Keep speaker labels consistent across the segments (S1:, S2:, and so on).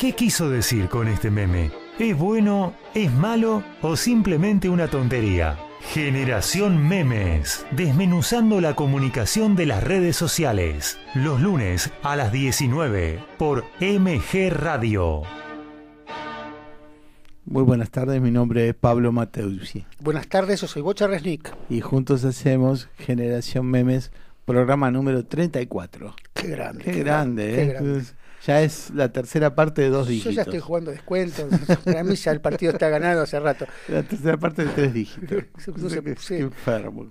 S1: ¿Qué quiso decir con este meme? ¿Es bueno, es malo o simplemente una tontería? Generación Memes, desmenuzando la comunicación de las redes sociales, los lunes a las 19 por MG Radio.
S2: Muy buenas tardes, mi nombre es Pablo Mateusi
S3: Buenas tardes, yo soy Bocha Resnick.
S2: y juntos hacemos Generación Memes, programa número 34.
S3: Qué grande.
S2: Qué grande,
S3: qué
S2: ¿eh?
S3: grande.
S2: Ya es la tercera parte de dos
S3: Yo
S2: dígitos.
S3: ya estoy jugando descuentos. Para mí ya el partido está ganado hace rato.
S2: La tercera parte de tres dígitos.
S3: No
S2: Qué-
S3: sí.
S2: enfermo.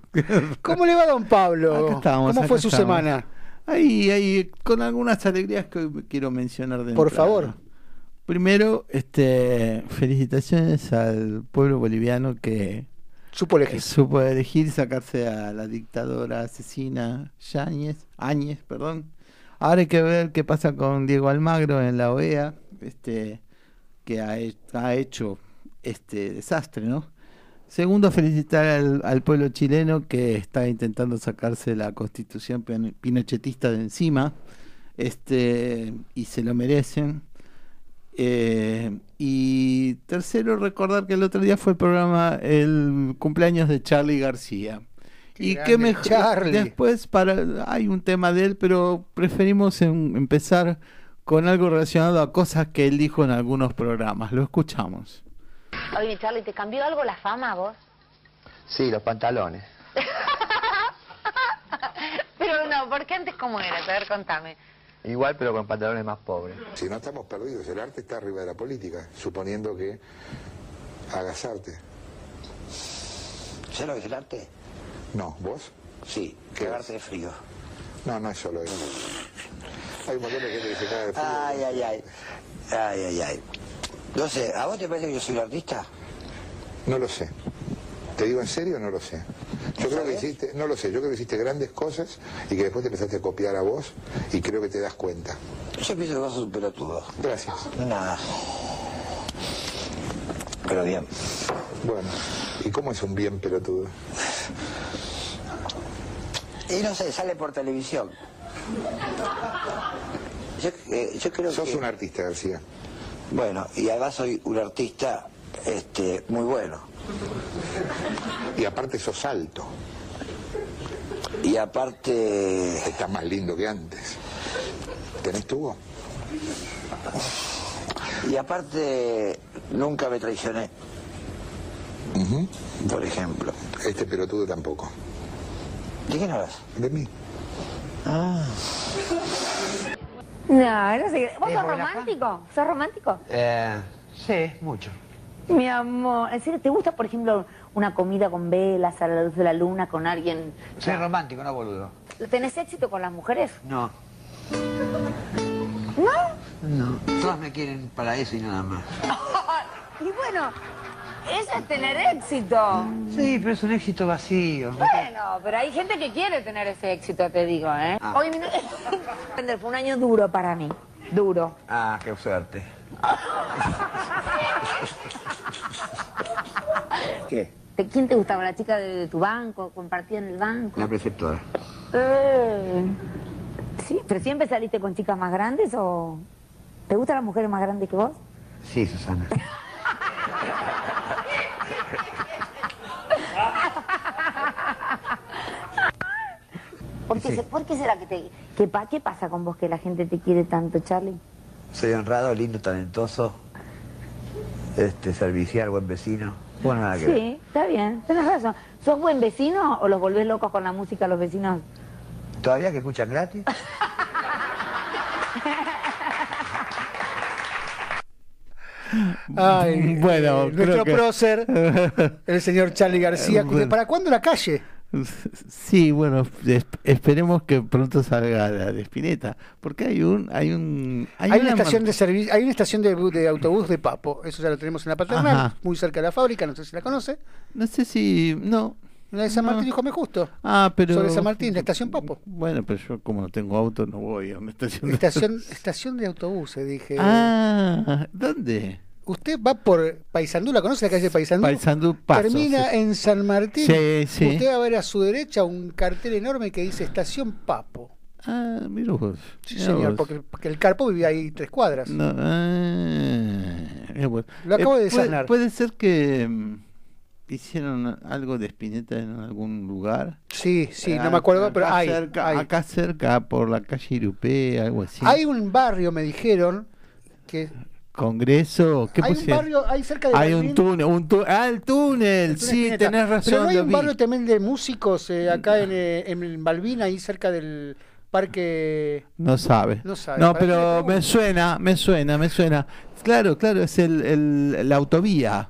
S3: ¿Cómo le va, don Pablo?
S2: Acá estamos,
S3: ¿Cómo
S2: acá
S3: fue su
S2: estamos.
S3: semana?
S2: Ahí, ahí, con algunas alegrías que hoy quiero mencionar de
S3: Por favor.
S2: Primero, este, felicitaciones al pueblo boliviano que
S3: Supo elegir.
S2: supo elegir sacarse a la dictadora asesina Yáñez, Áñez, perdón. Ahora hay que ver qué pasa con Diego Almagro en la OEA, este, que ha, ha hecho este desastre, ¿no? Segundo, felicitar al, pueblo chileno que está intentando sacarse la constitución pin- pinochetista de encima, este, y se lo merecen. Eh, y tercero, recordar que el otro día fue el programa, el cumpleaños de Charlie García. Y qué mejor.
S3: Charlie.
S2: Después, para, hay un tema de él, pero preferimos em- empezar con algo relacionado a cosas que él dijo en algunos programas. Lo escuchamos.
S4: Oye, Charlie, ¿te cambió algo la fama a vos?
S5: Sí, los pantalones.
S4: Pero no, porque antes cómo eras? A ver, contame.
S5: Igual, pero con pantalones más pobres.
S6: Si no estamos perdidos, el arte está arriba de la política, suponiendo que hagas arte.
S7: ¿Sabes lo que es el arte?
S6: No, ¿vos?
S7: Sí,
S6: ¿Qué
S7: cagarte de frío.
S6: No, no es solo eso. Hay un montón de gente que se caga de frío.
S7: Ay, ay, ay. Ay, ay, ay. No sé, ¿a vos te parece que yo soy un artista?
S6: No lo sé. Te digo en serio, no lo sé. Yo creo que hiciste, no lo sé, yo creo que hiciste grandes cosas y que después te empezaste a copiar a vos y creo que te das cuenta.
S7: Yo pienso que vos sos un pelotudo.
S6: Gracias.
S7: Nada. Pero bien.
S6: Bueno, ¿y cómo es un bien pelotudo?
S7: Y no sé, sale por televisión. Yo, eh, yo creo
S6: Sos
S7: que...
S6: un artista, García.
S7: Bueno, y además soy un artista este, muy bueno.
S6: Y aparte sos alto.
S7: Y aparte...
S6: Estás más lindo que antes. ¿Tenés tubo?
S7: Y aparte nunca me traicioné, por ejemplo.
S6: Este pelotudo tampoco.
S7: ¿De quién hablas?
S6: De mí.
S7: Ah.
S4: No, no sé. ¿Vos
S5: ¿Es
S4: sos romántico? ¿Sos romántico?
S5: Eh, sí, mucho.
S4: Mi amor, ¿en serio te gusta, por ejemplo, una comida con velas a la luz de la luna con alguien?
S5: Soy romántico, no boludo.
S4: ¿Tenés éxito con las mujeres?
S5: No,
S4: ¿No?
S5: No. Todas me quieren para eso y nada más.
S4: Y bueno, eso es tener éxito.
S5: Sí, pero es un éxito vacío.
S4: Bueno, pero hay gente que quiere tener ese éxito, te digo, ¿eh?
S5: Ah.
S4: Hoy mi no- fue un año duro para mí. Duro.
S5: Ah, qué suerte. ¿Qué?
S4: ¿De ¿Quién te gustaba? ¿La chica de, de tu banco? ¿Compartían el banco?
S5: La preceptora.
S4: Eh, Sí, pero siempre saliste con chicas más grandes o... ¿Te gustan las mujeres más grandes que vos?
S5: Sí, Susana.
S4: ¿Por qué, se- por qué será que te... Que, pa- ¿Qué pasa con vos que la gente te quiere tanto, Charlie?
S5: Soy honrado, lindo, talentoso. Este, servicial, buen vecino. Bueno, nada que ver.
S4: Sí, está bien, tenés razón. ¿Sos buen vecino o los volvés locos con la música los vecinos?
S5: ¿Todavía que escuchan gratis?
S3: Ay,
S2: Bueno,
S3: eh,
S2: creo
S3: nuestro
S2: que-
S3: prócer, el señor Charlie García.
S2: Bueno.
S3: ¿Para cuándo la calle?
S2: Sí, bueno, es- esperemos que pronto salga la de Spinetta, porque hay un, hay un,
S3: Hay, una
S2: una
S3: estación de servicio, hay una estación de, autobús de Papo, eso ya lo tenemos en la paternal,
S2: Ajá.
S3: muy cerca de la fábrica, no sé si la conoce.
S2: no sé si, no,
S3: La de San
S2: No.
S3: Martín y Come Justo.
S2: ah, pero
S3: Sobre San Martín, la estación Papo.
S2: Bueno, pero yo como no tengo auto no voy a una estación. de-
S3: Estación, estación de autobuses, dije.
S2: Ah, ¿dónde?
S3: Usted va por Paysandú, ¿la conoce la calle Paysandú?
S2: Paysandú Paso.
S3: Termina
S2: sí.
S3: en San Martín.
S2: Sí, sí.
S3: Usted va a ver a su derecha un cartel enorme que dice Estación Papo.
S2: Ah, mira vos.
S3: Sí,
S2: mirá
S3: señor,
S2: vos.
S3: porque, porque el Carpo vivía ahí tres cuadras.
S2: No, ah.
S3: Lo acabo de
S2: puede-
S3: desanar.
S2: Puede, ser que mm, hicieron algo de Spinetta en algún lugar.
S3: Sí, sí, no me acuerdo, pero
S2: acá
S3: hay.
S2: cerca,
S3: hay.
S2: acá cerca, por la calle Irupé, algo así.
S3: Hay un barrio, me dijeron, que
S2: Congreso, ¿qué
S3: hay un barrio, hay cerca de
S2: Hay
S3: Berlín,
S2: un túnel, un tú- ah, el túnel,
S3: el túnel
S2: sí,
S3: Spinetta.
S2: tenés razón.
S3: Pero no hay un
S2: vi.
S3: barrio también de músicos eh, acá en, eh, en Balbina, ahí cerca del parque.
S2: No sabe.
S3: No sabe,
S2: No, pero me suena, me suena, me suena. Claro, claro, es el, el- la autovía.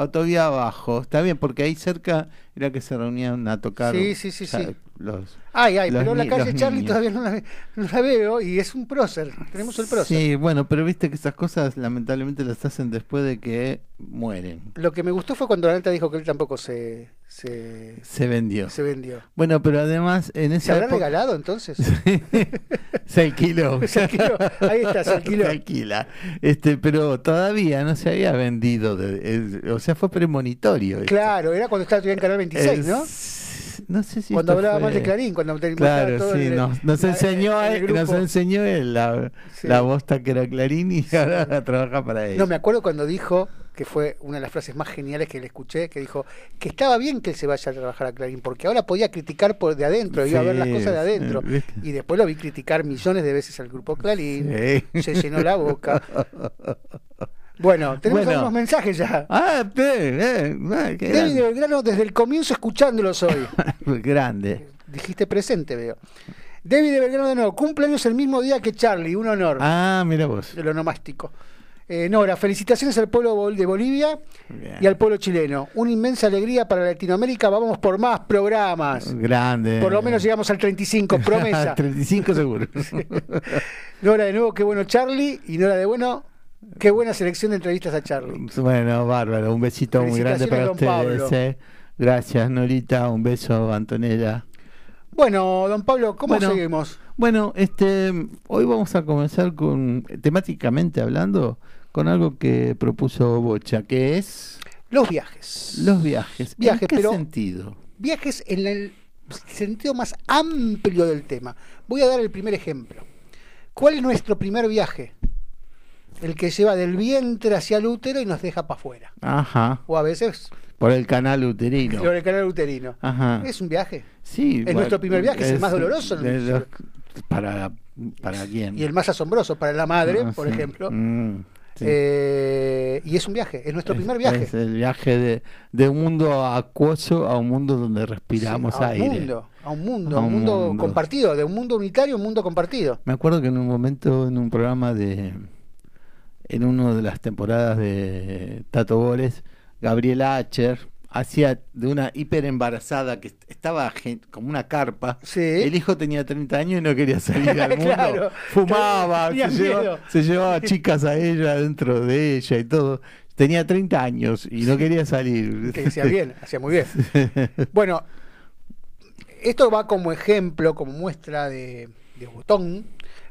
S2: Autovía abajo. Está bien, porque ahí cerca era que se reunían a tocar.
S3: Sí, sí, sí, sí.
S2: Los,
S3: Ay, ay,
S2: Los
S3: pero la calle Charlie
S2: niños.
S3: todavía no la, no la veo y es un prócer. Tenemos el prócer.
S2: Sí, bueno, pero viste que esas cosas lamentablemente las hacen después de que mueren.
S3: Lo que me gustó fue cuando la neta dijo que él tampoco se, se,
S2: Se vendió.
S3: se vendió.
S2: Bueno, pero además en
S3: ¿Se
S2: esa
S3: habrá
S2: época-
S3: regalado entonces?
S2: se alquiló.
S3: Se alquiló. Ahí está, se alquiló.
S2: alquila. Este, pero todavía no se había vendido, de- es- o sea, fue premonitorio. esto.
S3: Claro, era cuando estaba en Canal 26, ¿no?
S2: No sé si
S3: Cuando hablaba
S2: fue-
S3: de Clarín, cuando te
S2: Claro,
S3: todo
S2: sí,
S3: el-
S2: nos, nos
S3: la-
S2: enseñó,
S3: el
S2: nos enseñó él la,
S3: Sí.
S2: la bosta que era Clarín y ahora trabaja para él.
S3: No, me acuerdo cuando dijo, que fue una de las frases más geniales que le escuché, que dijo que estaba bien que él se vaya a trabajar a Clarín, porque ahora podía criticar por de adentro, iba a ver las cosas de adentro. Y después lo vi criticar millones de veces al grupo Clarín, se llenó la boca. Bueno, tenemos
S2: Bueno.
S3: algunos mensajes ya.
S2: Ah, eh, ah, qué
S3: David. Belgrano, desde el comienzo escuchándolos hoy.
S2: grande.
S3: Dijiste presente, veo. David de Belgrano de nuevo, cumpleaños el mismo día que Charlie, un honor.
S2: Ah, mira vos.
S3: de lo nomástico. Eh, Nora, felicitaciones al pueblo de Bolivia
S2: Bien.
S3: y al pueblo chileno. Una inmensa alegría para Latinoamérica. Vamos por más programas.
S2: Grande.
S3: Por lo menos llegamos al 35, promesa.
S2: 35 seguro.
S3: Nora, de nuevo, qué bueno Charlie. Y Nora, de bueno, qué buena selección de entrevistas a Charlie.
S2: Bueno, bárbaro. Un besito muy grande para ustedes. Eh. Gracias, Norita. Un beso, Antonella.
S3: Bueno, don Pablo, ¿cómo
S2: Bueno.
S3: seguimos?
S2: Bueno, este, hoy vamos a comenzar con, temáticamente hablando, con algo que propuso Bocha, que es
S3: Los viajes.
S2: los viajes.
S3: Viajes,
S2: ¿En qué
S3: pero-
S2: sentido?
S3: Viajes en el sentido más amplio del tema. Voy a dar el primer ejemplo. ¿Cuál es nuestro primer viaje? El que lleva del vientre hacia el útero y nos deja para afuera.
S2: Ajá,
S3: O a veces
S2: por el canal uterino.
S3: por el canal uterino.
S2: Ajá.
S3: Es un viaje.
S2: Sí,
S3: es nuestro primer viaje, es el más doloroso
S2: los- para, ¿Para quién?
S3: Y el más asombroso para la madre,
S2: Ah,
S3: por
S2: sí.
S3: ejemplo.
S2: Mm, sí.
S3: Eh, y es un viaje, es nuestro
S2: Es-
S3: primer viaje.
S2: Es el viaje de, de un mundo acuoso a un mundo donde respiramos
S3: Sí, a
S2: aire.
S3: un mundo, a un mundo,
S2: A
S3: un mundo,
S2: mundo.
S3: compartido, de un mundo unitario a un mundo compartido.
S2: Me acuerdo que en un momento, en un programa de. En una de las temporadas de Tato Bores, Gabriela Acher hacía de una hiper embarazada que estaba como una carpa.
S3: Sí.
S2: El hijo tenía 30 años y no quería salir al mundo.
S3: Claro.
S2: Fumaba, llevaba, se llevaba chicas a ella dentro de ella y todo. Tenía 30 años y no quería salir.
S3: Que hacía bien, hacía muy bien. Bueno, esto va como ejemplo, como muestra de, de botón,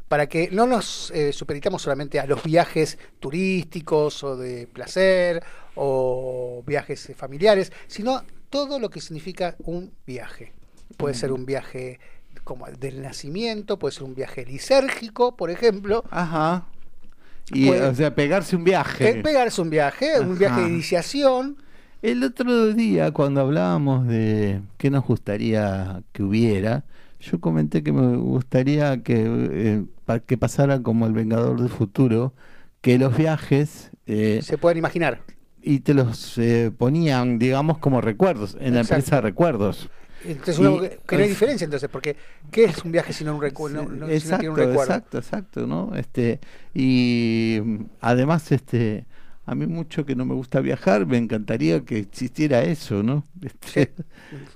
S3: para que no nos eh, supeditamos solamente a los viajes turísticos o de placer o viajes eh, familiares, sino todo lo que significa un viaje. Puede ser un viaje como el del nacimiento, puede ser un viaje lisérgico, por ejemplo.
S2: Ajá. Y,
S3: Puede-
S2: o sea, pegarse un viaje.
S3: Pegarse un viaje, un viaje de iniciación.
S2: El otro día, cuando hablábamos de qué nos gustaría que hubiera, yo comenté que me gustaría que, eh, pa- que pasara como el Vengador del Futuro, que los viajes eh,
S3: Se pueden imaginar.
S2: y te los eh, ponían, digamos, como recuerdos, en la
S3: Exacto.
S2: empresa recuerdos.
S3: Entonces,
S2: Y-
S3: que, que no hay diferencia entonces, porque ¿qué es un viaje si no un recuerdo? No, no- si no tiene
S2: exacto,
S3: un recuerdo.
S2: exacto, exacto, ¿no? Este, y además, este, a mí mucho que no me gusta viajar, me encantaría que existiera eso, ¿no? Este,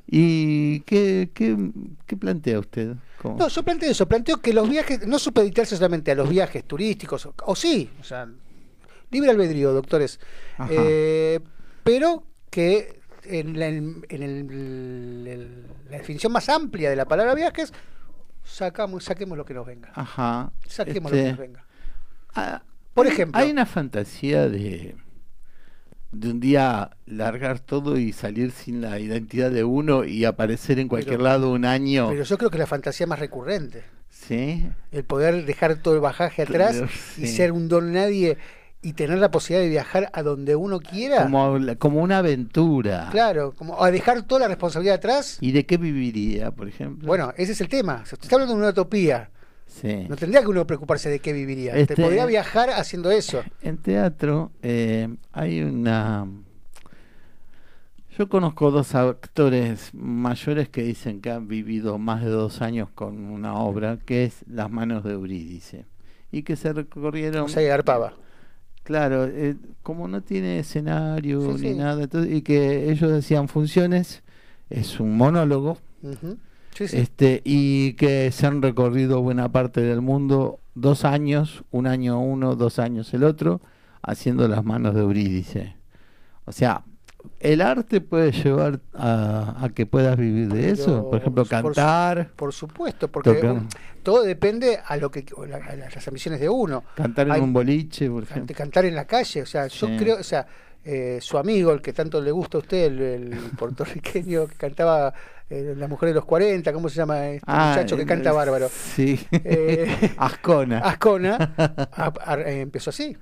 S2: ¿Y qué, qué, qué plantea usted? ¿Cómo?
S3: No, yo planteo eso, planteo que los viajes, no supeditarse solamente a los viajes turísticos, o, o sí, o sea, libre albedrío, doctores. Eh, pero que en, la, en el- el- la definición más amplia de la palabra viajes, sacamos, saquemos lo que nos venga.
S2: Ajá.
S3: Saquemos lo
S2: este,
S3: que nos venga.
S2: ah,
S3: Por
S2: hay-
S3: ejemplo.
S2: Hay una fantasía de, de un día largar todo y salir sin la identidad de uno y aparecer en cualquier
S3: Pero-
S2: lado un año.
S3: Pero yo creo que es la fantasía más recurrente.
S2: Sí.
S3: El poder dejar todo el bajaje atrás y ser un don nadie y tener la posibilidad de viajar a donde uno quiera.
S2: Como, como una aventura.
S3: Claro, como a dejar toda la responsabilidad atrás.
S2: ¿Y de qué viviría, por ejemplo?
S3: Bueno, ese es el tema. Se está hablando de una utopía.
S2: Sí.
S3: No tendría que uno preocuparse de qué viviría.
S2: Este-
S3: Te podría viajar haciendo eso.
S2: En teatro eh, hay una... Yo conozco dos actores mayores que dicen que han vivido más de dos años con una obra que es Las manos de Eurídice y que se recorrieron...
S3: O sea, garpaba.
S2: Claro, eh, como no tiene escenario
S3: Sí,
S2: ni
S3: sí.
S2: nada, entonces- y que ellos decían funciones, es un monólogo.
S3: Sí, sí.
S2: este y que se han recorrido buena parte del mundo dos años un año uno dos años el otro haciendo las manos de Eurídice o sea el arte puede llevar a, a que puedas vivir de eso por ejemplo cantar
S3: Por supuesto, porque
S2: Tocar.
S3: todo depende a lo que a la- a las ambiciones de uno.
S2: cantar en
S3: hay-
S2: un boliche por ejemplo
S3: cantar en la calle, o sea, yo
S2: Sí.
S3: creo, o sea, eh, su amigo, el que tanto le gusta a usted, el, el puertorriqueño que cantaba eh, La Mujer de los 40, ¿cómo se llama este
S2: Ah,
S3: muchacho que canta bárbaro?
S2: sí
S3: Eh,
S2: Ascona
S3: Ascona a- a- eh, empezó así,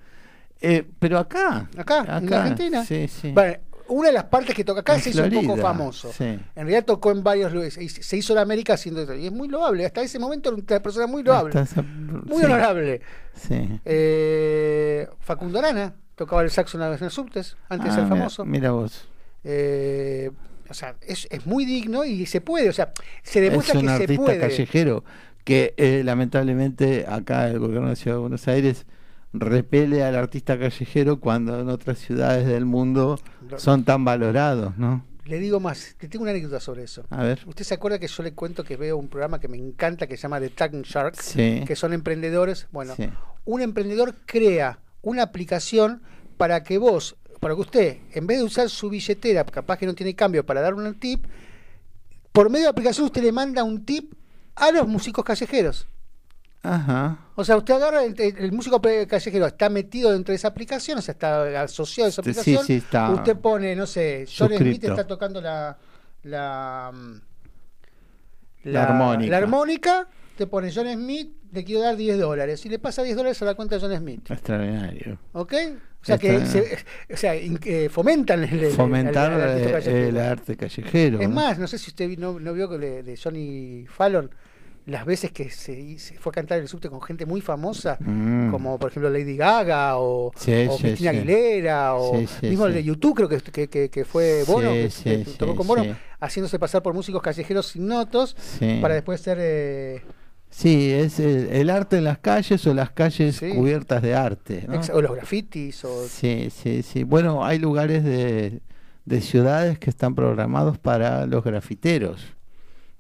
S2: Eh, pero acá
S3: acá, en la Argentina.
S2: sí sí
S3: Bueno, una de las partes que toca acá
S2: En
S3: se hizo un poco famoso.
S2: sí.
S3: En realidad tocó en varios lugares, se hizo en América haciendo eso, y es muy loable, hasta ese momento era una persona muy loable,
S2: Hasta
S3: muy
S2: sí,
S3: honorable.
S2: sí.
S3: Eh, Facundo Arana tocaba el saxo en las subtes, antes de
S2: Ah,
S3: ser
S2: mira-
S3: famoso.
S2: mira vos
S3: Eh, o sea, es, es muy digno y se puede, o sea, se
S2: es
S3: demuestra
S2: un
S3: que se
S2: artista
S3: puede.
S2: callejero que eh, lamentablemente acá el gobierno de la Ciudad de Buenos Aires repele al artista callejero cuando en otras ciudades del mundo son tan valorados, ¿no?
S3: Le digo más, te tengo una anécdota sobre eso.
S2: A ver.
S3: ¿Usted se acuerda que yo le cuento que veo un programa que me encanta que se llama The Tank Sharks?
S2: Sí.
S3: Que son emprendedores. Bueno,
S2: Sí.
S3: un emprendedor crea una aplicación para que vos, para que usted, en vez de usar su billetera, capaz que no tiene cambio para dar un tip, por medio de la aplicación usted le manda un tip a los músicos callejeros.
S2: Ajá.
S3: O sea, usted agarra, el, el músico callejero está metido dentro de esa aplicación, o sea, está asociado a esa
S2: Sí,
S3: aplicación.
S2: sí, está
S3: usted pone, no sé, John Smith está tocando la, la, mm,
S2: La armónica.
S3: la armónica, te pone John Smith, le quiero dar 10 dólares. Y le pasa 10 dólares a la cuenta de John Smith.
S2: Extraordinario.
S3: ¿Ok? O sea, que se- o sea, eh, fomentan el,
S2: Fomentar
S3: el-
S2: arte callejero.
S3: Es más, no sé si usted no, no vio que le- de Johnny Fallon las veces que se, se fue a cantar en el subte con gente muy famosa,
S2: Mm.
S3: como por ejemplo Lady Gaga o,
S2: Sí,
S3: o
S2: sí,
S3: Cristina
S2: sí.
S3: Aguilera o mismo el de YouTube creo que, que, que- que fue Bono, que,
S2: sí,
S3: que
S2: sí,
S3: tocó con Bono, haciéndose pasar por músicos callejeros ignotos
S2: Sí.
S3: para después ser... eh,
S2: Sí, es el, el arte en las calles o las calles
S3: Sí.
S2: cubiertas de arte.
S3: o los grafitis o...
S2: Sí, sí, sí. Bueno, hay lugares de, de ciudades que están programados para los grafiteros.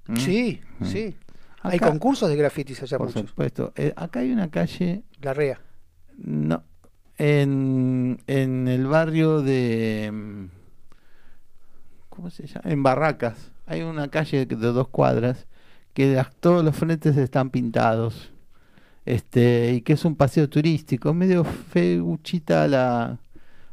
S2: ¿Mm?
S3: Sí,
S2: Mm.
S3: sí. Hay concursos de grafitis allá
S2: Por
S3: muchos.
S2: supuesto. Eh, acá hay una calle,
S3: La REA.
S2: no, en, en el barrio de... ¿Cómo se llama? En Barracas. Hay una calle de dos cuadras que todos los frentes están pintados. Este, y que es un paseo turístico, medio feuchita la,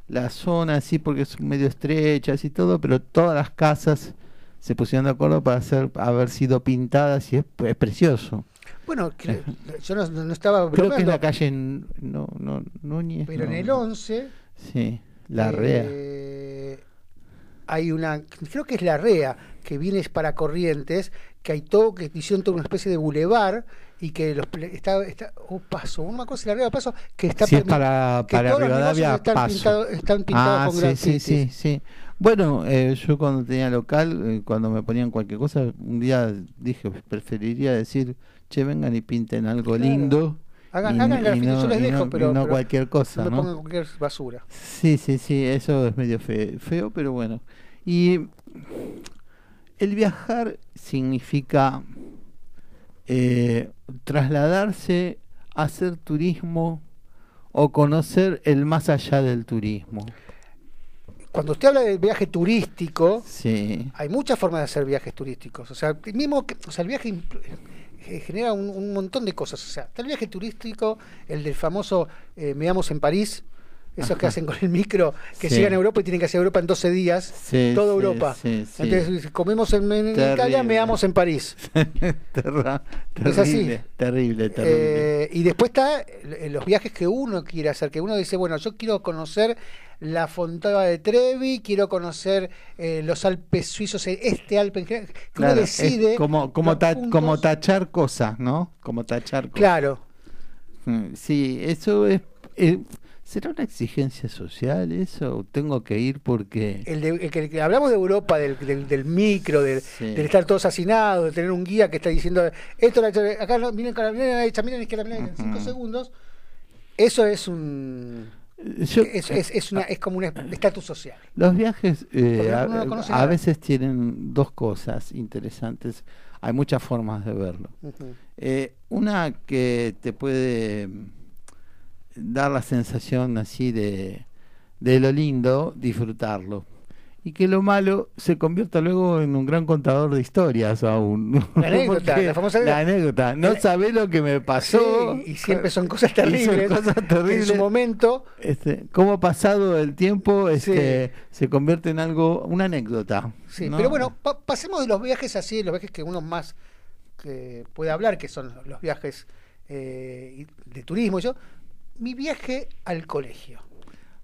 S2: la zona así porque es medio estrecha y todo, pero todas las casas se pusieron de acuerdo para hacer, haber sido pintadas y es, es precioso.
S3: Bueno, que- yo no, no estaba
S2: Creo que
S3: bromeando,
S2: la calle no, no, Núñez.
S3: pero en el 11
S2: Sí, la
S3: eh, hay una, creo que es la REA, que viene para Corrientes, que todo, que hicieron toda una especie de bulevar y que los está, está o paso, la REA o paso, que está
S2: Si es para,
S3: que
S2: para
S3: los
S2: Rivadavia,
S3: están
S2: paso.
S3: pintados, están pintados
S2: ah,
S3: con
S2: sí,
S3: grafitis.
S2: sí, sí. Bueno, eh, yo cuando tenía local, eh, cuando me ponían cualquier cosa, un día dije, preferiría decir, che, vengan y pinten algo
S3: Claro.
S2: lindo.
S3: Hagan,
S2: y,
S3: hagan
S2: y
S3: grafitis,
S2: no,
S3: yo les dejo,
S2: no-
S3: pero,
S2: no
S3: pero
S2: cualquier cosa,
S3: no pongan cualquier basura.
S2: Sí, sí, sí, eso es medio fe- feo, pero bueno. Y el viajar significa eh, trasladarse, hacer turismo o conocer el más allá del turismo.
S3: Cuando usted habla del viaje turístico,
S2: Sí,
S3: hay muchas formas de hacer viajes turísticos. O sea, mismo que, o sea, el viaje impl- eh, genera un, un montón de cosas. O sea, está el viaje turístico, el del famoso eh, Meamos en París, esos que hacen con el micro, que
S2: Sí.
S3: llegan a Europa y tienen que hacer Europa en 12 días,
S2: Sí,
S3: toda Europa.
S2: sí, sí.
S3: Entonces, comemos en, en
S2: Terrible.
S3: Italia, meamos en París.
S2: Terra-
S3: Es así.
S2: terrible, terrible, terrible.
S3: Eh, y después está los viajes que uno quiere hacer, que uno dice, bueno, yo quiero conocer la Fontana de Trevi, quiero conocer eh, los Alpes suizos, eh, este Alpe en general, que
S2: Claro,
S3: uno decide...
S2: como, como, ta- tachar cosas, ¿no? Como tachar cosas.
S3: Claro,
S2: Mm, Sí, eso es... ¿Será una exigencia social eso? ¿Tengo que ir porque...?
S3: el, de- el que, el que hablamos de Europa, del, del, del micro, del,
S2: Sí.
S3: del estar todos hacinados, de tener un guía que está diciendo, esto, acá, no, miren, miren a la derecha, miren a la izquierda, miren en cinco
S2: Ujú.
S3: segundos, eso es un...
S2: Yo-
S3: Es, es, es, una, es como un estatus social.
S2: Los viajes eh, a,
S3: no
S2: veces tienen dos cosas interesantes. Hay muchas formas de verlo. Eh, una que te puede dar la sensación así de, de lo lindo, disfrutarlo. Y que lo malo se convierta luego en un gran contador de historias aún.
S3: La anécdota, la famosa
S2: la anécdota. No sabés lo que me pasó.
S3: Sí, y siempre son cosas
S2: son
S3: terribles.
S2: cosas
S3: que En
S2: terribles.
S3: su momento,
S2: Este, cómo pasado el tiempo este, se convierte en algo, una anécdota.
S3: sí.
S2: ¿no?
S3: Pero bueno, pa- pasemos de los viajes así, los viajes que uno más que puede hablar, que son los viajes eh, de turismo. Yo, mi viaje al colegio.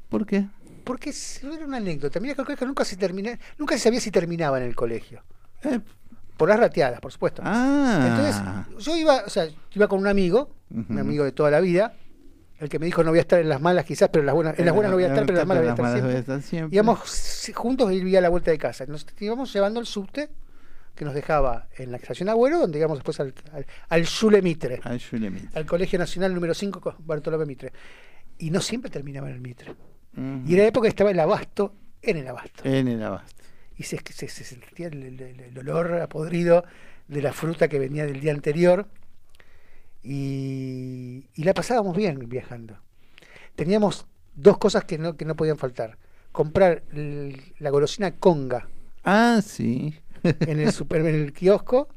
S2: ¿Por qué?
S3: Porque era una anécdota. Mi viaje al colegio nunca se termina, nunca se sabía si terminaba en el colegio.
S2: Eh,
S3: Por las rateadas, por supuesto.
S2: ah,
S3: Entonces, yo iba, o sea, iba con un amigo, un amigo de toda la vida, el que me dijo no voy a estar en las malas quizás, pero en las buenas, en las buenas no voy a estar, pero en las malas voy a estar siempre. Íbamos juntos y vivía a la vuelta de casa. Nos íbamos llevando el subte que nos dejaba en la estación Agüero, donde íbamos después al, al, al Mitre,
S2: Al Jules Mitre.
S3: al Colegio Nacional número 5 con Bartolomé Mitre. Y no siempre terminaba en el Mitre. Y era la época estaba el abasto en el abasto.
S2: En el abasto.
S3: Y se, se- se sentía el, el- el- olor a podrido de la fruta que venía del día anterior. Y, y la pasábamos bien viajando. Teníamos dos cosas que no, que no podían faltar. Comprar el- la golosina conga
S2: Ah, sí.
S3: En el, super, en el kiosco,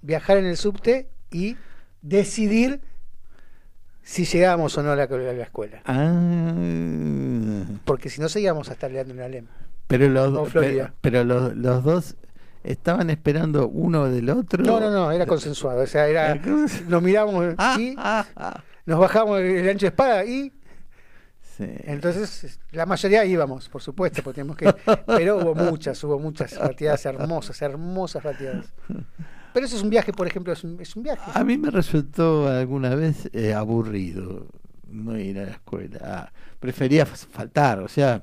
S3: viajar en el subte y decidir si llegábamos o no a la, a la escuela.
S2: Ah.
S3: Porque si no seguíamos a estar leando en el Alem.
S2: Pero los, pero, pero los, los dos estaban esperando uno del otro.
S3: No, no, no, era consensuado. O sea, era, nos mirábamos
S2: Ah,
S3: y
S2: ah, ah.
S3: nos bajamos el ancho de espada y
S2: Sí.
S3: entonces la mayoría íbamos, por supuesto, porque teníamos que. Pero hubo muchas, hubo muchas rateadas hermosas, hermosas rateadas. Pero eso es un viaje, por ejemplo, es un, es un viaje.
S2: A mí me resultó alguna vez eh, aburrido no ir a la escuela. Ah, Prefería faltar, o sea,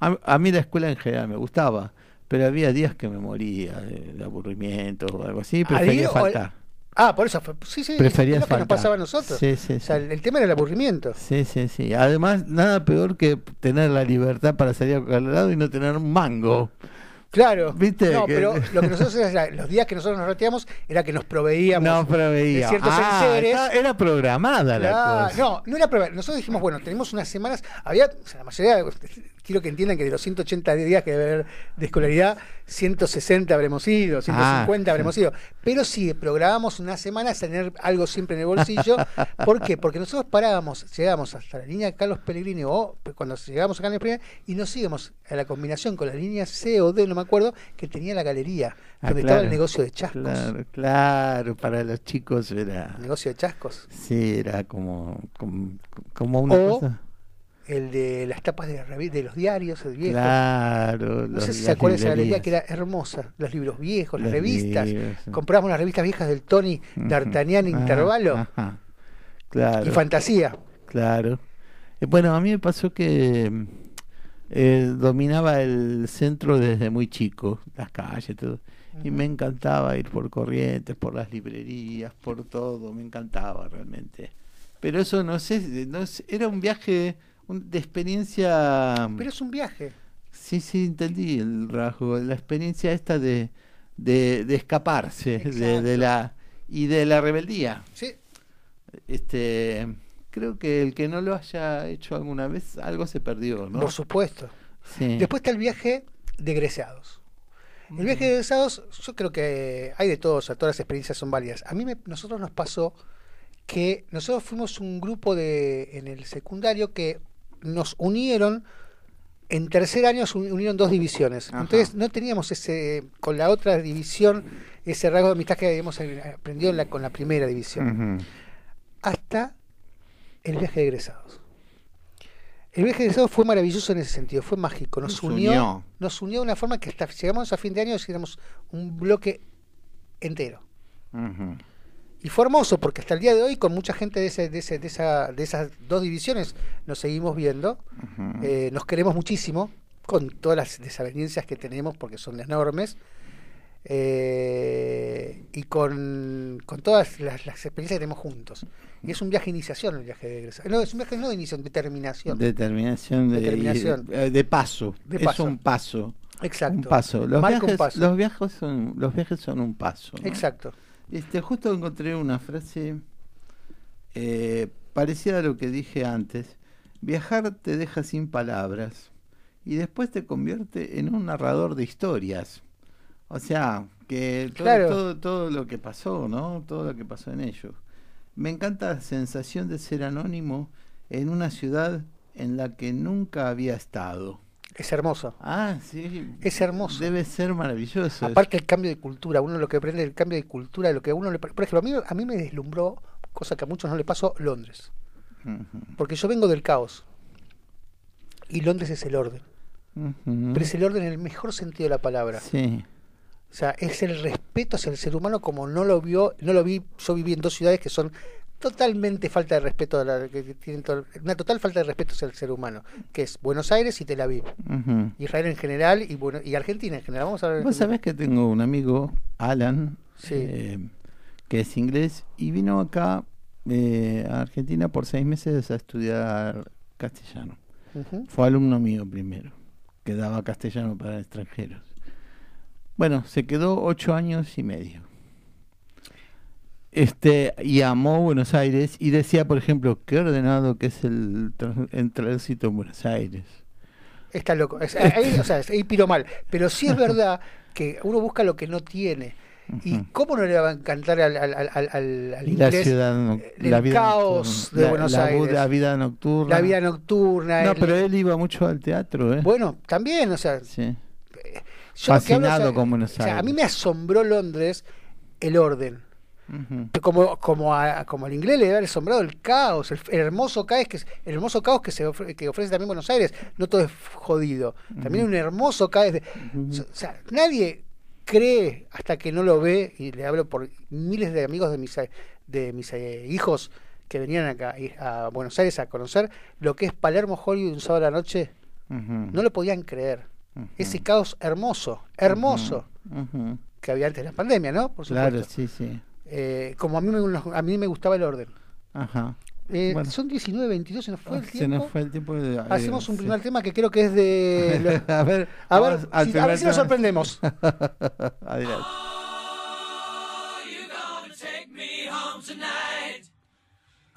S2: a, a mí la escuela en general me gustaba, pero había días que me moría de, de aburrimiento o algo así, prefería faltar.
S3: Ah, por eso fue. Sí, sí,
S2: Prefería
S3: es lo que nos pasaba a nosotros.
S2: Sí, sí,
S3: O sea, el, el tema era el aburrimiento.
S2: Sí, sí, sí. Además, nada peor que tener la libertad para salir a cualquier lado y no tener un mango.
S3: Claro.
S2: ¿Viste?
S3: No,
S2: que-
S3: pero lo que nosotros era, los días que nosotros nos rateamos era que nos proveíamos.
S2: No, pero
S3: de ciertos
S2: Ah,
S3: enseres.
S2: era programada la
S3: Claro,
S2: cosa.
S3: no, no era prueba. Nosotros dijimos, bueno, tenemos unas semanas. Había, o sea, la mayoría, quiero que entiendan que de los 180 días que debe haber de escolaridad, 160 habremos ido, 150
S2: Ah,
S3: habremos ido. Pero sí, programamos unas semanas tener algo siempre en el bolsillo. ¿Por qué? Porque nosotros parábamos, llegábamos hasta la línea Carlos Pellegrini o cuando llegamos a Carlos Pellegrini y nos íbamos a la combinación con la línea C o D, no me acuerdo, que tenía la galería,
S2: Ah,
S3: donde estaba el negocio de chascos.
S2: Claro, claro, para los chicos era.
S3: El negocio de chascos.
S2: Sí, era como, como, como una
S3: O-
S2: cosa.
S3: El de las tapas de, de los diarios, el viejo.
S2: Claro,
S3: No sé si se acuerdan de esa galería que era hermosa. Los libros viejos, las
S2: Los
S3: revistas.
S2: libros, sí.
S3: Compramos las revistas viejas del Tony. D'Artagnan,
S2: Ajá,
S3: Intervalo
S2: ajá. Claro.
S3: y Fantasía.
S2: Claro. Eh, Bueno, a mí me pasó que eh, dominaba el centro desde muy chico, las calles, todo. Y me encantaba ir por corrientes, por las librerías, por todo, me encantaba realmente. Pero eso no sé, no sé, era un viaje un- de experiencia.
S3: Pero es un viaje.
S2: Sí, sí, entendí el rasgo, la experiencia esta de, de, de escaparse de, la y de la rebeldía.
S3: Sí.
S2: Este, creo que el que no lo haya hecho alguna vez, algo se perdió, ¿no?
S3: Por supuesto.
S2: Sí.
S3: Después está el viaje de egresados. El viaje de egresados, yo creo que hay de todos, o sea, todas las experiencias son válidas. A mí, me, nosotros nos pasó que nosotros fuimos un grupo de en el secundario que nos unieron, en tercer año se uni- unieron dos divisiones.
S2: Ajá.
S3: Entonces no teníamos ese, con la otra división, ese rasgo de amistad que habíamos aprendido en la- con la primera división. Hasta el viaje de egresados. El viaje de egresados fue maravilloso en ese sentido, fue mágico, nos,
S2: Nos
S3: unió,
S2: unió.
S3: nos unió de una forma que hasta llegamos a fin de año y éramos un bloque entero. Y fue hermoso porque hasta el día de hoy con mucha gente de, ese, de, ese- de, esa, de esas dos divisiones nos seguimos viendo. Eh, nos queremos muchísimo con todas las desavenencias que tenemos porque son enormes eh, y con, con todas las, las experiencias que tenemos juntos. Y es un viaje de iniciación el viaje de egresados. No, es un viaje no de iniciación, determinación.
S2: Determinación de,
S3: Determinación.
S2: eh, de paso.
S3: De
S2: es un paso.
S3: Exacto.
S2: Un paso. Los
S3: Marca un
S2: viajes,
S3: paso.
S2: los viajes son los viajes son un paso. ¿no?
S3: Exacto.
S2: Este, justo encontré una frase eh, parecida a lo que dije antes. Viajar te deja sin palabras y después te convierte en un narrador de historias. O sea, que todo,
S3: Claro.
S2: todo, todo lo que pasó, ¿no? Todo lo que pasó en ellos. Me encanta la sensación de ser anónimo en una ciudad en la que nunca había estado.
S3: Es hermoso.
S2: Ah, sí.
S3: Es hermoso.
S2: Debe ser maravilloso.
S3: Aparte el cambio de cultura, uno lo que aprende el cambio de cultura, lo que a uno le... Por ejemplo, a mí, a mí me deslumbró, cosa que a muchos no le pasó, Londres. Porque yo vengo del caos. Y Londres es el orden. Pero es el orden en el mejor sentido de la palabra.
S2: Sí.
S3: O sea, es el respeto hacia el ser humano como no lo vio, no lo vi, yo viví en dos ciudades que son totalmente falta de respeto, a la- que tienen todo- una total falta de respeto hacia el ser humano, que es Buenos Aires y Tel Aviv.
S2: ujú.
S3: Israel en general y bueno, y Argentina en general. Vamos a ver.
S2: Vos sabés que tengo un amigo, Alan,
S3: Sí.
S2: eh, que es inglés y vino acá eh, a Argentina por seis meses a estudiar castellano. Fue alumno mío primero, que daba castellano para extranjeros. Bueno, se quedó ocho años y medio. Este, y amó Buenos Aires y decía, por ejemplo, qué ordenado que es el, el tránsito en Buenos Aires.
S3: Está loco. Es- ahí, o sea, es- ahí piro mal. Pero sí es verdad que uno busca lo que no tiene. ¿Y cómo no le va a encantar al, al, al, al
S2: Y la
S3: inglés
S2: ciudad, no-
S3: el
S2: la vida
S3: caos
S2: nocturna,
S3: de
S2: la-
S3: Buenos
S2: la,
S3: Aires?
S2: la vida nocturna.
S3: la vida nocturna?
S2: No,
S3: el-
S2: pero él iba mucho al teatro, ¿eh?
S3: Bueno, también, o sea,
S2: Sí.
S3: yo hablo,
S2: Fascinado
S3: o sea,
S2: con Buenos
S3: o sea, a mí
S2: Aires.
S3: me asombró Londres el orden. Como, como, a- como al inglés le debe haber asombrado el caos, el, el hermoso caos que, el hermoso caos que se ofre- que ofrece también Buenos Aires. No todo es jodido. También un hermoso caos. de-
S2: Ujú.
S3: o sea, nadie cree hasta que no lo ve, y le hablo por miles de amigos de mis, de mis eh, hijos que venían acá a Buenos Aires a conocer lo que es Palermo Hollywood un sábado a la noche. No lo podían creer. Ese caos hermoso, hermoso, que había antes de la pandemia, ¿no? Por supuesto.
S2: Claro, sí, sí.
S3: Eh, como a mí, me, a mí me gustaba el orden.
S2: Ajá.
S3: Eh,
S2: Bueno.
S3: Son 19, 22, se nos fue el
S2: Se
S3: tiempo.
S2: nos fue el tiempo. de-
S3: Hacemos un
S2: sí.
S3: primer tema que creo que es de...
S2: a ver,
S3: A ver,
S2: al
S3: si, a ver si nos sorprendemos.
S2: Adelante.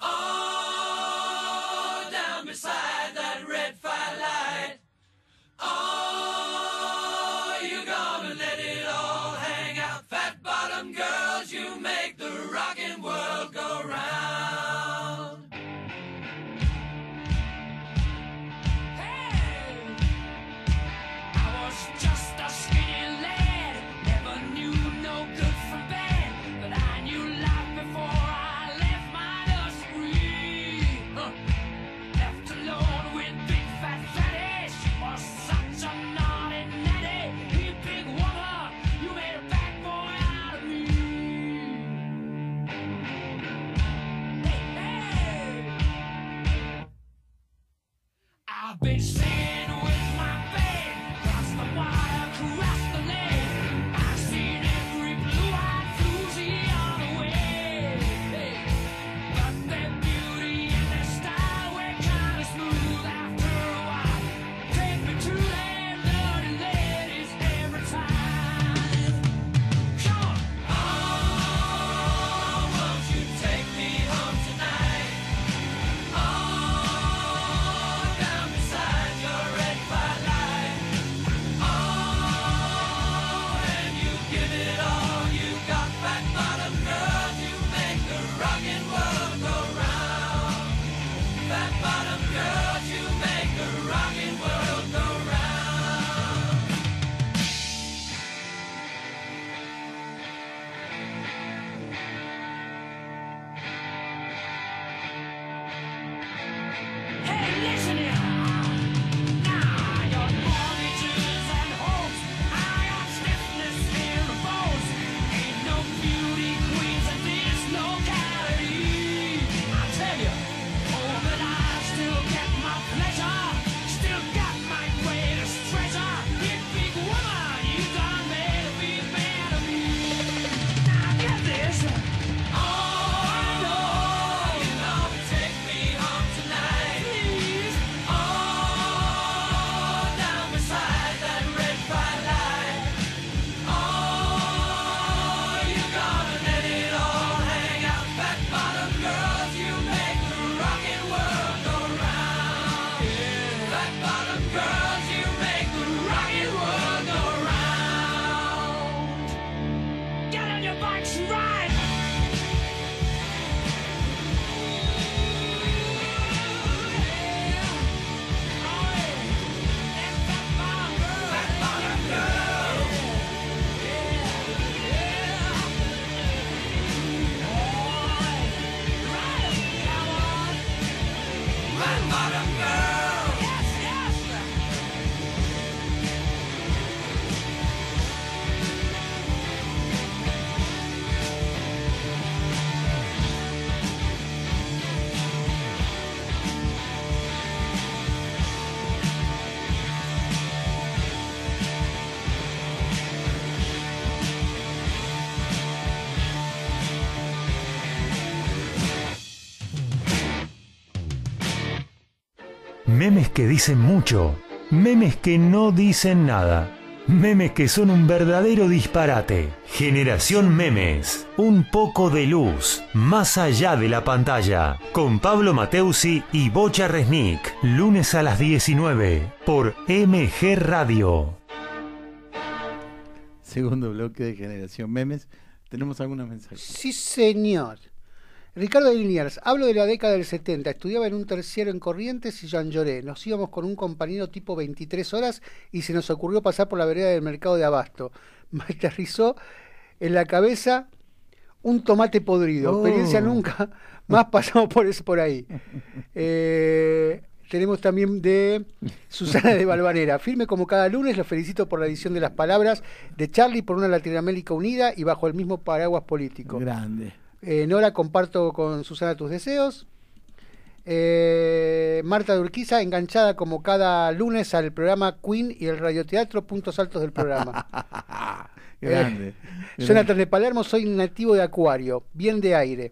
S8: I bottom girl.
S1: Memes que dicen mucho, memes que no dicen nada, memes que son un verdadero disparate. Generación Memes, un poco de luz, más allá de la pantalla, con Pablo Mateusi y Bocha Resnick, lunes a las 19 por MG Radio.
S2: Segundo bloque de Generación Memes. ¿Tenemos algunos mensajes?
S3: Sí, señor. Ricardo de Liniers, hablo de la década del 70. Estudiaba en un terciero en Corrientes y ya lloré. Nos íbamos con un compañero tipo 23 horas y se nos ocurrió pasar por la vereda del mercado de Abasto. Me aterrizó en la cabeza un tomate podrido.
S2: Oh.
S3: Experiencia nunca más pasamos por, eso, por ahí. Eh, tenemos también de Susana de Valvanera. Firme como cada lunes, los felicito por la edición de las palabras de Charlie por una Latinoamérica unida y bajo el mismo paraguas político.
S2: Grande.
S3: Eh, Nora, comparto con Susana tus deseos. Eh, Marta de Urquiza, enganchada como cada lunes al programa Queen y el radioteatro, puntos altos del programa.
S2: Grande.
S3: Eh, Jonathan de Palermo, soy nativo de Acuario, bien de aire.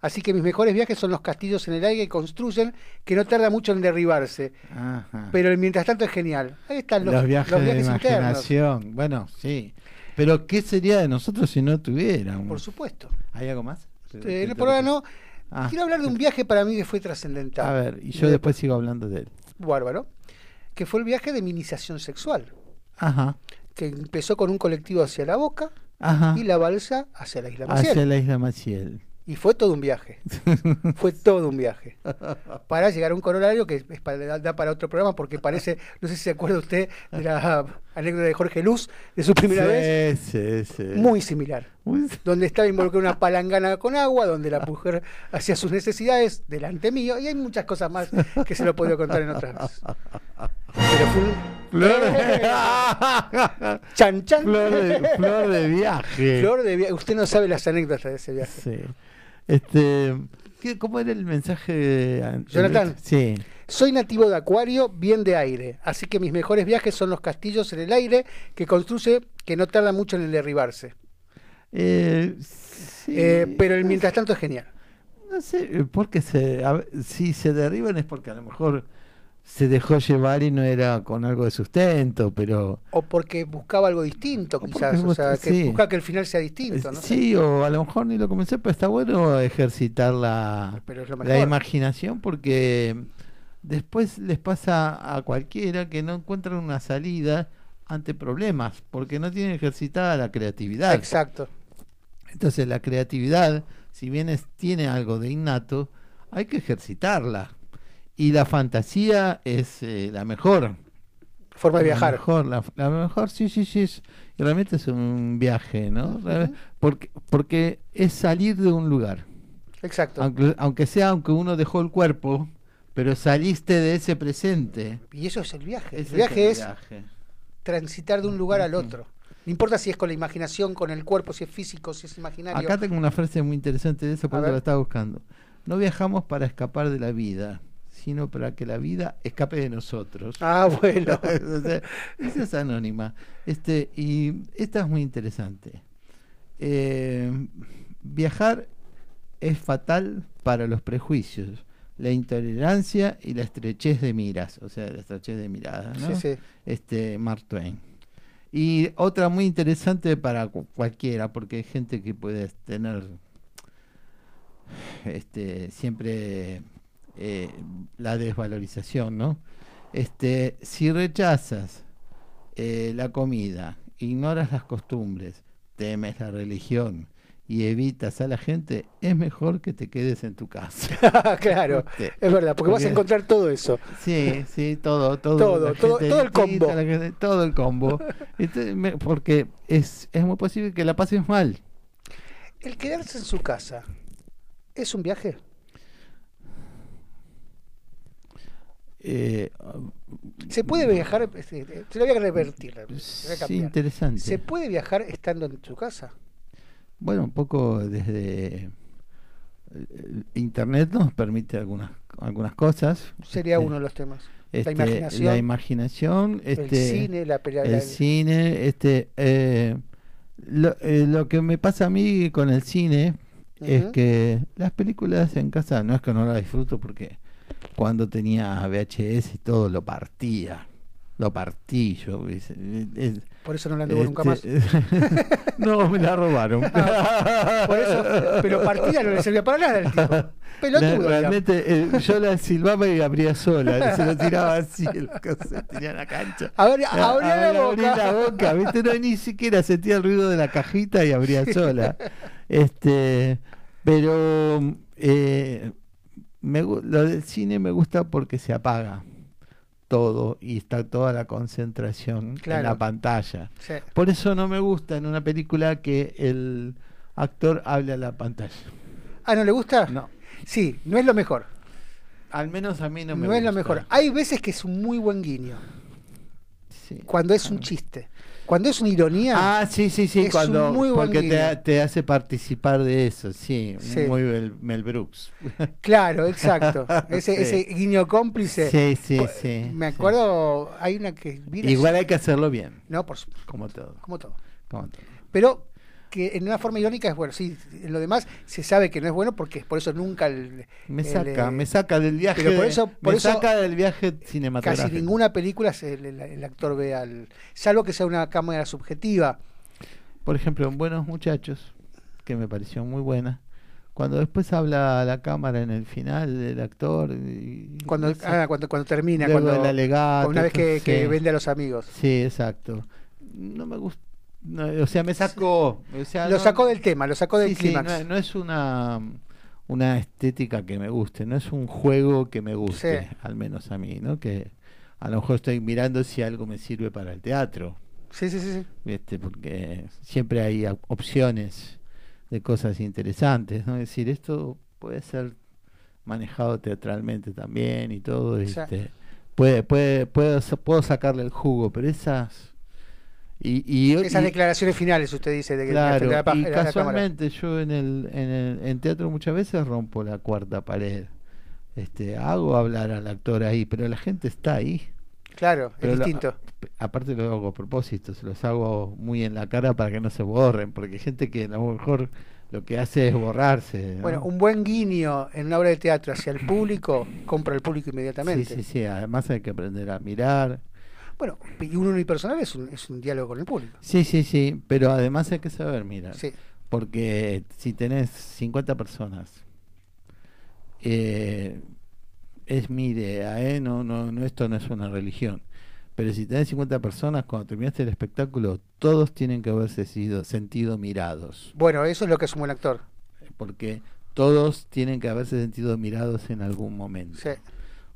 S3: Así que mis mejores viajes son los castillos en el aire que construyen, que no tarda mucho en derribarse.
S2: Ajá.
S3: Pero el mientras tanto es genial. Ahí están los,
S2: los viajes,
S3: los
S2: de
S3: viajes internos.
S2: imaginación. Bueno, sí. Pero ¿qué sería de nosotros si no tuviéramos?
S3: Por supuesto.
S2: ¿Hay algo más?
S3: Eh, por ahora no.
S2: Ah.
S3: Quiero hablar de un viaje para mí que fue trascendental.
S2: A ver, y yo después sigo hablando de él.
S3: Bárbaro. Que fue el viaje de mi iniciación sexual.
S2: Ajá.
S3: Que empezó con un colectivo hacia la boca
S2: Ajá.
S3: y la balsa hacia la isla Maciel.
S2: Hacia la isla Maciel.
S3: Y fue todo un viaje. fue todo un viaje. Para llegar a un corolario que es para, da para otro programa porque parece, no sé si se acuerda usted de la anécdota de Jorge Luz, de su primera
S2: sí,
S3: vez.
S2: Sí, sí.
S3: Muy similar.
S2: Muy-
S3: Donde estaba involucrada una palangana con agua, donde la mujer hacía sus necesidades delante mío, y hay muchas cosas más que se lo podría contar en otras. Pero fue un-
S2: Flor
S3: ¡Eh! Chan, chan.
S2: Flor de, flor de viaje.
S3: Flor de viaje. Usted no sabe las anécdotas de ese viaje.
S2: Sí. Este, ¿qué- ¿Cómo era el mensaje? de-
S3: Jonathan.
S2: Sí.
S3: Soy nativo de Acuario, bien de aire, así que mis mejores viajes son los castillos en el aire que construye que no tarda mucho en el derribarse.
S2: Eh, sí.
S3: Eh, pero el mientras tanto es genial.
S2: No sé, porque se, a si se derriban es porque a lo mejor se dejó llevar y no era con algo de sustento, pero...
S3: O porque buscaba algo distinto, quizás. O sea,
S2: busca-
S3: que
S2: sí.
S3: busca que el final sea distinto. ¿no?
S2: sí, o a lo mejor ni lo comencé, pero está bueno ejercitar la, la imaginación porque después les pasa a cualquiera que no encuentran una salida ante problemas, porque no tienen ejercitada la creatividad.
S3: Exacto.
S2: Entonces la creatividad, si bien es- tiene algo de innato, hay que ejercitarla. Y la fantasía es eh, la mejor.
S3: Forma de
S2: La
S3: viajar.
S2: mejor, la, la mejor, sí, sí, sí. Es, realmente es un viaje, ¿no? Porque, porque es salir de un lugar.
S3: Exacto.
S2: Aunque, aunque sea, aunque uno dejó el cuerpo, pero saliste de ese presente.
S3: Y eso es el viaje. El viaje es
S2: viaje.
S3: transitar de un lugar al otro. No importa si es con la imaginación, con el cuerpo, si es físico, si es imaginario.
S2: Acá tengo una frase muy interesante de eso, porque la estaba buscando. No viajamos para escapar de la vida, sino para que la vida escape de nosotros.
S3: Ah, bueno.
S2: O sea, esa es anónima. Este, y esta es muy interesante. Eh, viajar es fatal para los prejuicios, la intolerancia y la estrechez de miras, o sea, la estrechez de miradas, ¿no?
S3: Sí, sí.
S2: Este, Mark Twain. Y otra muy interesante para cu- cualquiera, porque hay gente que puede tener este, siempre eh, la desvalorización, ¿no? Este, si rechazas eh, la comida, ignoras las costumbres, temes la religión y evitas a la gente, es mejor que te quedes en tu casa.
S3: claro,
S2: Sí.
S3: es verdad, porque vas a encontrar todo eso.
S2: Sí, sí, todo, todo,
S3: Todo, todo- todo el combo.
S2: gente- todo el combo. Entonces, me- porque es, es muy posible que la pases mal.
S3: El quedarse en su casa es un viaje.
S2: Eh,
S3: Se puede viajar, este, se lo voy a revertir. la- voy a
S2: sí, interesante.
S3: Se puede viajar estando en su casa.
S2: Bueno, un poco desde eh, Internet nos permite algunas algunas cosas.
S3: Sería
S2: Este,
S3: uno de los temas.
S2: este,
S3: la imaginación,
S2: la imaginación, este,
S3: el cine, la pelea.
S2: el cine, este, eh, lo, eh, lo que me pasa a mí con el cine es que las películas en casa no es que no las disfruto porque cuando tenía VHS y todo, lo partía. Lo partí yo.
S3: Por eso no la anduvo nunca más.
S2: este, no, me la robaron.
S3: Por eso, pero partida no le servía para nada el tipo. Pelotudo.
S2: Realmente eh, yo la silbaba y abría sola, se lo tiraba así, el coso, tenía en la cancha.
S3: Abría-
S2: Ah,
S3: abría la
S2: abría
S3: boca.
S2: la boca, ¿viste? No, ni siquiera sentía el ruido de la cajita y abría sola. Este, pero eh, me lo del cine me gusta porque se apaga todo y está toda la concentración en la pantalla.
S3: Sí.
S2: Por eso no me gusta en una película que el actor hable a la pantalla.
S3: Ah, ¿no le gusta?
S2: No.
S3: Sí, no es lo mejor.
S2: Al menos a mí no
S3: No,
S2: me
S3: es lo
S2: gusta.
S3: mejor. Hay veces que es un muy buen guiño.
S2: Sí.
S3: Cuando es un chiste. Cuando es una ironía.
S2: Ah, sí, sí, sí,
S3: Es
S2: cuando
S3: un muy buen
S2: porque te, te hace participar de eso, sí,
S3: Sí.
S2: muy Mel, Mel Brooks.
S3: Claro, exacto. Ese,
S2: Sí.
S3: ese guiño cómplice.
S2: Sí, sí,
S3: Po-
S2: sí.
S3: Me
S2: sí.
S3: acuerdo, hay una que vi la-
S2: Igual hay que hacerlo bien,
S3: No, por supuesto,
S2: como todo,
S3: como todo.
S2: como todo.
S3: Pero que en una forma irónica es bueno. Sí, en lo demás se sabe que no es bueno porque por eso nunca el-
S2: Me saca,
S3: eh,
S2: me saca del viaje,
S3: pero por eso- por
S2: me
S3: eso
S2: saca del viaje cinematográfico.
S3: casi ninguna película se- el, el- actor ve al. Salvo que sea una cámara subjetiva.
S2: Por ejemplo, en Buenos Muchachos, que me pareció muy buena, cuando después habla a la cámara en el final del actor y-
S3: Cuando,
S2: y
S3: ah, cuando, cuando termina, cuando,
S2: el alegato,
S3: una vez que,
S2: sí.
S3: que vende a los amigos.
S2: Sí, exacto. No me gusta. O sea, me sacó. o sea,
S3: Lo
S2: no-
S3: sacó del tema, lo sacó del
S2: sí, no, no es una, una estética que me guste, no es un juego que me guste,
S3: Sí.
S2: al menos a mí, ¿no? Que a lo mejor estoy mirando si algo me sirve para el teatro,
S3: Sí, sí, sí. sí.
S2: ¿viste? Porque siempre hay op- opciones de cosas interesantes, ¿no? Es decir, esto puede ser manejado teatralmente también y todo, este, puede, puede, puedo, sa- puedo sacarle el jugo, pero esas y, y,
S3: Esas
S2: y-
S3: declaraciones finales, usted dice, de que
S2: claro,
S3: la,
S2: y
S3: de la cámara.
S2: casualmente yo en el, en el en teatro muchas veces rompo la cuarta pared. Este, hago hablar al actor ahí, pero la gente está ahí.
S3: Claro,
S2: Pero
S3: es
S2: la-
S3: distinto.
S2: aparte lo hago a propósito, se los hago muy en la cara para que no se borren, porque hay gente que a lo mejor lo que hace es borrarse. ¿no?
S3: Bueno, un buen guiño en una obra de teatro hacia el público, compra el público
S2: sí,
S3: inmediatamente.
S2: sí, sí, además hay que aprender a mirar.
S3: Bueno, y un unipersonal es un, es un diálogo con el público.
S2: Sí, sí, sí, pero además hay que saber mirar.
S3: Sí.
S2: Porque si tenés 50 personas, eh, es mi idea, ¿eh? no, no, no, esto no es una religión. Pero si tenés 50 personas, cuando terminaste el espectáculo, todos tienen que haberse sido, sentido mirados.
S3: Bueno, eso es lo que es un buen actor.
S2: Porque todos tienen que haberse sentido mirados en algún momento.
S3: Sí.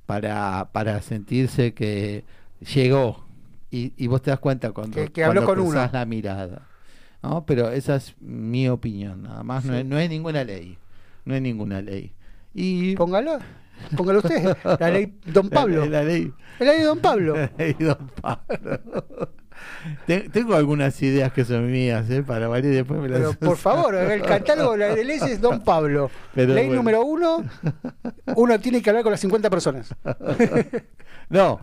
S2: Para, para sentirse que llegó. Y, y vos te das cuenta cuando,
S3: Que- que habló
S2: cuando
S3: con uno.
S2: cruzás la mirada. ¿no? Pero esa es mi opinión, nada más. No, hay, no hay ninguna ley. No hay ninguna ley. Y
S3: Póngalo. Póngalo usted. La ley Don Pablo.
S2: La, la ley,
S3: La ley Don Pablo.
S2: la ley Don Pablo. Te- Tengo algunas ideas que son mías, ¿eh? Para variar después me las
S3: Pero por favor, el catálogo de la leyes es Don Pablo.
S2: Pero
S3: ley
S2: bueno.
S3: número uno, uno tiene que hablar con las 50 personas.
S2: No,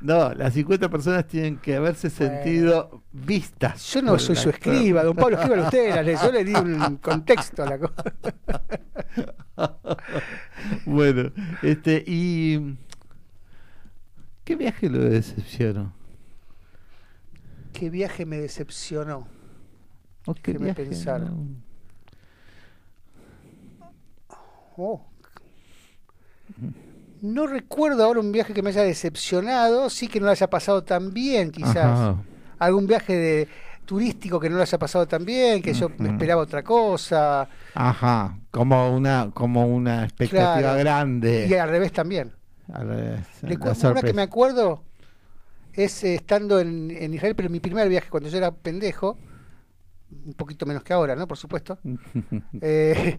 S2: no, las 50 personas tienen que haberse sentido vistas.
S3: Yo no soy su escriba, Don Pablo, escriba usted las leyes. Yo le di un contexto a la cosa.
S2: bueno, este, y. ¿Qué viaje lo decepcionó?
S3: ¿Qué viaje me decepcionó?
S2: ¿O qué
S3: Déjeme
S2: viaje
S3: pensar.
S2: no?
S3: Oh. No recuerdo ahora un viaje que me haya decepcionado, sí que no lo haya pasado tan bien, quizás.
S2: Ajá.
S3: Algún viaje de turístico que no lo haya pasado tan bien, que yo
S2: Ujú.
S3: esperaba otra cosa.
S2: Ajá, como una, como una expectativa
S3: Claro.
S2: grande.
S3: Y al revés también.
S2: Al revés,
S3: Le una que me acuerdo es eh, estando en, en Israel, pero mi primer viaje cuando yo era pendejo, un poquito menos que ahora, ¿no? Por supuesto. eh,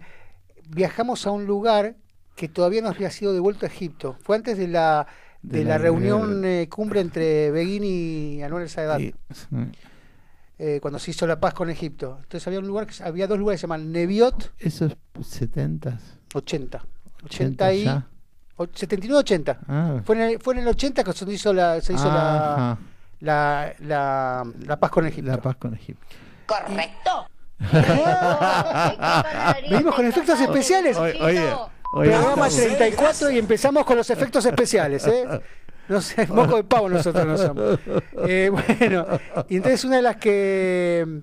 S3: viajamos a un lugar que todavía no había sido devuelto a Egipto. Fue antes de la, de
S2: De
S3: la,
S2: la-
S3: reunión eh, cumbre entre Begin y Anwar el Sadat,
S2: Sí, sí.
S3: eh, cuando se hizo la paz con Egipto. Entonces había un lugar que había dos lugares que se llaman Neviot
S2: Esos 70
S3: 80. 80
S2: 80
S3: y
S2: ya.
S3: 79-80.
S2: Ah,
S3: Fue en, el, fue en el 80 que se hizo la, se hizo la, la, la, la paz con Egipto.
S2: la paz con Egipto.
S9: Correcto.
S3: Venimos con efectos especiales.
S2: Oye, oye, Hoy
S3: Programa
S2: estamos-
S3: 34 y empezamos con los efectos especiales, ¿eh? No sé, moco de pavo nosotros no somos. Eh, bueno, y entonces una de las que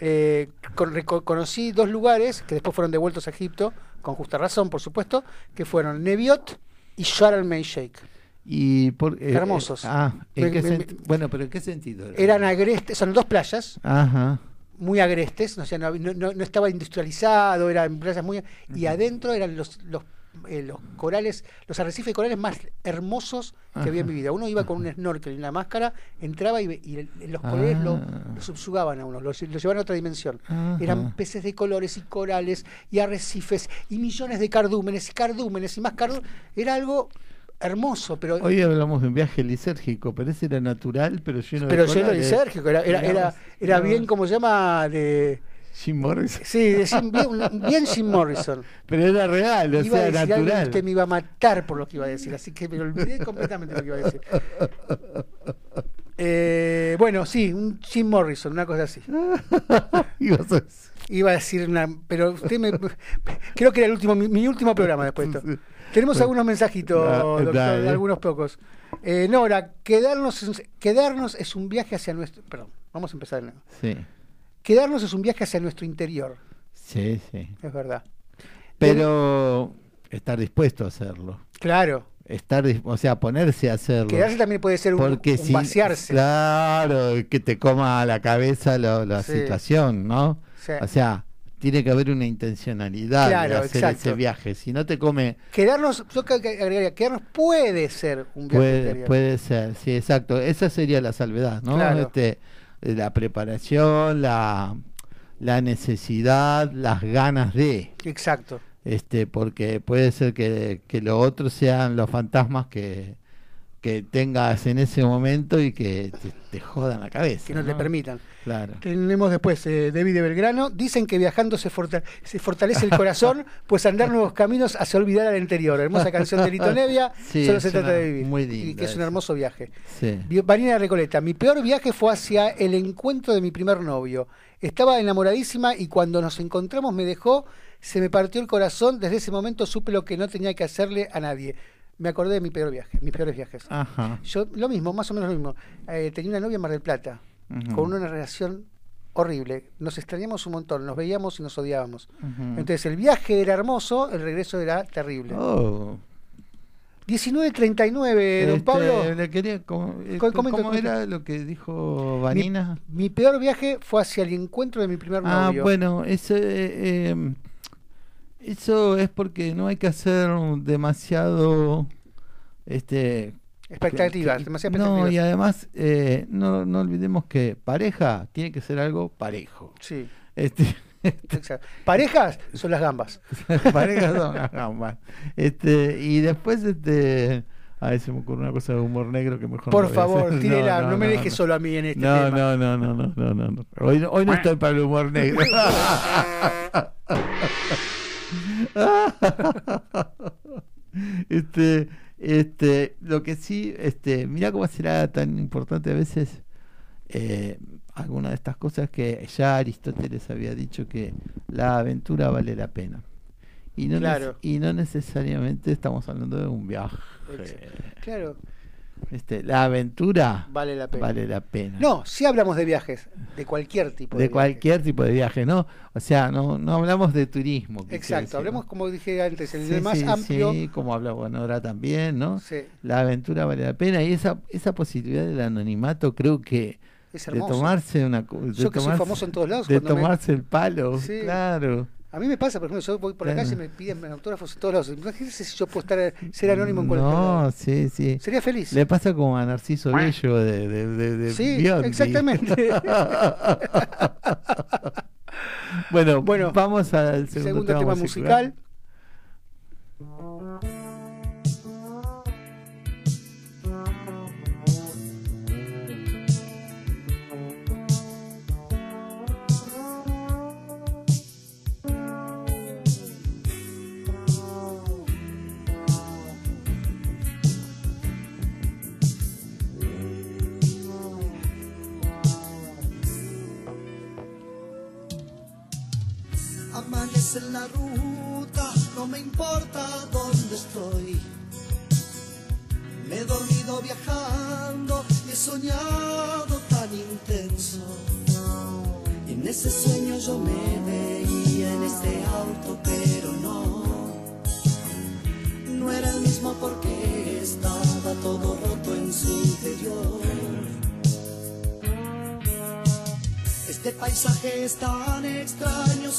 S3: eh, con- conocí dos lugares que después fueron devueltos a Egipto, con justa razón, por supuesto, que fueron Neviot y Sharm el Sheikh.
S2: Y por, eh,
S3: Hermosos.
S2: eh, ah, ¿en
S3: Me-
S2: qué
S3: me-
S2: senti- bueno, pero ¿en qué sentido? era?
S3: Eran agrestes, son dos playas,
S2: Ajá.
S3: Muy agrestes, o sea, no, no- no- estaba industrializado, eran playas muy... Y adentro eran los, los, eh, los corales, los arrecifes de corales más hermosos que había en mi vida. Uno iba con un snorkel y una máscara, entraba y, y los colores lo,
S2: Ah.
S3: lo subsugaban a uno, lo, lo llevaban a otra dimensión. Eran peces de colores y corales y arrecifes y millones de cardúmenes y cardúmenes y más cardúmenes. Era algo hermoso, pero...
S2: Hoy hablamos de un viaje lisérgico, pero ese era natural, pero lleno
S3: pero
S2: de
S3: lleno de lisérgico, era, era, era, era bien, como se llama? De,
S2: Jim Morrison.
S3: Sí, de Jim- bien, Jim Morrison.
S2: Pero era real, o
S3: iba a
S2: sea,
S3: decir algo y
S2: natural.
S3: usted me iba a matar por lo que iba a decir, así que me olvidé completamente lo que iba a decir. Eh, bueno, sí, un Jim Morrison, una cosa así. Iba a decir una, pero usted me, creo que era el último, mi, mi último programa después de esto. Tenemos
S2: Bueno.
S3: algunos mensajitos,
S2: Da-
S3: doctor,
S2: dale.
S3: algunos pocos. Eh, Nora, quedarnos, quedarnos es un viaje hacia nuestro, perdón, vamos a empezar nuevo.
S2: Sí,
S3: Quedarnos es un viaje hacia nuestro interior,
S2: sí, sí.
S3: es verdad.
S2: Pero estar dispuesto a hacerlo.
S3: Claro,
S2: Estar, o sea, ponerse a hacerlo.
S3: quedarse también puede ser un,
S2: Porque
S3: un
S2: si,
S3: vaciarse.
S2: Claro, que te coma a la cabeza lo- la
S3: Sí.
S2: situación, ¿no?
S3: Sí.
S2: O sea, tiene que haber una intencionalidad
S3: Claro,
S2: de hacer
S3: exacto.
S2: ese viaje. Si no te come,
S3: Quedarnos, yo agregaría, quedarnos puede ser un viaje
S2: puede,
S3: interior.
S2: puede ser, sí, exacto. Esa sería la salvedad, ¿no?
S3: Claro.
S2: Este, la preparación, la, la necesidad, las ganas de.
S3: Exacto.
S2: este porque puede ser que, que lo otro sean los fantasmas que, que tengas en ese momento y que te, te jodan la cabeza.
S3: Que no te permitan.
S2: Claro.
S3: Tenemos después eh, David de Belgrano. Dicen que viajando se, forta- se fortalece el corazón, pues andar nuevos caminos hace olvidar al interior. Hermosa canción de Lito Nevia,
S2: Sí,
S3: solo se trata
S2: una-
S3: de vivir.
S2: muy
S3: y
S2: linda
S3: que es un hermoso viaje.
S2: Sí.
S3: Vanina Recoleta, mi peor viaje fue hacia el encuentro de mi primer novio. Estaba enamoradísima y cuando nos encontramos me dejó, se me partió el corazón. Desde ese momento supe lo que no tenía que hacerle a nadie. Me acordé de mi peor viaje, mis peores viajes.
S2: Ajá.
S3: Yo, lo mismo, más o menos lo mismo. Eh, tenía una novia en Mar del Plata, con una relación horrible. Nos extrañamos un montón, nos veíamos y nos odiábamos. Entonces el viaje era hermoso, el regreso era terrible.
S2: Oh.
S3: 1939, don
S2: Este,
S3: Pablo.
S2: le quería, ¿cómo, eh, cómo era lo que dijo Vanina?
S3: Mi, mi peor viaje fue hacia el encuentro de mi primer
S2: Ah,
S3: novio.
S2: bueno, eso, eh, eh, eso es porque no hay que hacer demasiado... Este,
S3: Expectativas,
S2: que-
S3: demasiadas
S2: No,
S3: expectativas.
S2: y además eh, no, no olvidemos que pareja tiene que ser algo parejo.
S3: Sí,
S2: Este,
S3: exacto. Parejas son las gambas.
S2: parejas son las gambas. Este, y después, este, a ver, se me ocurre una cosa de humor negro que mejor
S3: Por
S2: no
S3: favor, tírela, no, me dejes solo a mí en este
S2: No,
S3: tema.
S2: no, no, no, no, no, no, no. Hoy, no- hoy no estoy para el humor negro. este, este, lo que sí, este, mira cómo será tan importante a veces eh, alguna de estas cosas que ya Aristóteles había dicho que la aventura vale la pena. Y no,
S3: Claro.
S2: y no necesariamente estamos hablando de un viaje.
S3: Claro,
S2: Este, la aventura
S3: vale la pena.
S2: vale la pena.
S3: No, si hablamos de viajes, de cualquier tipo de,
S2: de cualquier tipo de viaje, ¿no? O sea, no, no hablamos de turismo.
S3: viaje. Exacto,
S2: decir,
S3: hablemos
S2: ¿no?
S3: como dije antes, el
S2: Sí,
S3: más
S2: sí,
S3: amplio.
S2: sí, como habla ahora también, ¿no?
S3: Sí,
S2: La aventura vale la pena y esa esa posibilidad del anonimato creo que
S3: es
S2: de tomarse una de
S3: Yo que soy
S2: tomarse-
S3: famoso en todos lados,
S2: de
S3: me-
S2: tomarse el palo,
S3: Sí.
S2: claro.
S3: A mí me pasa, por ejemplo, yo voy por la
S2: Claro.
S3: calle y me piden autógrafos en todos lados. Imagínense si yo puedo estar, ser anónimo en cualquier
S2: No,
S3: lado.
S2: sí, sí.
S3: Sería feliz.
S2: Le pasa como a Narciso Bello de, de, de, de
S3: Sí,
S2: Biondi.
S3: exactamente.
S2: bueno,
S3: Bueno,
S2: vamos al segundo,
S3: Segundo tema musical.
S9: Amanece no me importa dónde estoy. Me he dormido viajando y he soñado tan intenso. En ese sueño yo me veía en este auto, pero no. No era el mismo porque estaba todo roto en su interior. Este paisaje es tan extraño,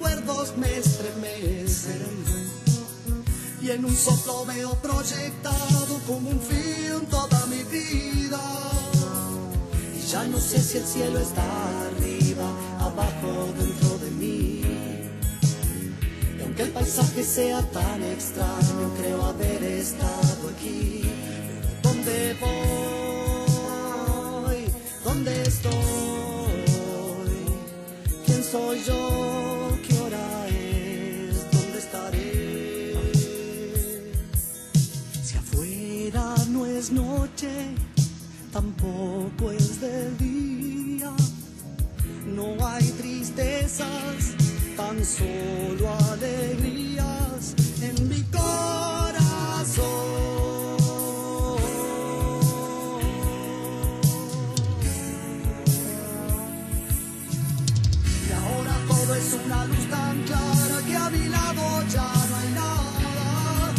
S9: recuerdos me estremecen. Y en un soplo veo proyectado como un film toda mi vida. Y ya no sé si el cielo está arriba, abajo, dentro de mí. Y aunque el paisaje sea tan extraño, creo haber estado aquí. ¿dónde voy? ¿Dónde estoy? ¿Quién soy yo? Tampoco es de día. No hay tristezas, tan solo alegrías en mi corazón. Y ahora todo es una luz tan clara que a mi lado ya no hay nada.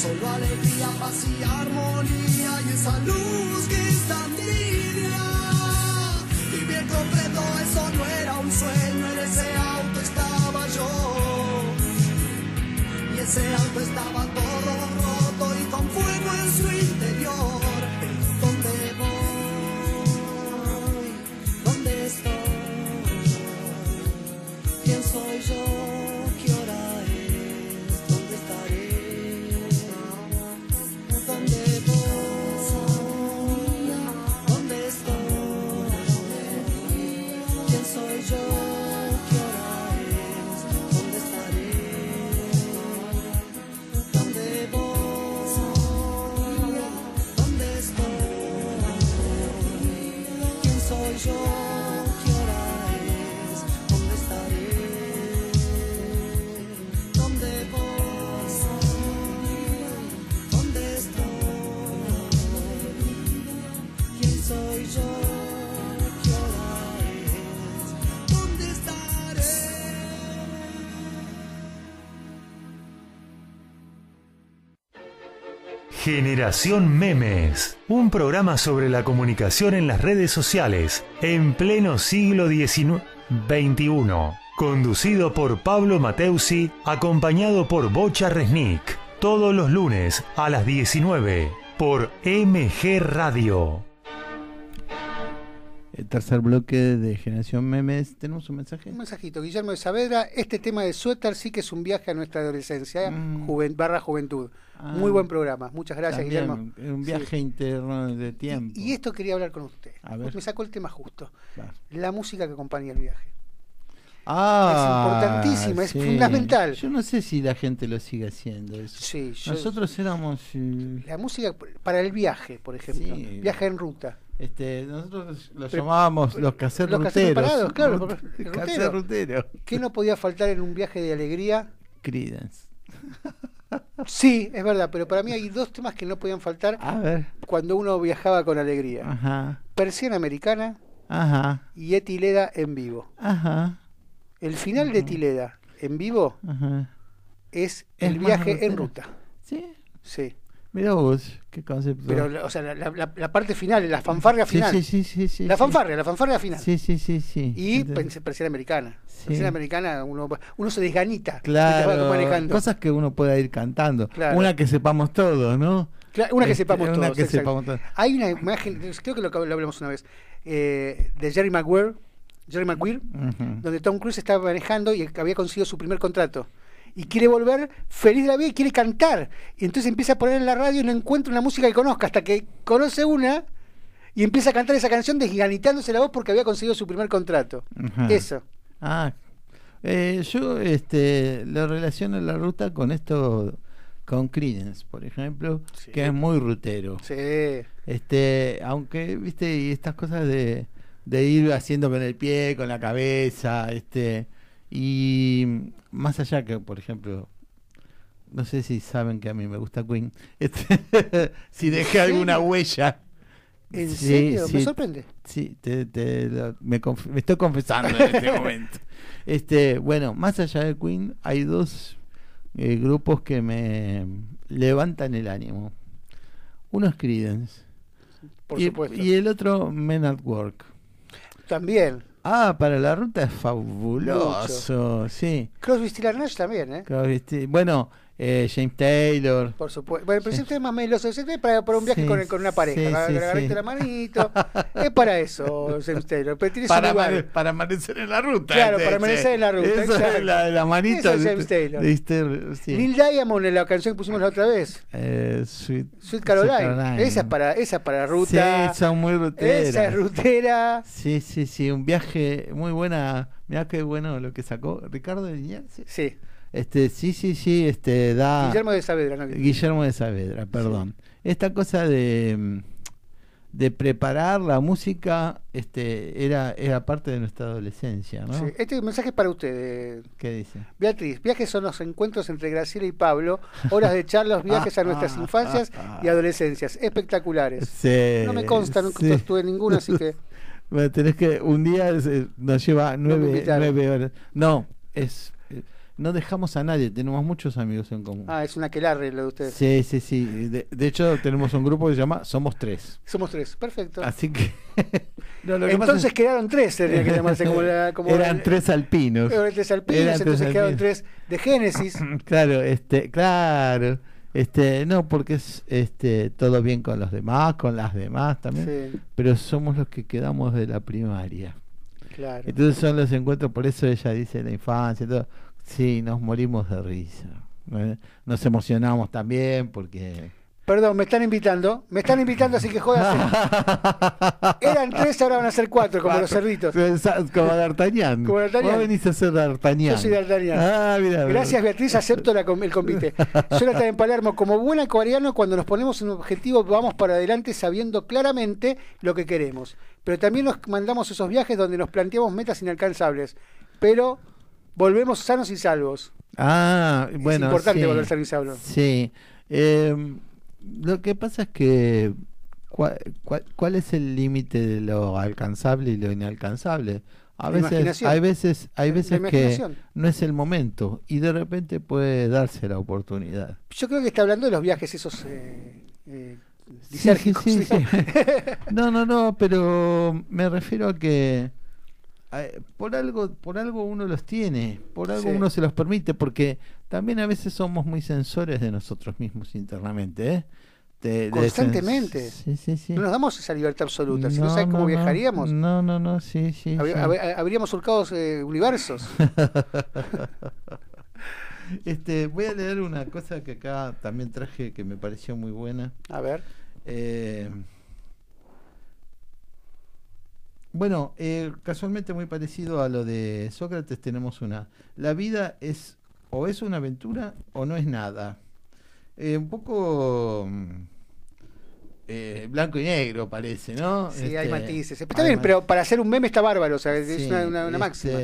S9: Solo alegría, paz y armonía esa luz que es tan divina.
S1: Generación Memes, un programa sobre la comunicación en las redes sociales en pleno siglo XIX XXI, conducido por Pablo Mateusi, acompañado por Bocha Resnick, todos los lunes a las 19 por MG Radio.
S2: El tercer bloque de Generación Memes. ¿Tenemos un mensaje?
S3: Un mensajito, Guillermo de Saavedra. Este tema de suéter sí que es un viaje a nuestra adolescencia,
S2: Mm.
S3: juven- barra juventud.
S2: Ah.
S3: Muy buen programa. Muchas gracias,
S2: También,
S3: Guillermo.
S2: Un
S3: Sí.
S2: viaje interno de tiempo.
S3: Y esto quería hablar con usted.
S2: A ver.
S3: Me sacó el tema justo.
S2: Va.
S3: La música que acompaña el viaje.
S2: Ah,
S3: Es importantísima, es fundamental.
S2: Yo no sé si la gente lo sigue haciendo eso.
S3: Sí, yo-
S2: Nosotros éramos eh,
S3: La música para el viaje, por ejemplo.
S2: Sí.
S3: Viaje en ruta.
S2: este, nosotros
S3: Pero-
S2: llamábamos los caseros
S3: los
S2: ruteros.
S3: parados, claro,
S2: caser
S3: rutero.
S2: rutero.
S3: ¿Qué no podía faltar en un viaje de alegría?
S2: Creedence.
S3: Sí, es verdad, pero para mí hay dos temas que no podían faltar
S2: A ver.
S3: cuando uno viajaba con alegría.
S2: Ajá.
S3: Persiana Americana
S2: Ajá.
S3: y Etileda en vivo.
S2: Ajá.
S3: El final de Etileda en vivo es
S2: Es
S3: el viaje en ruta.
S2: Sí.
S3: Sí.
S2: Mira vos, qué concepto.
S3: Pero, o sea, la, la- la parte final, la fanfarria final.
S2: sí, sí, sí, sí,
S3: la
S2: sí.
S3: fanfarria, la fanfarria final.
S2: Sí, sí, sí, sí.
S3: Y persiana americana.
S2: Sí.
S3: Persiana americana, uno, uno se desganita.
S2: Claro,
S3: manejando.
S2: cosas que uno pueda ir cantando.
S3: Claro.
S2: Una que sepamos todos, ¿no?
S3: Claro, una que
S2: Este,
S3: sepamos
S2: una
S3: todos.
S2: que sepamos todos.
S3: Hay una imagen, creo que lo, lo hablamos una vez, eh, de Jerry Maguire, Jerry
S2: Ujú.
S3: donde Tom Cruise estaba manejando y había conseguido su primer contrato. y quiere volver feliz de la vida y quiere cantar. Y entonces empieza a poner en la radio y no encuentra una música que conozca hasta que conoce una y empieza a cantar esa canción desganitándose la voz porque había conseguido su primer contrato. Eso.
S2: Ah, eh, yo este, lo relaciono la ruta con esto, con Creedence, por ejemplo,
S3: Sí.
S2: que es muy rutero.
S3: Sí.
S2: Este, aunque, viste, y estas cosas de, de ir haciendo con el pie, con la cabeza, este, y más allá que, por ejemplo, no sé si saben que a mí me gusta Queen, este, si dejé alguna huella.
S3: ¿En
S2: Sí,
S3: serio? Me sorprende.
S2: Sí, te, te lo- me, me estoy confesando en este momento. Este, bueno, más allá de Queen, hay dos eh, grupos que me levantan el ánimo. Uno es Creedence
S3: Por
S2: y,
S3: supuesto.
S2: y el otro Men at Work.
S3: También.
S2: Ah, para la ruta es fabuloso, sí.
S3: Crosby, Stills Nash también, ¿eh?
S2: Viste, Bueno, eh, James Taylor.
S3: Por supuesto. Bueno, pero siempre es más meloso. siempre es para, para un viaje
S2: Sí,
S3: con, con una pareja.
S2: sí,
S3: Agar-
S2: sí,
S3: agarrarte
S2: sí.
S3: la manito. es para eso, James Taylor. Pero tiene
S2: Para,
S3: lugar.
S2: para amanecer en la ruta.
S3: Claro,
S2: ese,
S3: para amanecer en la ruta,
S2: Eso
S3: exacto.
S2: es la, la manito
S3: Eso es James Taylor.
S2: este-.
S3: Neil Diamond en la canción que pusimos la otra vez.
S2: Eh, Sweet,
S3: Sweet Caroline.
S2: Caroline.
S3: Esa es para, esa es para ruta.
S2: Sí, son muy ruteras.
S3: Esa es rutera.
S2: Sí, sí, sí, un viaje muy buena. Mirá qué bueno lo que sacó Ricardo de Liñán, sí. Este, sí, sí, sí, este da
S3: Guillermo de Saavedra. ¿no?
S2: Guillermo de Saavedra, perdón. Esta cosa de mm, de preparar la música, este, era era parte de nuestra adolescencia, ¿no?
S3: Sí. Este mensaje es para ustedes.
S2: ¿Qué dice?
S3: Beatriz, viajes son los encuentros entre Graciela y Pablo, horas de charlas, viajes a nuestras infancias y adolescencias, espectaculares.
S2: Sí,
S3: No me consta, nunca
S2: sí.
S3: estuve en ninguna, así que
S2: Bueno, tenés que un día eh, nos lleva nueve, nueve horas. No, es no dejamos a nadie, tenemos muchos amigos en común.
S3: ah, es una quelarre lo de ustedes.
S2: Sí, sí, sí. De, de hecho, tenemos un grupo que se llama Somos Tres.
S3: Somos tres, perfecto.
S2: Así que. No, lo que pasa
S3: Entonces
S2: es-
S3: quedaron tres, tendría que llamarse como la, como
S2: Eran
S3: el-
S2: tres alpinos.
S3: eran tres alpinos,
S2: Eran tres
S3: entonces quedaron
S2: alpinos.
S3: tres de Génesis.
S2: Claro, este, claro. Este, no, porque es este todo bien con los demás, con las demás también,
S3: Sí,
S2: pero somos los que quedamos de la primaria.
S3: claro.
S2: Entonces son los encuentros, por eso ella dice la infancia, y todo. Sí, nos morimos de risa. ¿eh? Nos emocionamos también porque
S3: Perdón, me están invitando, me están invitando, así que jódase. Eran tres, ahora van a ser cuatro, como los cerditos.
S2: Pensá- Como D'Artagnan.
S3: Como D'Artagnan.
S2: Vos venís a ser D'Artagnan.
S3: Yo soy D'Artagnan.
S2: Ah, mira.
S3: Gracias Beatriz, acepto la el convite. Jonathan en Palermo, como buena coreano, cuando nos ponemos un objetivo vamos para adelante sabiendo claramente lo que queremos. Pero también nos mandamos esos viajes donde nos planteamos metas inalcanzables. Pero volvemos sanos y salvos.
S2: Ah, bueno.
S3: es importante
S2: sí.
S3: volver sanos y salvos.
S2: Sí. Eh, lo que pasa es que. ¿Cuál, cuál, cuál es el límite de lo alcanzable y lo inalcanzable? A veces, hay veces, hay veces que no es el momento y de repente puede darse la oportunidad.
S3: Yo creo que está hablando de los viajes esos eh, eh,
S2: Sí, sí. No, no, no, pero me refiero a que por algo, por algo uno los tiene, por algo
S3: Sí.
S2: uno se los permite, porque también a veces somos muy sensores de nosotros mismos internamente, ¿eh? De- de sens-
S3: Constantemente.
S2: Sí, sí, sí.
S3: No nos damos esa libertad absoluta. Si no, sabes cómo
S2: no,
S3: viajaríamos,
S2: No, no, no, sí, sí.
S3: habría-
S2: sí.
S3: hab- habríamos surcado eh, universos.
S2: este, voy a leer una cosa que acá también traje que me pareció muy buena.
S3: A ver.
S2: Eh, bueno, eh, casualmente muy parecido a lo de Sócrates tenemos una. La vida es o es una aventura o no es nada. Eh, un poco mm, eh, blanco y negro parece, ¿no?
S3: Sí, hay
S2: Este,
S3: matices. Está
S2: hay
S3: bien, pero para hacer un meme está bárbaro. O sea, es
S2: Sí,
S3: una, una- una
S2: este,
S3: máxima.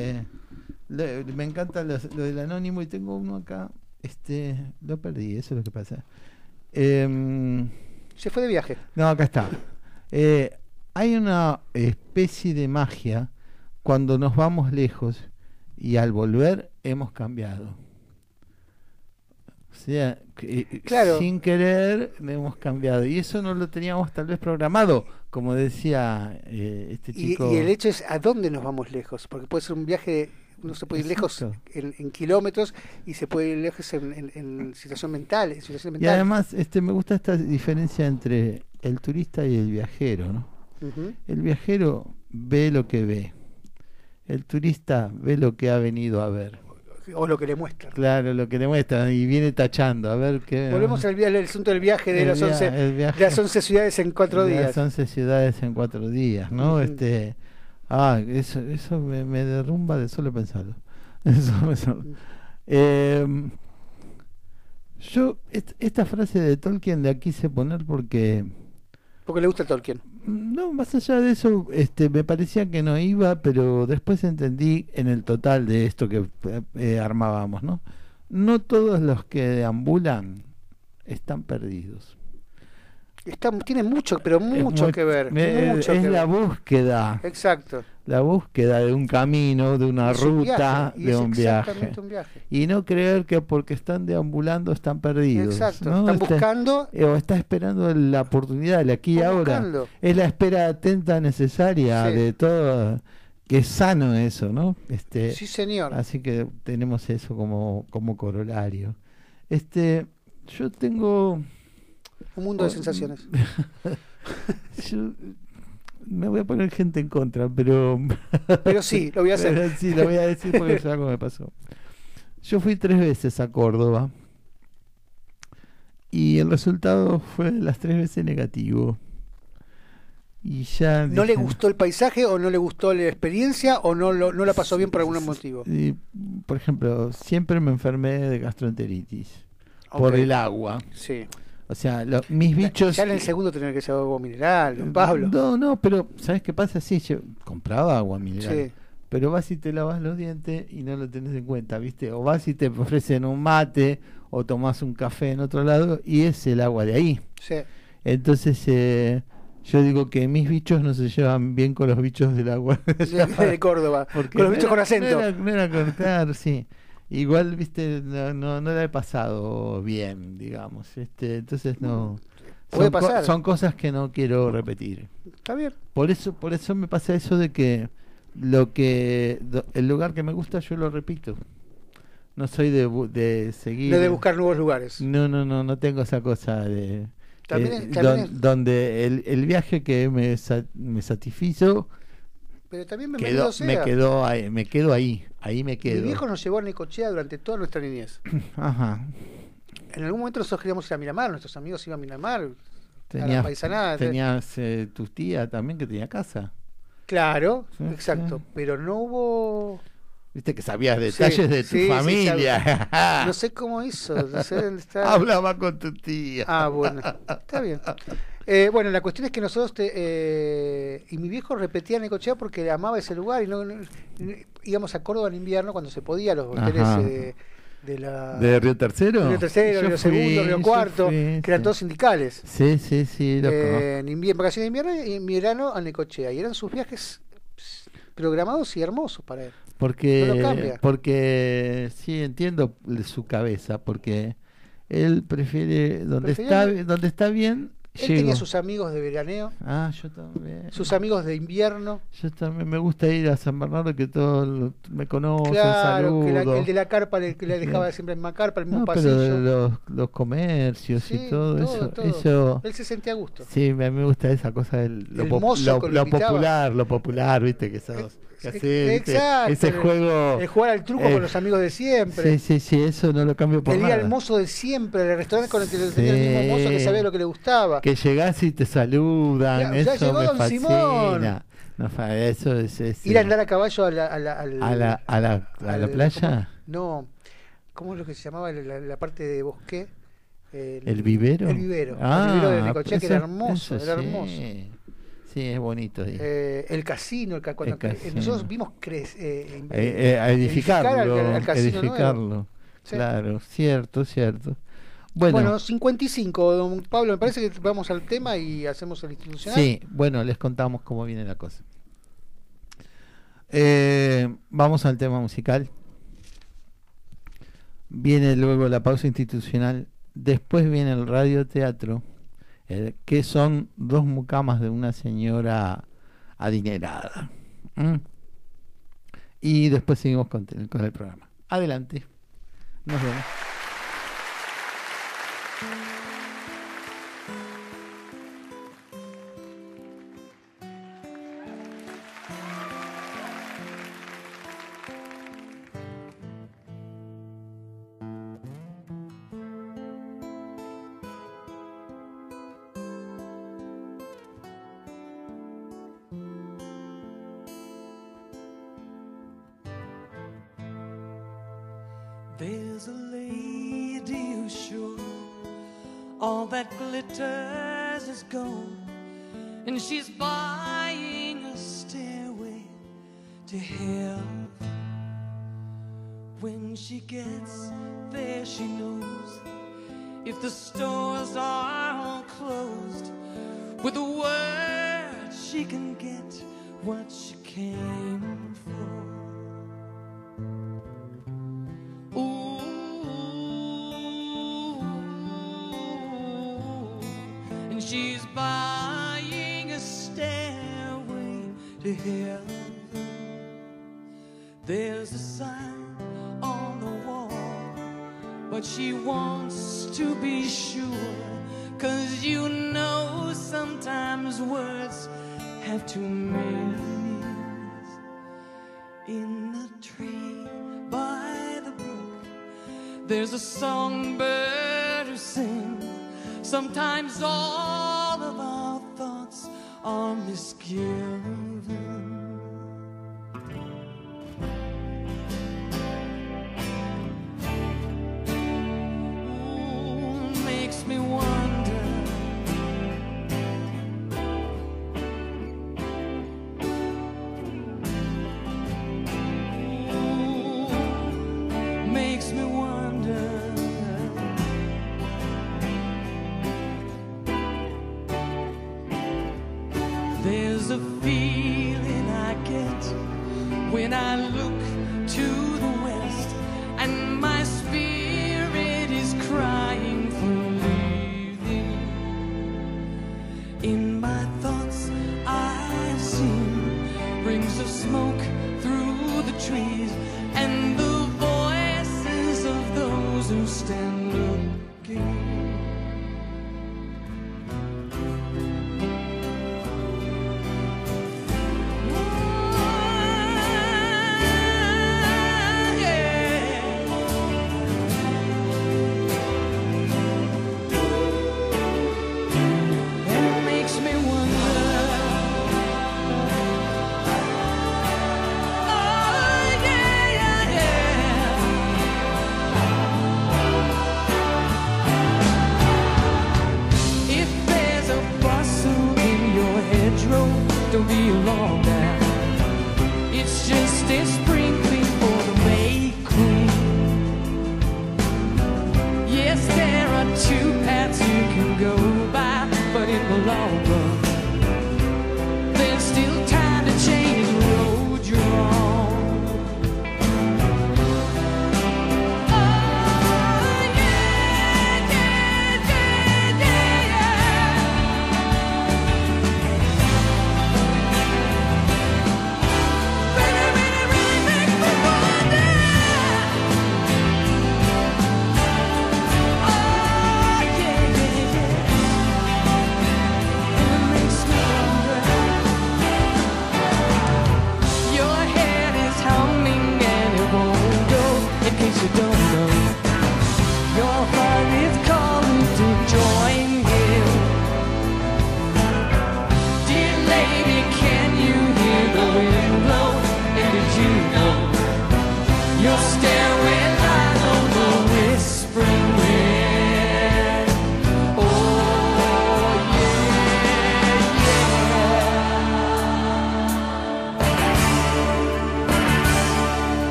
S2: le- me encanta lo, del anónimo y tengo uno acá. Este, lo perdí, eso es lo que pasa. Em,
S3: Se fue de viaje.
S2: no, acá está. Eh, hay una especie de magia cuando nos vamos lejos y al volver hemos cambiado. O sea, que, eh,
S3: Claro.
S2: sin querer hemos cambiado. Y eso no lo teníamos tal vez programado, como decía eh, este
S3: Y,
S2: chico.
S3: y el hecho es a dónde nos vamos lejos. Porque puede ser un viaje, uno se puede ir lejos en, en kilómetros y se puede ir lejos en, en- en situación mental. En situación
S2: Y
S3: mental.
S2: además este, me gusta esta diferencia entre el turista y el viajero, ¿no? El viajero ve lo que ve. El turista ve lo que ha venido a ver.
S3: O lo que le muestran.
S2: Claro, lo que le muestran y viene tachando. A ver qué.
S3: Volvemos al, al asunto del viaje de,
S2: El
S3: las
S2: via-
S3: 11,
S2: el viaje.
S3: de las 11 ciudades en cuatro días.
S2: Las 11 ciudades en cuatro días, ¿no? Este. Ah, eso, eso me, me derrumba de solo pensarlo. Eso me solo- Eh, yo, est- esta frase de Tolkien la quise poner porque.
S3: Porque le gusta Tolkien.
S2: No, más allá de eso, este, me parecía que no iba, pero después entendí en el total de esto que eh, armábamos, ¿no? No todos los que deambulan están perdidos.
S3: Está, tiene mucho, pero mucho
S2: muy-
S3: que ver.
S2: eh,
S3: mucho
S2: es
S3: que
S2: la
S3: ver.
S2: búsqueda,
S3: Exacto.
S2: La búsqueda de un camino, de una
S3: Es un
S2: ruta,
S3: viaje,
S2: de un viaje.
S3: exactamente un viaje.
S2: Y no creer que porque están deambulando están perdidos.
S3: Exacto.
S2: ¿no?
S3: Están buscando.
S2: eh, o está esperando la oportunidad, el aquí y ahora.
S3: buscando.
S2: Es la espera atenta necesaria
S3: Sí.
S2: de todo. Que es sano eso, ¿no? Este,
S3: Sí, señor.
S2: Así que tenemos eso como, como corolario. Este, yo tengo.
S3: Un mundo de sensaciones.
S2: yo me voy a poner gente en contra, pero.
S3: Pero sí, lo voy a hacer.
S2: Sí, lo voy a decir porque es algo que me pasó. Yo fui tres veces a Córdoba y el resultado fue las tres veces negativo. Y ya.
S3: ¿No le gustó el paisaje o no le gustó la experiencia o no, lo- no la pasó bien por algún motivo?
S2: Y, por ejemplo, siempre me enfermé de gastroenteritis por el agua.
S3: Sí.
S2: O sea, lo- mis bichos.
S3: Ya en el segundo tener que ser agua mineral, don Pablo.
S2: No, no, pero ¿sabes qué pasa? Sí, yo compraba agua mineral.
S3: Sí.
S2: Pero vas y te lavas los dientes y no lo tenés en cuenta, ¿viste? O vas y te ofrecen un mate o tomás un café en otro lado y es el agua de ahí.
S3: Sí.
S2: Entonces, eh, yo digo que mis bichos no se llevan bien con los bichos del agua.
S3: De Córdoba.
S2: Porque
S3: con los
S2: no
S3: bichos con acento.
S2: No era, no era claro, sí. Igual, viste, no, no, no la he pasado bien, digamos. Este, entonces no.
S3: Puede
S2: son co-
S3: pasar.
S2: son cosas que no quiero repetir.
S3: Está bien.
S2: Por eso, por eso me pasa eso de que lo que el lugar que me gusta yo lo repito. No soy de, de seguir.
S3: No de buscar nuevos lugares.
S2: No, no, no, no tengo esa cosa de
S3: También
S2: eh,
S3: también
S2: don-
S3: es-
S2: donde el, el viaje que me, sa- me satisfizo
S3: Pero también me
S2: quedó, me quedó ahí, me quedo ahí, ahí me
S3: Mi
S2: quedo.
S3: viejo nos llevó a Necochea durante toda nuestra niñez.
S2: Ajá.
S3: En algún momento nosotros queríamos ir a Miramar, nuestros amigos iban a Miramar. a la
S2: Tenías,
S3: paisanada.
S2: tenías eh, tu tía también que tenía casa.
S3: Claro,
S2: Sí,
S3: exacto.
S2: sí.
S3: Pero no hubo.
S2: Viste que sabías
S3: Sí,
S2: detalles de tu familia.
S3: No sé cómo hizo. No sé dónde está.
S2: Hablaba con tu tía.
S3: Ah, bueno. Está bien. Eh, bueno, la cuestión es que nosotros. te- eh, y mi viejo repetía Necochea porque amaba ese lugar y no, no- íbamos a Córdoba en invierno cuando se podía, los hoteles eh, de la.
S2: ¿De Río Tercero?
S3: Río Tercero,
S2: Yo
S3: Río
S2: fui,
S3: Segundo, Río Cuarto,
S2: fui,
S3: que eran
S2: sí.
S3: todos sindicales.
S2: Sí, sí, sí, lo
S3: Eh, en invierno, vacaciones de invierno y en verano a Necochea. Y eran sus viajes programados y hermosos para él.
S2: Porque,
S3: no
S2: porque sí entiendo su cabeza, porque él prefiere donde está donde está bien.
S3: Él
S2: llego.
S3: tenía sus amigos de veraneo,
S2: Ah, yo también.
S3: sus amigos de invierno.
S2: Yo también me gusta ir a San Bernardo que todos me conocen,
S3: Claro, que la- el de la carpa le, que le dejaba siempre en carpa, el mismo
S2: No,
S3: pasillo.
S2: pero los, los comercios
S3: Sí,
S2: y todo,
S3: todo,
S2: eso,
S3: todo.
S2: eso
S3: Él se sentía a gusto.
S2: Sí, me, me gusta esa cosa del lo, lo-
S3: lo
S2: popular, lo popular, viste que esos
S3: Ex- Exacto,
S2: ese
S3: el-
S2: juego
S3: El jugar al truco
S2: eh,
S3: con los amigos de siempre.
S2: Sí, sí, sí, eso no lo cambio por
S3: el ir
S2: nada.
S3: al mozo de siempre, el restaurante con el que tenía el mismo mozo que
S2: Sí.
S3: sabía lo que le gustaba.
S2: Que llegás y te saludan,
S3: Ya- ya
S2: eso
S3: llegó
S2: me
S3: Don
S2: fascina.
S3: Simón.
S2: No, eso es, es,
S3: Ir a
S2: eh,
S3: andar a caballo a la, a la, al-
S2: a la, a la, a la
S3: al-
S2: playa,
S3: ¿cómo? No, ¿cómo es lo que se llamaba la, la parte de bosque?
S2: el vivero.
S3: El vivero.
S2: Ah,
S3: el vivero de Necochea, que era hermoso, era
S2: sí.
S3: hermoso.
S2: Sí, es bonito.
S3: Eh, el casino, el ca- cuando
S2: El
S3: cre-
S2: casino.
S3: nosotros vimos eh,
S2: Eh, eh, a
S3: edificar
S2: edificarlo,
S3: al- al casino nuevo.
S2: edificarlo.
S3: Sí.
S2: Claro, cierto, cierto. Bueno,
S3: Bueno, 55, don Pablo, me parece que vamos al tema y hacemos el institucional.
S2: sí, bueno, les contamos cómo viene la cosa. Eh, vamos al tema musical. Viene luego la pausa institucional. Después viene el radioteatro, eh, que son dos mucamas de una señora adinerada. ¿Mm? Y después seguimos con, con el programa. Adelante. Nos vemos.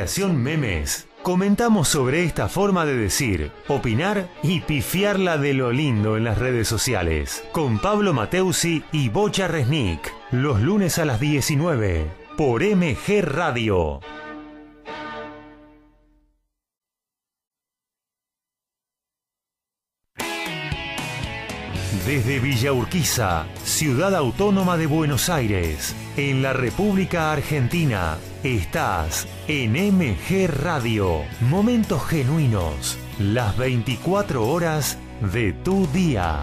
S1: Generación Memes comentamos sobre esta forma de decir, opinar y pifiarla de lo lindo en las redes sociales. Con Pablo Mateusi y Bocha Resnick. Los lunes a las 19 por MG Radio. Desde Villa Urquiza, ciudad autónoma de Buenos Aires, en la República Argentina, estás en MG Radio. Momentos genuinos, las 24 horas de tu día.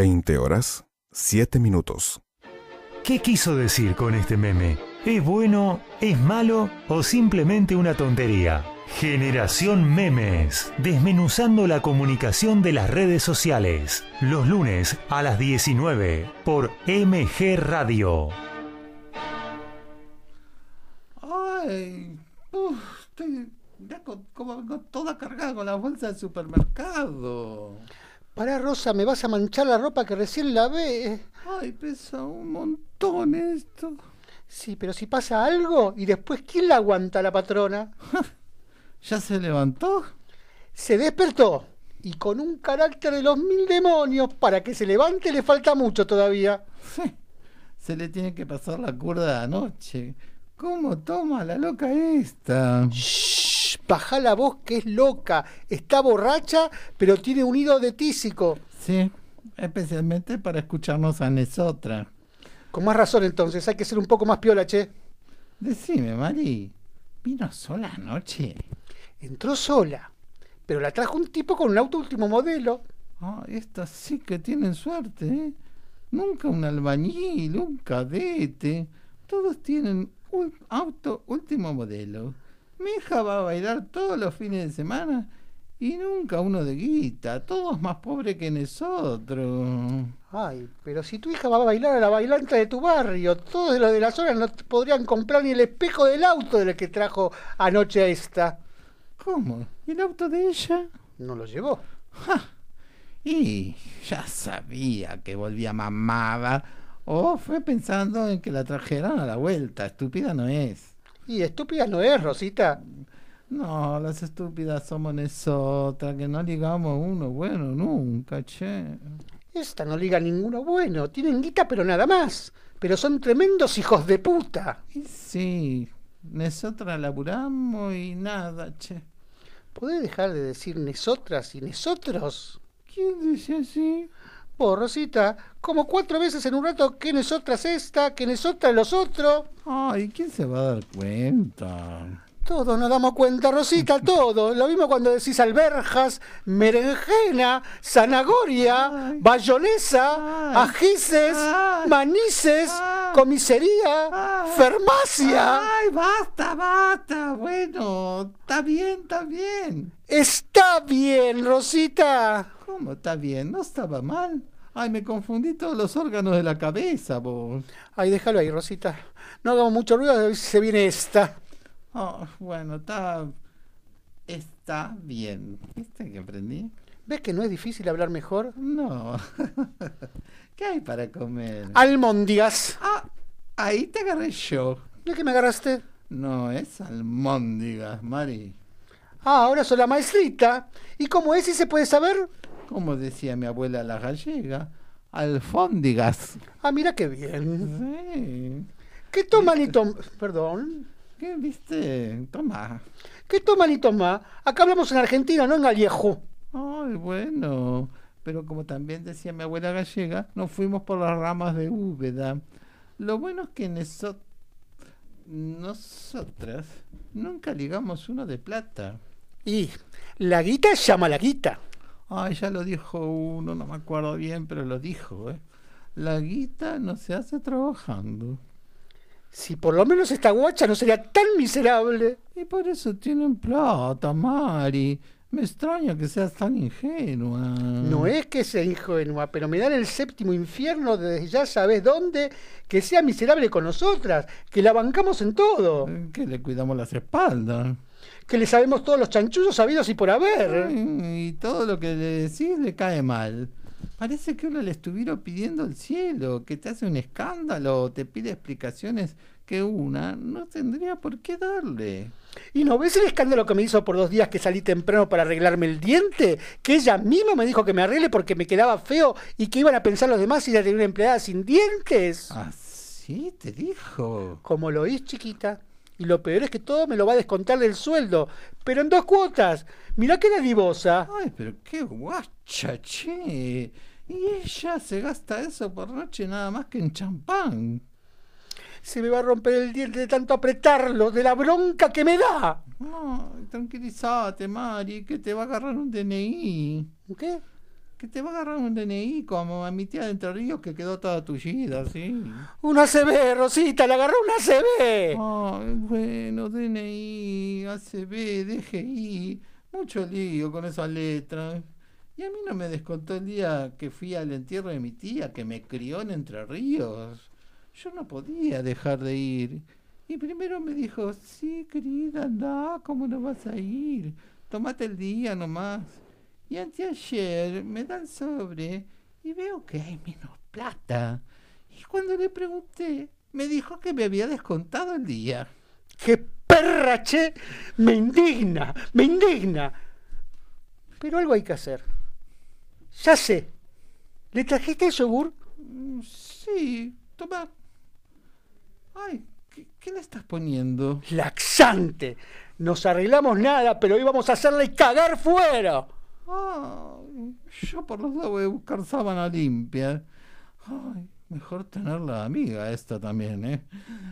S10: Veinte horas, siete minutos.
S1: ¿Qué quiso decir con este meme? ¿Es bueno, es malo o simplemente una tontería? Generación Memes, desmenuzando la comunicación de las redes sociales, los lunes a las 19 por MG Radio.
S2: Ay, uf, estoy ya con- como con toda cargada con la bolsa del supermercado.
S3: Pará, Rosa, me vas a manchar la ropa que recién lavé.
S2: Ay, pesa un montón esto.
S3: Sí, pero si pasa algo y después, ¿quién la aguanta la patrona?
S2: ¿Ya se levantó?
S3: Se despertó y con un carácter de los mil demonios, para que se levante le falta mucho todavía.
S2: Sí. se le tiene que pasar la curda de anoche. ¿Cómo toma la loca esta?
S3: Shh, baja la voz que es loca. Está borracha, pero tiene un hilo de tísico.
S2: Sí, especialmente para escucharnos a nosotras.
S3: Con más razón entonces, hay que ser un poco más piola, che.
S2: Decime, Mari, ¿vino sola anoche?
S3: Entró sola, pero la trajo un tipo con un auto último modelo.
S2: Ah, estas sí que tienen suerte, ¿eh? Nunca un albañil, un cadete. Todos tienen un auto último modelo. Mi hija va a bailar todos los fines de semana y nunca uno de guita. Todos más pobres que nosotros.
S3: Ay, pero si tu hija va a bailar a la bailanta de tu barrio, todos los de la zona no podrían comprar ni el espejo del auto del que trajo anoche a esta.
S2: ¿Cómo? ¿Y el auto de ella?
S3: No lo llevó.
S2: Y ya sabía que volvía mamada. O fue pensando en que la trajeran a la vuelta. Estúpida no es.
S3: Y estúpida no es, Rosita.
S2: No, las estúpidas somos nosotras, que no ligamos uno bueno nunca, che.
S3: Esta no liga ninguno bueno. Tienen guita, pero nada más. Pero son tremendos hijos de puta.
S2: Y sí, nosotras laburamos y nada, che.
S3: ¿Podés dejar de decir nosotras y nosotros?
S2: ¿Quién dice así?
S3: Vos, Rosita, como cuatro veces en un rato que nosotras esta, que nosotras los otros.
S2: Ay, ¿quién se va a dar cuenta?
S3: Todos nos damos cuenta, Rosita, todo. Lo mismo cuando decís alberjas, merenjena, zanahoria, bayonesa, ajices, manices, comisaría, farmacia.
S2: Ay, basta, basta. Bueno, está bien, está bien.
S3: Está bien, Rosita.
S2: ¿Cómo está bien? No estaba mal. Ay, me confundí todos los órganos de la cabeza, vos.
S3: Ay, déjalo ahí, Rosita. No hagamos mucho ruido, a ver si se viene esta.
S2: Oh, bueno, está. Está bien. ¿Viste que aprendí?
S3: ¿Ves que no es difícil hablar mejor?
S2: No. ¿Qué hay para comer?
S3: Almóndigas.
S2: Ah, ahí te agarré yo.
S3: ¿De qué me agarraste?
S2: No, es almóndigas, Mari.
S3: Ah, ahora soy la maestrita. ¿Y cómo es y se puede saber?
S2: Como decía mi abuela la gallega, alfóndigas.
S3: Ah, mira qué bien.
S2: Sí.
S3: ¿Qué toman y toman? Perdón.
S2: ¿Qué viste? Toma.
S3: ¿Qué toman y toma? Acá hablamos en Argentina, no en gallego.
S2: Ay, bueno. Pero como también decía mi abuela gallega, nos fuimos por las ramas de Úbeda. Lo bueno es que noso- nosotras nunca ligamos uno de plata.
S3: Y la guita llama la guita.
S2: Ay, ya lo dijo uno, no me acuerdo bien, pero lo dijo, ¿eh? La guita no se hace trabajando.
S3: Si por lo menos esta guacha no sería tan miserable.
S2: Y por eso tienen plata, Mari. Me extraña que seas tan ingenua.
S3: No es que sea ingenua, pero me dan el séptimo infierno desde ya sabes dónde, que sea miserable con nosotras, que la bancamos en todo,
S2: Que le cuidamos las espaldas.
S3: Que le sabemos todos los chanchullos sabidos y por haber.
S2: Ay, Y todo lo que le decís le cae mal. Parece que uno le estuviera pidiendo el cielo, que te hace un escándalo o te pide explicaciones que una no tendría por qué darle.
S3: ¿Y no ves el escándalo que me hizo por dos días que salí temprano para arreglarme el diente? Que ella misma me dijo que me arregle porque me quedaba feo y que iban a pensar los demás si ya tenía una empleada sin dientes.
S2: ¿Así te dijo?
S3: Como lo oís, chiquita. Y lo peor es que todo me lo va a descontar del sueldo, pero en dos cuotas. Mirá que dadivosa.
S2: Ay, pero qué guacha, che. Y ella se gasta eso por noche nada más que en champán.
S3: Se me va a romper el diente de tanto apretarlo, de la bronca que me da.
S2: Ay, tranquilízate, Mari, que te va a agarrar un DNI.
S3: ¿Qué?
S2: Que te va a agarrar un DNI como a mi tía de Entre Ríos que quedó toda tullida, ¿sí?
S3: Una CB, Rosita, le agarró una CB.
S2: Ay, bueno, DNI, ACB, DGI, mucho lío con esas letras. Y a mí no me descontó el día que fui al entierro de mi tía, que me crió en Entre Ríos. Yo no podía dejar de ir. Y primero me dijo, sí, querida, anda, ¿cómo no vas a ir? Tómate el día nomás. Y anteayer me da el sobre y veo que hay menos plata. Y cuando le pregunté, me dijo que me había descontado el día.
S3: ¡Qué perra, che! Me indigna, me indigna. Pero algo hay que hacer. Ya sé. ¿Le trajiste el yogur?
S2: Mm, Sí, toma. Ay, ¿qué, qué le estás poniendo?
S3: Laxante. Nos arreglamos nada, pero íbamos a hacerle cagar fuera.
S2: Yo por los dos voy a buscar sábana limpia. Ay, mejor tener la amiga esta también, ¿eh?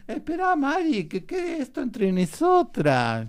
S2: Espera, Mari, que quede esto entre nosotras.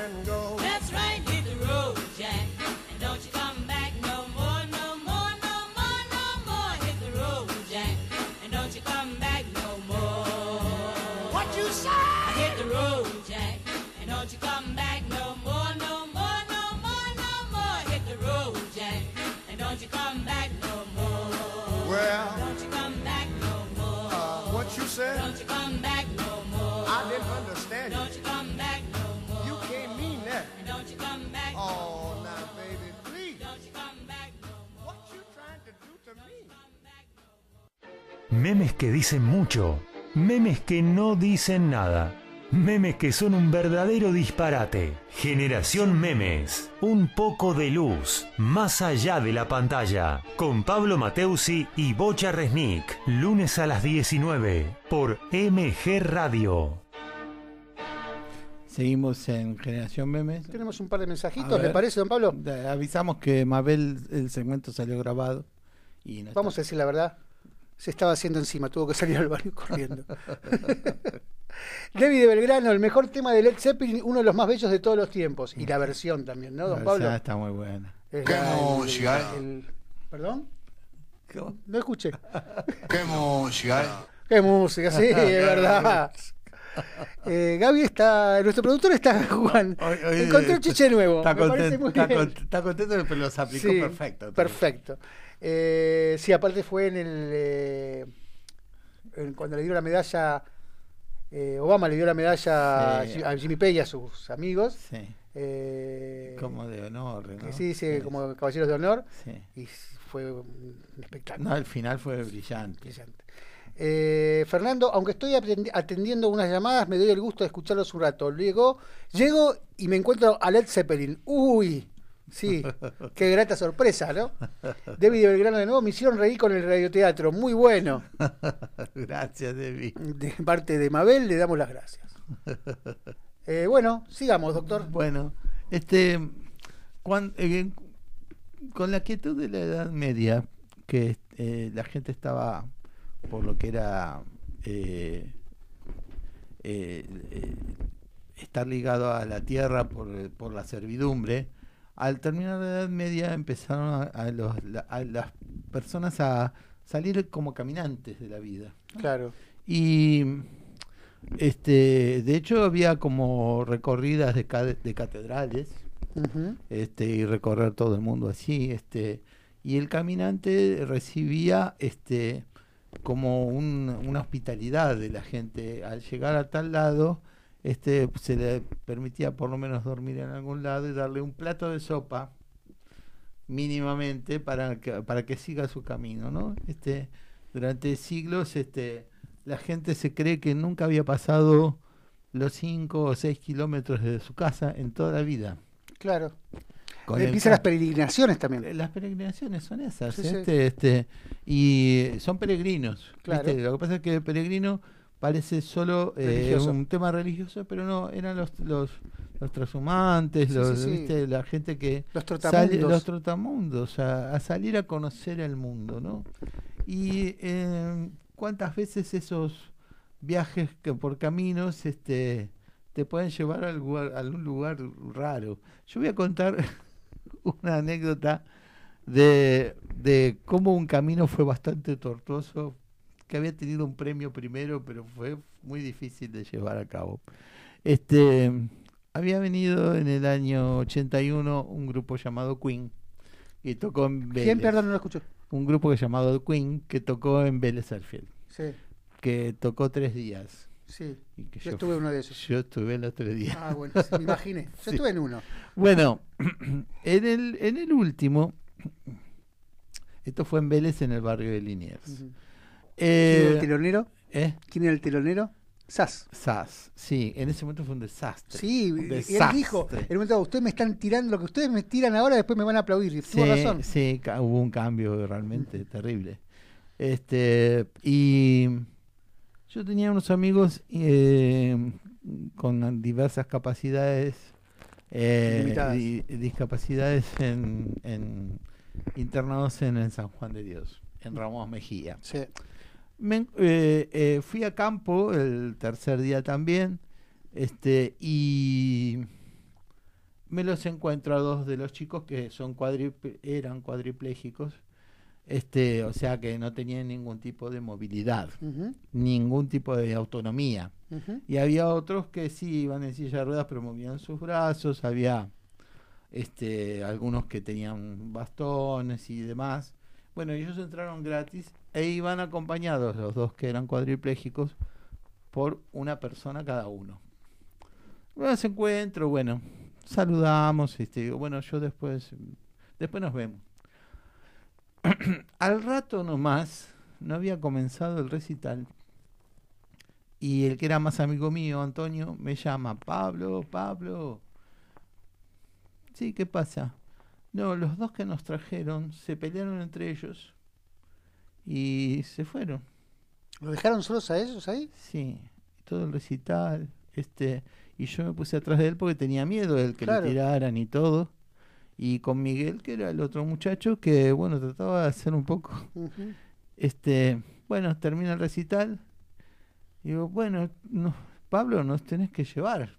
S11: don't you come back no more.
S12: Well,
S11: Don't you come back no more.
S12: uh, what you said?
S11: Don't you come back no more.
S12: I didn't understand
S11: Don't you come back no more.
S12: you. Can't mean that.
S11: Don't you come back no
S12: Oh,
S11: more.
S12: now, baby, please.
S11: Don't you come back no more.
S12: What you trying to do to me?
S1: Memes que dicen mucho, memes que no dicen nada, memes que son un verdadero disparate. Generación Memes, un poco de luz, más allá de la pantalla, con Pablo Mateusi y Bocha Resnick, lunes a las 19, por MG Radio.
S2: Seguimos en Generación Memes.
S3: Tenemos un par de mensajitos,
S2: ver.
S3: ¿le parece, don Pablo?
S2: Avisamos que Mabel, el segmento salió grabado. Y no
S3: Vamos a decir la verdad. Se estaba haciendo encima, tuvo que salir al baño corriendo. David de Belgrano, el mejor tema de Led Zeppelin, uno de los más bellos de todos los tiempos. Y la versión también, ¿no, don
S2: La
S3: Pablo?
S2: versión está muy buena.
S3: Es
S13: Qué
S3: la- el-
S13: música, ¿eh?
S3: el- ¿Perdón?
S2: ¿Cómo?
S3: No escuché.
S13: Qué música, ¿eh?
S3: Qué música, sí, es verdad. Eh, Gaby está, nuestro productor está Juan.
S2: Hoy- hoy-
S3: Encontró un chiche nuevo.
S2: Está
S3: me parece
S2: contento,
S3: muy
S2: está,
S3: bien.
S2: con- está contento, pero los aplicó
S3: Sí,
S2: perfecto.
S3: Perfecto. Eh, sí, aparte fue en el. eh, en- cuando le dio la medalla. eh, Obama le dio la medalla
S2: Sí.
S3: a Jimmy Page y a sus amigos.
S2: Sí.
S3: eh,
S2: Como de honor, ¿no?
S3: que sí, sí, como caballeros de honor.
S2: Sí.
S3: Y fue un espectáculo.
S2: No, el final fue brillante.
S3: Brillante. Eh, Fernando, aunque estoy atendi- atendiendo unas llamadas, me doy el gusto de escucharlos un rato. Luego llego y me encuentro a Led Zeppelin. Uy, sí, qué grata sorpresa, ¿no? David de Belgrano de nuevo, me hicieron reír con el radioteatro. Muy bueno.
S2: Gracias, Debbie.
S3: De parte de Mabel, le damos las gracias. Eh, bueno, sigamos, doctor.
S2: Bueno, este, cuan- eh, con la quietud de la Edad Media, que eh, la gente estaba por lo que era eh, eh, estar ligado a la tierra por, por la servidumbre, al terminar la Edad Media empezaron a, a los- a las personas a salir como caminantes de la vida.
S3: Claro.
S2: Y este, de hecho había como recorridas de, catedrales, este, y recorrer todo el mundo así, este, y el caminante recibía este como un- una hospitalidad de la gente. Al llegar a tal lado, este, se le permitía por lo menos dormir en algún lado y darle un plato de sopa mínimamente para que, para que siga su camino, ¿no? Este, durante siglos, este, la gente se cree que nunca había pasado los 5 o 6 kilómetros de su casa en toda la vida.
S3: Claro.
S2: Con el
S3: Empiezan las peregrinaciones también.
S2: Eh, Las peregrinaciones son esas,
S3: Sí, sí.
S2: este, este, y son peregrinos.
S3: Claro.
S2: ¿viste? Lo que pasa es que peregrino parece solo eh, un tema religioso, pero no, eran los los, los transhumantes,
S3: Sí,
S2: los,
S3: sí.
S2: ¿viste? la gente que
S3: Los
S2: sale-
S3: trotamundos.
S2: los trotamundos, a, a salir a conocer el mundo, ¿no? Y eh, cuántas veces esos viajes que por caminos este te pueden llevar a, lugar, a algún lugar raro. Yo voy a contar una anécdota de, de cómo un camino fue bastante tortuoso, que había tenido un premio primero, pero fue muy difícil de llevar a cabo. Este había venido en el año 81 un grupo llamado Queen y tocó en Vélez.
S3: ¿Quién, perdón, no lo escucho?
S2: Un grupo que llamado Queen que tocó en Vélez Arfield,
S3: Sí,
S2: que tocó tres días.
S3: sí.
S2: y que
S3: Yo estuve en uno de esos.
S2: Yo estuve los tres días.
S3: Ah, bueno, sí, me imaginé. Yo
S2: Sí.
S3: estuve en uno.
S2: Bueno, en el, en el último, esto fue en Vélez, en el barrio de Liniers.
S3: ¿Quién era el telonero?
S2: ¿eh?
S3: ¿Quién era el telonero? Sas.
S2: Sas, sí, en ese momento fue un desastre.
S3: Sí,
S2: un
S3: él dijo, en el momento, ustedes me están tirando, lo que ustedes me tiran ahora, después me van a aplaudir. Y tuvo razón.
S2: sí, hubo un cambio realmente terrible. Este, y yo tenía unos amigos eh, con diversas capacidades, eh, di- discapacidades en, en- internados en el San Juan de Dios, en Ramos Mejía.
S3: Sí.
S2: Me- eh, eh, fui a campo el tercer día también, este, y me los encuentro a dos de los chicos que son cuadriple- eran cuadriplégicos, este, o sea que no tenían ningún tipo de movilidad, ningún tipo de autonomía. Y había otros que sí iban en silla de ruedas, pero movían sus brazos, había este, algunos que tenían bastones y demás. Bueno, ellos entraron gratis e iban acompañados, los dos que eran cuadriplégicos, por una persona cada uno. Bueno, se encuentro, bueno, saludamos, este, digo, bueno, yo después, después nos vemos. Al rato nomás, no había comenzado el recital, y el que era más amigo mío, Antonio, me llama, Pablo, Pablo. Sí, ¿qué pasa? No, los dos que nos trajeron se pelearon entre ellos y se fueron.
S3: ¿Lo dejaron solos a ellos ahí?
S2: Sí, todo el recital, este, y yo me puse atrás de él porque tenía miedo de que
S3: Claro.
S2: le tiraran y todo. Y con Miguel, que era el otro muchacho, que bueno, trataba de hacer un poco este, bueno, termina el recital. Digo, bueno, no, Pablo, nos tenés que llevar.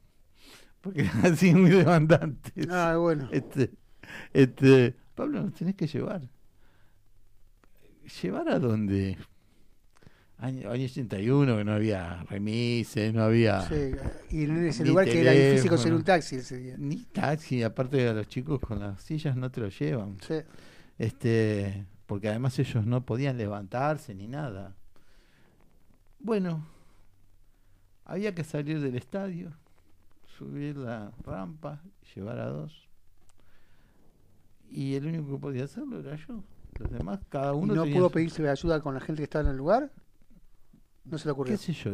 S2: Porque así muy demandantes.
S3: Ah, bueno.
S2: Este, este, Pablo, nos tenés que llevar. ¿Llevar a dónde? Año, año 81, que no había remises, no había.
S3: Sí, y en ese lugar que era difícil conseguir un taxi ese día.
S2: Ni taxi, aparte de los chicos con las sillas no te lo llevan.
S3: Sí.
S2: Este, porque además ellos no podían levantarse ni nada. Bueno, había que salir del estadio, subir la rampa, llevar a dos. Y el único que podía hacerlo era yo. Los demás, cada
S3: ¿Y
S2: uno
S3: no
S2: tenía
S3: pudo
S2: su-
S3: pedirse ayuda con la gente que estaba en el lugar? No se le ocurrió.
S2: qué sé yo,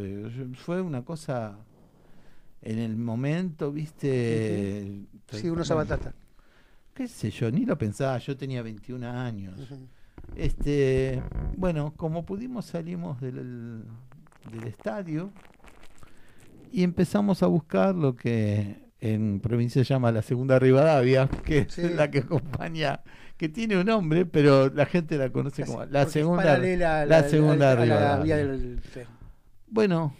S2: fue una cosa en el momento, viste.
S3: Sí, uno se batata.
S2: qué sé yo, ni lo pensaba, yo tenía 21 años.
S3: Ujú.
S2: Este, bueno, como pudimos salimos del, del estadio y empezamos a buscar lo que en provincia se llama la segunda Rivadavia, que
S3: Sí.
S2: es la que acompaña, que tiene un nombre, pero la gente la conoce como la segunda, la,
S3: la-
S2: segunda Rivadavia.
S3: vía del.
S2: Bueno,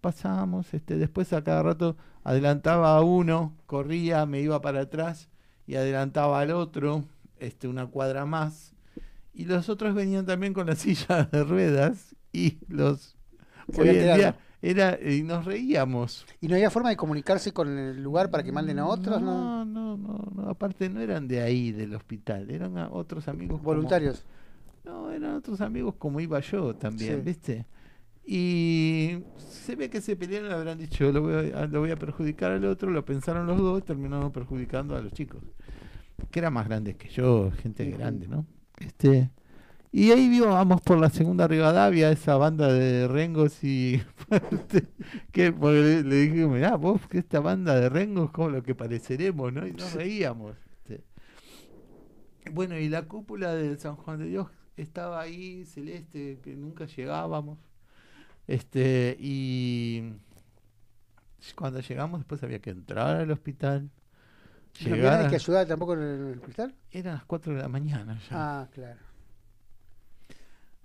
S2: pasamos, este, después a cada rato adelantaba a uno, corría, me iba para atrás y adelantaba al otro, este, una cuadra más. Y los otros venían también con la silla de ruedas y los
S3: Se
S2: hoy en día. Era y nos reíamos.
S3: ¿Y no había forma de comunicarse con el lugar para que manden a otros? No,
S2: No, no, no, no, aparte no eran de ahí del hospital, eran a- otros amigos como-
S3: Voluntarios.
S2: no, eran otros amigos como iba yo también,
S3: Sí.
S2: ¿viste? Y se ve que se pelearon, habrán dicho, lo voy, a, lo voy a perjudicar al otro, lo pensaron los dos, terminaron perjudicando a los chicos, que eran más grandes que yo, gente grande, ¿no? Este, y ahí vamos por la segunda Rivadavia, esa banda de rengos y que porque le, le dije, mirá, vos que esta banda de rengos como lo que pareceremos, ¿no? Y nos reíamos. Bueno, y la cúpula de San Juan de Dios estaba ahí, celeste, que nunca llegábamos. Este, y cuando llegamos después había que entrar al hospital.
S3: ¿No había nadie que ayudar tampoco en el hospital?
S2: Eran las 4 de la mañana ya.
S3: Ah, claro.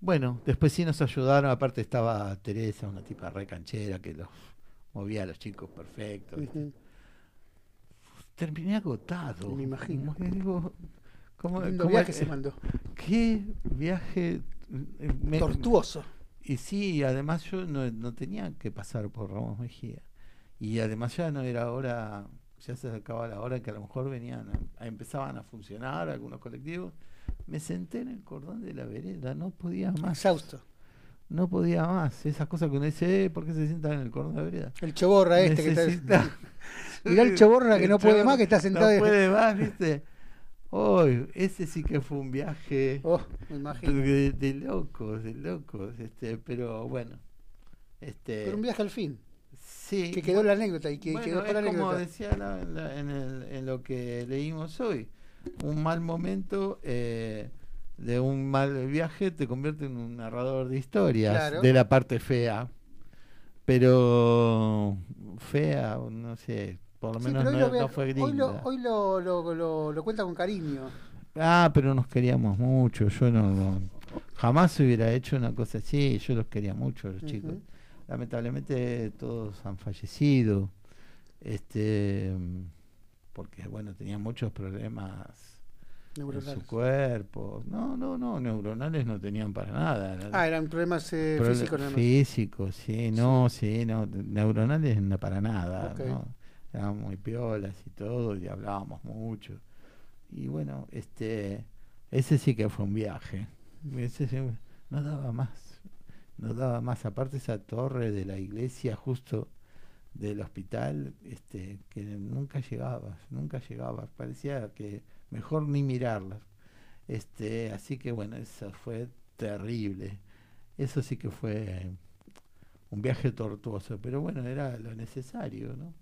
S2: Bueno, después sí nos ayudaron, aparte estaba Teresa, una tipa re canchera que los movía a los chicos perfectos. Terminé agotado.
S3: Me imagino.
S2: Digo, ¿cómo- cómo
S3: viaje
S2: es-
S3: se mandó.
S2: Qué viaje eh, me-
S3: Tortuoso.
S2: Y sí, además yo no, no tenía que pasar por Ramos Mejía. Y además ya no era hora, ya se acercaba la hora que a lo mejor venían, a- a- empezaban a funcionar algunos colectivos. Me senté en el cordón de la vereda, no podía más.
S3: Exhausto.
S2: No podía más. Esas cosas que uno dice, eh, ¿por qué se sientan en el cordón de la vereda?
S3: El choborra este que está- Mirá el choborra que
S2: El
S3: no puede más, que está sentado
S2: No puede más, ¿viste? Hoy, ese sí que fue un viaje
S3: Oh, me
S2: de, de locos, de locos, este, pero bueno. Este,
S3: Pero un viaje al fin.
S2: Sí.
S3: Que quedó la anécdota y que
S2: bueno,
S3: quedó para la
S2: es como
S3: anécdota.
S2: decía la- en, la- en el- en lo que leímos hoy, un mal momento eh, de un mal viaje te convierte en un narrador de historias,
S3: Claro.
S2: de la parte fea. Pero fea, no sé, por lo
S3: Sí,
S2: menos no,
S3: lo,
S2: no fue
S3: hoy lo, hoy lo, lo, lo- cuenta con cariño.
S2: Ah, pero nos queríamos mucho. Yo no, no- jamás hubiera hecho una cosa así. Yo los quería mucho, los chicos. Lamentablemente todos han fallecido. Este, porque bueno, tenían muchos problemas en
S3: Neuronales.
S2: su cuerpo. No, no, no, neuronales no tenían para nada.
S3: Ah, eran problemas eh, físicos.
S2: Físicos, sí, no, sí, no, neuronales no para nada,
S3: Ok.
S2: ¿no? Éramos muy piolas y todo, y hablábamos mucho. Y bueno, este, ese sí que fue un viaje. Ese no daba más, no daba más. Aparte esa torre de la iglesia justo del hospital, este, que nunca llegabas, nunca llegabas. Parecía que mejor ni mirarlas. Este, así que bueno, eso fue terrible. Eso sí que fue un viaje tortuoso, pero bueno, era lo necesario, ¿no?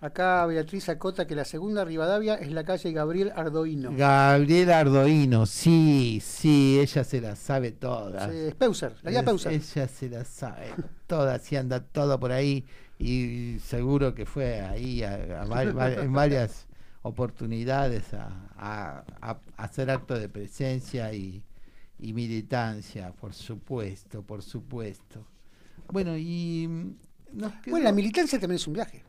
S3: Acá Beatriz acota que la segunda Rivadavia es la calle Gabriel Ardoino.
S2: Gabriela Ardoino, sí, sí, ella se la sabe todas.
S3: Es Peuser, la guía Peuser.
S2: Ella se la sabe todas y anda todo por ahí y seguro que fue ahí a- en varias oportunidades a, hacer acto de presencia y, y militancia, por supuesto, por supuesto. Bueno, y mm,
S3: Bueno, la militancia también es un viaje.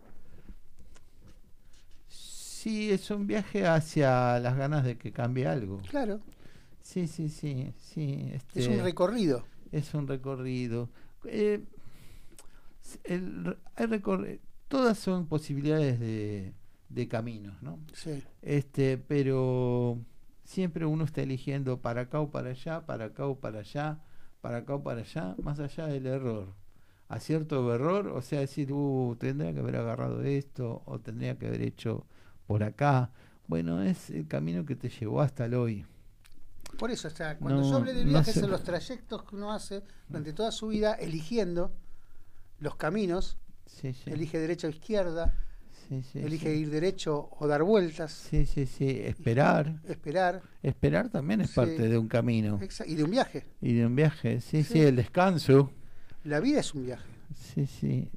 S2: Sí, es un viaje hacia las ganas de que cambie algo.
S3: Claro.
S2: Sí, sí, sí, sí.
S3: Es
S2: este,
S3: un recorrido.
S2: Es un recorrido. Eh, el- hay todas son posibilidades de, de caminos, ¿no?
S3: Sí.
S2: Este, pero siempre uno está eligiendo para acá o para allá, para acá o para allá, para acá o para allá, más allá del error. Acierto o error, o sea, decir, uh, tendría que haber agarrado esto, o tendría que haber hecho por acá. Bueno, es el camino que te llevó hasta el hoy.
S3: Por eso, o sea, cuando
S2: No,
S3: yo hablé de
S2: no
S3: viajes
S2: sé.
S3: son los trayectos que uno hace durante toda su vida eligiendo los caminos,
S2: Sí, sí.
S3: elige derecha o izquierda, elige ir derecho o dar vueltas,
S2: Sí, sí, sí. Esperar.
S3: esperar.
S2: Esperar también es parte de un camino.
S3: Y de un viaje.
S2: Y de un viaje. Sí, sí,
S3: Sí.
S2: el descanso.
S3: La vida es un viaje.
S2: Sí, sí.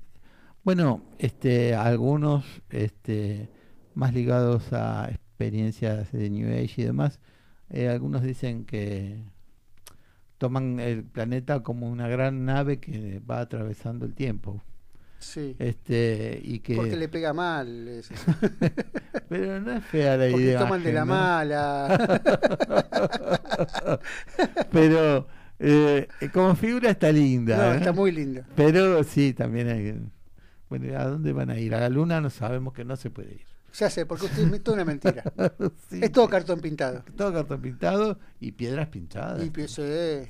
S2: Bueno, este, algunos este, más ligados a experiencias de New Age y demás, eh, algunos dicen que toman el planeta como una gran nave que va atravesando el tiempo.
S3: Sí.
S2: Este, y que
S3: Porque le pega mal. es-
S2: Pero no es fea la
S3: Porque
S2: idea.
S3: toman de la mala.
S2: Pero eh, como figura está linda.
S3: No,
S2: ¿eh?
S3: está muy linda.
S2: Pero sí, también hay. Bueno, ¿a dónde van a ir? A la luna no sabemos que no se puede ir.
S3: Ya sé, porque usted es toda una mentira.
S2: Sí,
S3: es todo cartón pintado.
S2: Todo cartón pintado y piedras pintadas.
S3: Y pi- sí.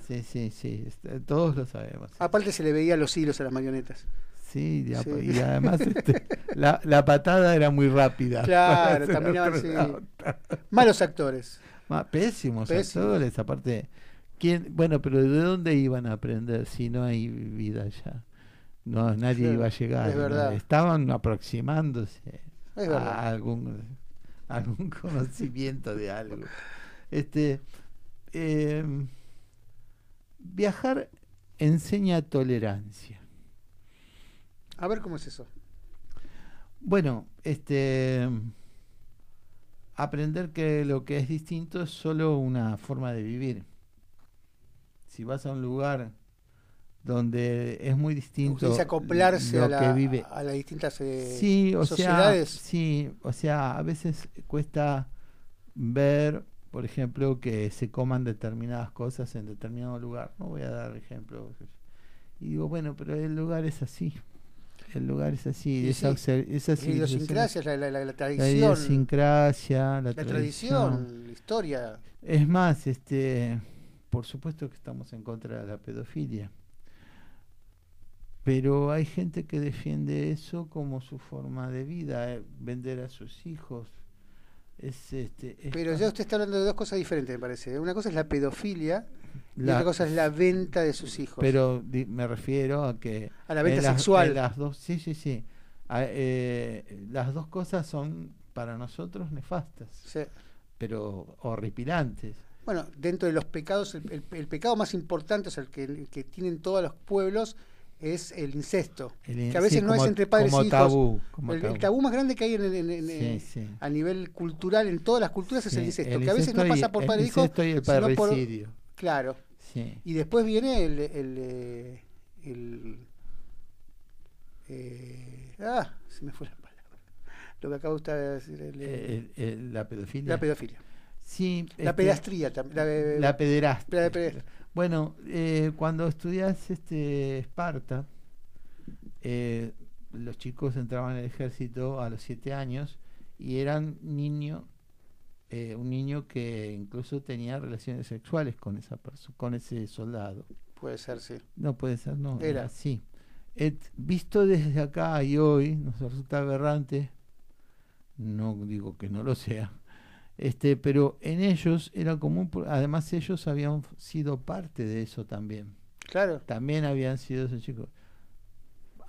S2: Sí, sí, sí. este, Todos lo sabemos.
S3: Aparte se le veía los hilos a las marionetas.
S2: Sí, y,
S3: Sí.
S2: además este, la, la patada era muy rápida.
S3: Claro, caminaban así.
S2: astronauta.
S3: Malos actores.
S2: Ma- pésimos,
S3: Pésimos.
S2: actores, aparte. ¿quién, bueno, pero ¿de dónde iban a aprender si no hay vida ya? No, nadie iba a llegar.
S3: es.
S2: Estaban aproximándose
S3: Es verdad.
S2: a algún, algún conocimiento de algo. Este, eh, viajar enseña tolerancia.
S3: A ver cómo es eso.
S2: Bueno, este aprender que lo que es distinto es solo una forma de vivir. Si vas a un lugar donde es muy distinto
S3: acoplarse
S2: lo
S3: a, la-
S2: que vive.
S3: a las distintas eh,
S2: sí, o
S3: sociedades.
S2: sea, sí, o sea, a veces cuesta ver, por ejemplo, que se coman determinadas cosas en determinado lugar. No voy a dar ejemplos. Y digo, bueno, pero el lugar es así. El lugar es así.
S3: Y
S2: esa,
S3: sí,
S2: esa
S3: idiosincrasia, la, la- la- la
S2: la
S3: tradición.
S2: idiosincrasia, la,
S3: la tradición, la historia.
S2: Es más, este, por supuesto que estamos en contra de la pedofilia. Pero hay gente que defiende eso como su forma de vida, eh, vender a sus hijos. Es, este, es
S3: Pero ya usted está hablando de dos cosas diferentes, me parece. Una cosa es la pedofilia y
S2: La-
S3: otra cosa es la venta de sus hijos.
S2: Pero di- me refiero a que...
S3: A la venta
S2: las-
S3: sexual.
S2: las dos, sí, sí, sí. A- eh, las dos cosas son para nosotros nefastas,
S3: Sí.
S2: pero horripilantes.
S3: Bueno, dentro de los pecados, el, el- el pecado más importante, o sea, el que, el que tienen todos los pueblos, es el incesto.
S2: El
S3: que a veces
S2: sí,
S3: no es entre padres
S2: como
S3: y hijos.
S2: tabú, como
S3: el, el
S2: tabú.
S3: tabú más grande que hay en, en- en-
S2: Sí, sí.
S3: a nivel cultural, en todas las culturas, es el incesto.
S2: el
S3: que a veces no pasa por padre e hijo,
S2: incesto y el
S3: sino por-
S2: parricidio.
S3: Claro.
S2: Sí.
S3: Y después viene el. el, eh, el- eh, ah, se me fue la palabra. Lo que acaba usted de decir. el-
S2: El- el- la pedofilia.
S3: La pedofilia.
S2: Sí.
S3: La
S2: este,
S3: pedastría también. La,
S2: La pederastia.
S3: la pedast-
S2: Bueno, eh, cuando estudias este Esparta, eh, los chicos entraban al ejército a los siete años y eran niño, eh, un niño que incluso tenía relaciones sexuales con esa con ese soldado.
S3: Puede ser, sí.
S2: No puede ser, no.
S3: Era.
S2: Así. Visto desde acá y hoy, nos resulta aberrante. No digo que no lo sea. Este, pero en ellos era común, además ellos habían sido parte de eso también.
S3: Claro.
S2: También habían sido esos chicos.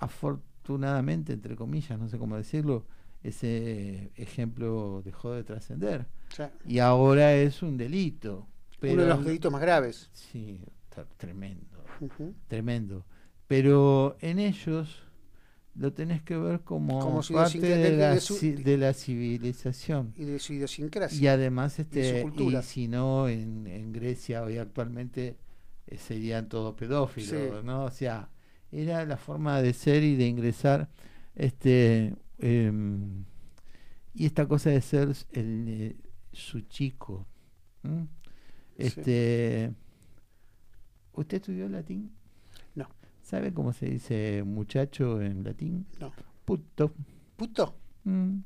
S2: Afortunadamente, entre comillas, no sé cómo decirlo, ese ejemplo dejó de trascender.
S3: Sí.
S2: Y ahora es un delito. Pero
S3: Uno de los delitos más graves.
S2: Sí, tremendo, tremendo. Pero en ellos lo tenés que ver como, parte de, la,
S3: de su-
S2: ci- de la civilización.
S3: Y de su idiosincrasia.
S2: Y además, este, y, si no, en, en Grecia hoy actualmente eh, serían todos pedófilos,
S3: Sí.
S2: ¿no? O sea, era la forma de ser y de ingresar, este, em, y esta cosa de ser el, eh, su chico. ¿m?
S3: Sí.
S2: Este, ¿Usted estudió latín? ¿Sabe cómo se dice muchacho en latín?
S3: No.
S2: Puto.
S3: ¿Puto?
S2: Mm.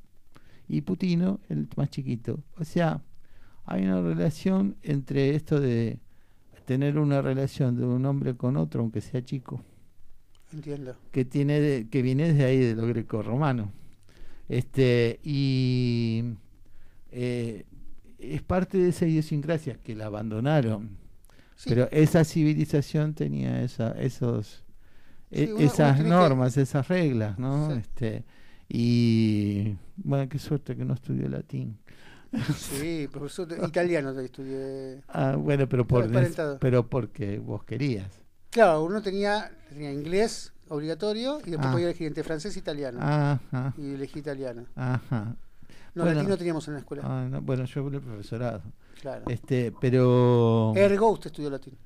S2: Y Putino, el más chiquito. O sea, hay una relación entre esto de tener una relación de un hombre con otro, aunque sea chico,
S3: Entiendo.
S2: que tiene de- que viene de ahí de lo greco-romano. Este, y eh, es parte de esa idiosincrasia que la abandonaron.
S3: Sí.
S2: Pero esa civilización tenía esa, esos,
S3: Sí, uno- uno
S2: esas
S3: que-
S2: normas, esas reglas, ¿no?
S3: Sí.
S2: Este, y bueno, qué suerte que no estudió latín.
S3: Sí, profesor italiano estudié.
S2: Ah, bueno, pero por pero porque vos querías.
S3: Claro, uno tenía, tenía inglés obligatorio y después
S2: Ah.
S3: podía elegir entre francés e italiano.
S2: Ajá.
S3: Y elegí italiano.
S2: Ajá.
S3: No,
S2: Bueno.
S3: latino teníamos en la escuela.
S2: Ah, no, bueno, yo hablé profesorado.
S3: Claro.
S2: Este, pero
S3: Ergo, usted estudió latín.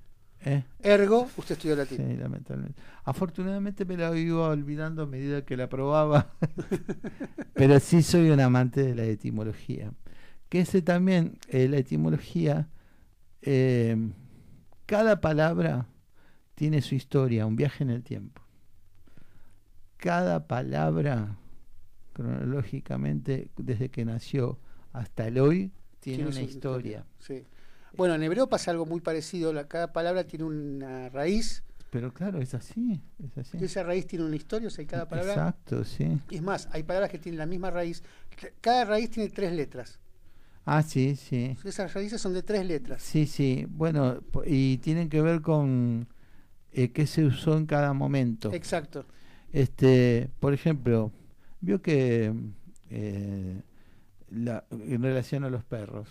S2: ¿Eh?
S3: Ergo, usted estudió latín.
S2: Sí, lamentablemente. Afortunadamente me la iba olvidando a medida que la probaba. Pero sí soy un amante de la etimología. Que ese también, eh, la etimología, eh, cada palabra tiene su historia, un viaje en el tiempo. Cada palabra, cronológicamente, desde que nació hasta el hoy, tiene, una
S3: su
S2: historia.
S3: Sí. Bueno, en hebreo pasa algo muy parecido. La, cada palabra tiene una raíz.
S2: Pero claro, es así, es así.
S3: y Esa raíz tiene una historia, o sea, cada palabra.
S2: Exacto, sí.
S3: Y es más, hay palabras que tienen la misma raíz. Cada raíz tiene tres letras.
S2: Ah, sí, sí.
S3: Esas raíces son de tres letras.
S2: Sí, sí. Bueno, y tienen que ver con eh, qué se usó en cada momento.
S3: Exacto.
S2: Este, por ejemplo, vio que eh, la, en relación a los perros,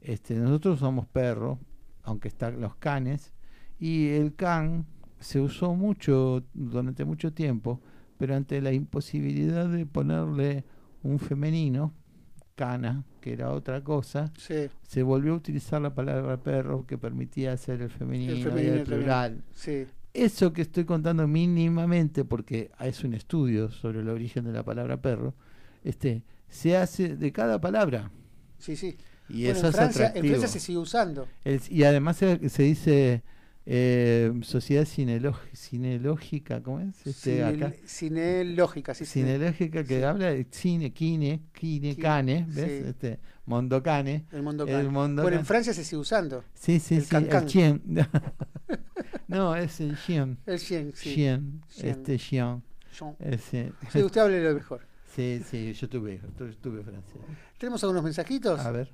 S2: Este, nosotros somos perro, aunque están los canes, y el can se usó mucho durante mucho tiempo, pero ante la imposibilidad de ponerle un femenino, cana, que era otra cosa,
S3: Sí.
S2: se volvió a utilizar la palabra perro que permitía hacer el femenino, y
S3: femenino
S2: el
S3: también.
S2: plural.
S3: Sí.
S2: Eso que estoy contando mínimamente, porque es un estudio sobre el origen de la palabra perro, este, se hace de cada palabra.
S3: Sí, sí.
S2: Y
S3: Bueno,
S2: eso
S3: en
S2: es
S3: Francia, en. Francia se sigue usando.
S2: El- y además se, se dice eh, sociedad cinelógica, ¿cómo es? Este,
S3: Cine-
S2: acá.
S3: Cinelógica, sí,
S2: que habla de cine, kine, kine,
S3: Kine,
S2: cane, ¿ves?
S3: sí.
S2: Este, mondocane.
S3: El mundo
S2: El mundo
S3: Bueno,
S2: can-
S3: en Francia se sigue usando.
S2: Sí, sí,
S3: el
S2: sí,
S3: cancán.
S2: el chien. no, es el chien.
S3: El chien, sí.
S2: Chien,
S3: Chien.
S2: este chien. Ese.
S3: Sí, usted hable lo mejor.
S2: Sí, sí, yo tuve, tu- tuve francés.
S3: Tenemos algunos mensajitos.
S2: A ver.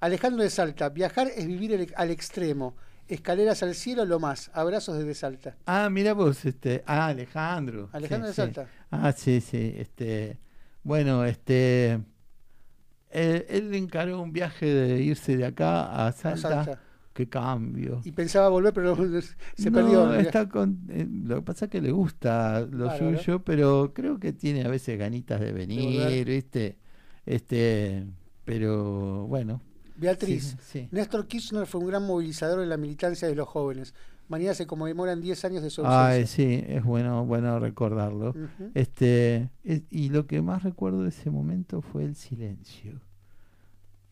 S3: Alejandro de Salta, viajar es vivir el- al extremo. Escaleras al cielo, lo más. Abrazos desde Salta.
S2: Ah, mira vos, este, ah, Alejandro.
S3: Alejandro
S2: Sí,
S3: de
S2: sí.
S3: Salta.
S2: Ah, sí, sí, este, bueno, este, él, él encaró un viaje de irse de acá a Salta.
S3: Salta.
S2: Qué cambio.
S3: Y pensaba volver, pero se
S2: No,
S3: perdió.
S2: está con, eh, lo que pasa es que le gusta lo suyo, pero creo que tiene a veces ganitas de venir. ¿viste? Este, pero bueno.
S3: Beatriz,
S2: Sí, sí.
S3: Néstor Kirchner fue un gran movilizador de la militancia de los jóvenes. Mañana se conmemoran 10 años de su
S2: Ay,
S3: ausencia.
S2: sí, es bueno, bueno recordarlo. Este, es- y lo que más recuerdo de ese momento fue el silencio.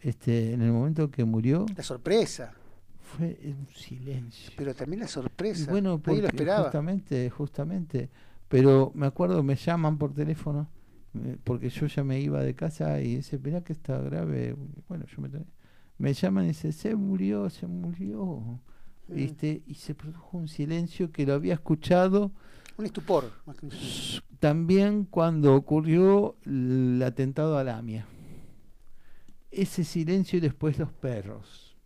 S2: Este, en el momento que murió,
S3: La sorpresa,
S2: fue un silencio.
S3: pero también la
S2: Y
S3: sorpresa.
S2: bueno,
S3: Nadie
S2: porque
S3: lo esperaba.
S2: justamente, justamente. Pero me acuerdo, me llaman por teléfono, eh, porque yo ya me iba de casa y dice, mirá que está grave. Bueno, yo me, me llaman y dice, se murió, se murió.
S3: Mm.
S2: ¿Viste? Y se produjo un silencio que lo había escuchado
S3: Un estupor. más que un
S2: también cuando ocurrió el atentado a Lamia. Ese silencio y después los perros.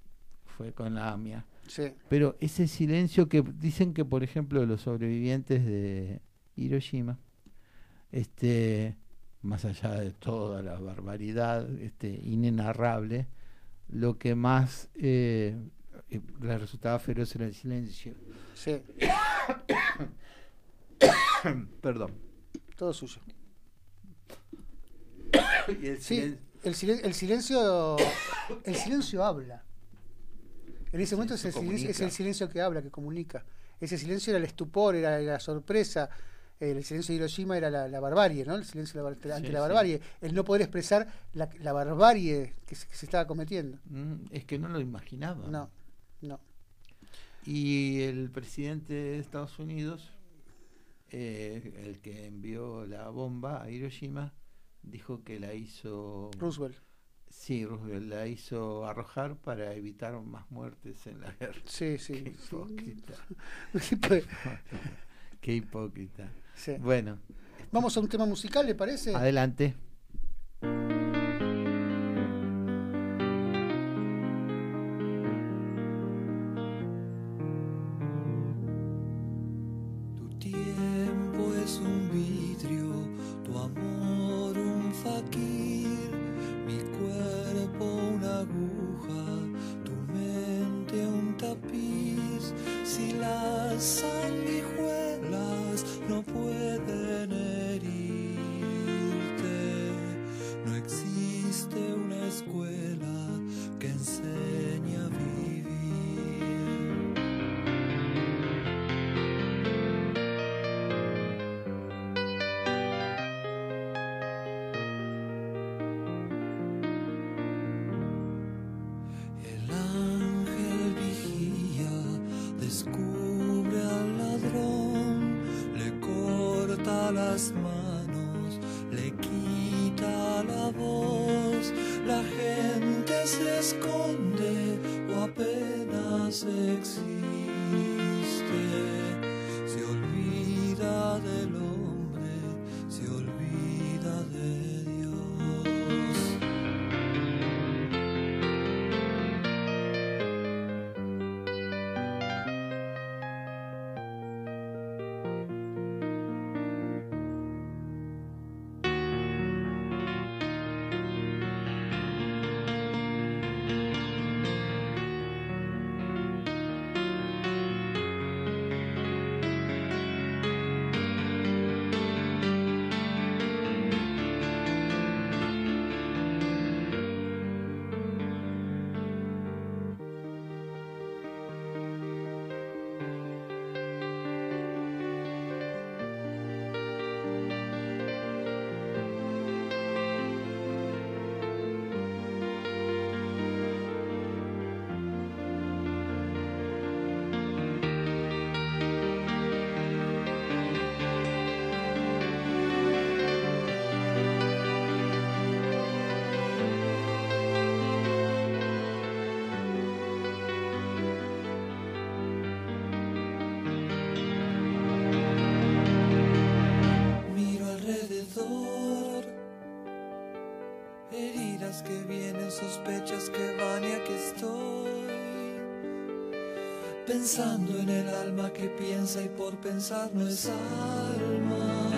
S2: Fue con la AMIA.
S3: Sí.
S2: Pero ese silencio que dicen que, por ejemplo, los sobrevivientes de Hiroshima, este, más allá de toda la barbaridad este, inenarrable, lo que más eh, eh, les resultaba feroz era el silencio.
S3: Sí.
S2: Perdón.
S3: Todo suyo.
S2: Y el
S3: Sí,
S2: silen-
S3: el, silen- el silencio el silencio habla. En ese momento es el,
S2: silencio
S3: es el silencio que habla, que comunica. Ese silencio era el estupor, era la sorpresa. El silencio de Hiroshima era la, la barbarie, ¿no? El silencio de la ante
S2: Sí,
S3: la
S2: sí.
S3: barbarie. El no poder expresar la, la barbarie que se, que se estaba cometiendo.
S2: Mm, es que no lo imaginaba.
S3: No, no.
S2: Y el presidente de Estados Unidos, eh, el que envió la bomba a Hiroshima, dijo que la hizo...
S3: Roosevelt.
S2: Sí, Roosevelt la hizo arrojar para evitar más muertes en la guerra.
S3: Sí, sí.
S2: Qué hipócrita. Qué hipócrita.
S3: Sí.
S2: Bueno,
S3: Vamos a un tema musical, ¿le parece?
S2: adelante.
S14: Apenas existe, sospechas que van y aquí estoy. Pensando en el alma que piensa y por pensar no es alma.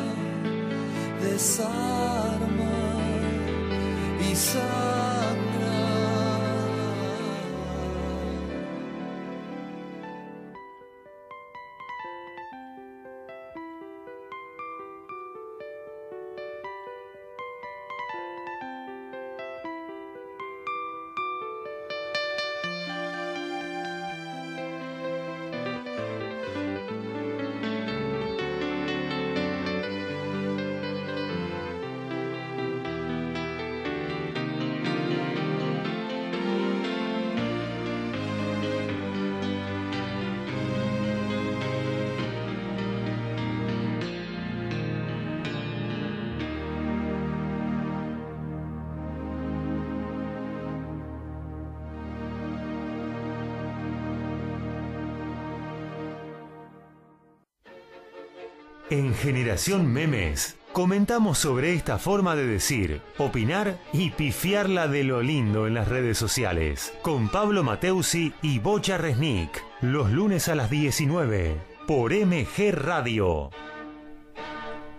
S14: Desarma y sangra.
S1: En Generación Memes comentamos sobre esta forma de decir, opinar y pifiarla de lo lindo en las redes sociales. Con Pablo Mateusi y Bocha Resnick. Los lunes a las 19 por MG Radio.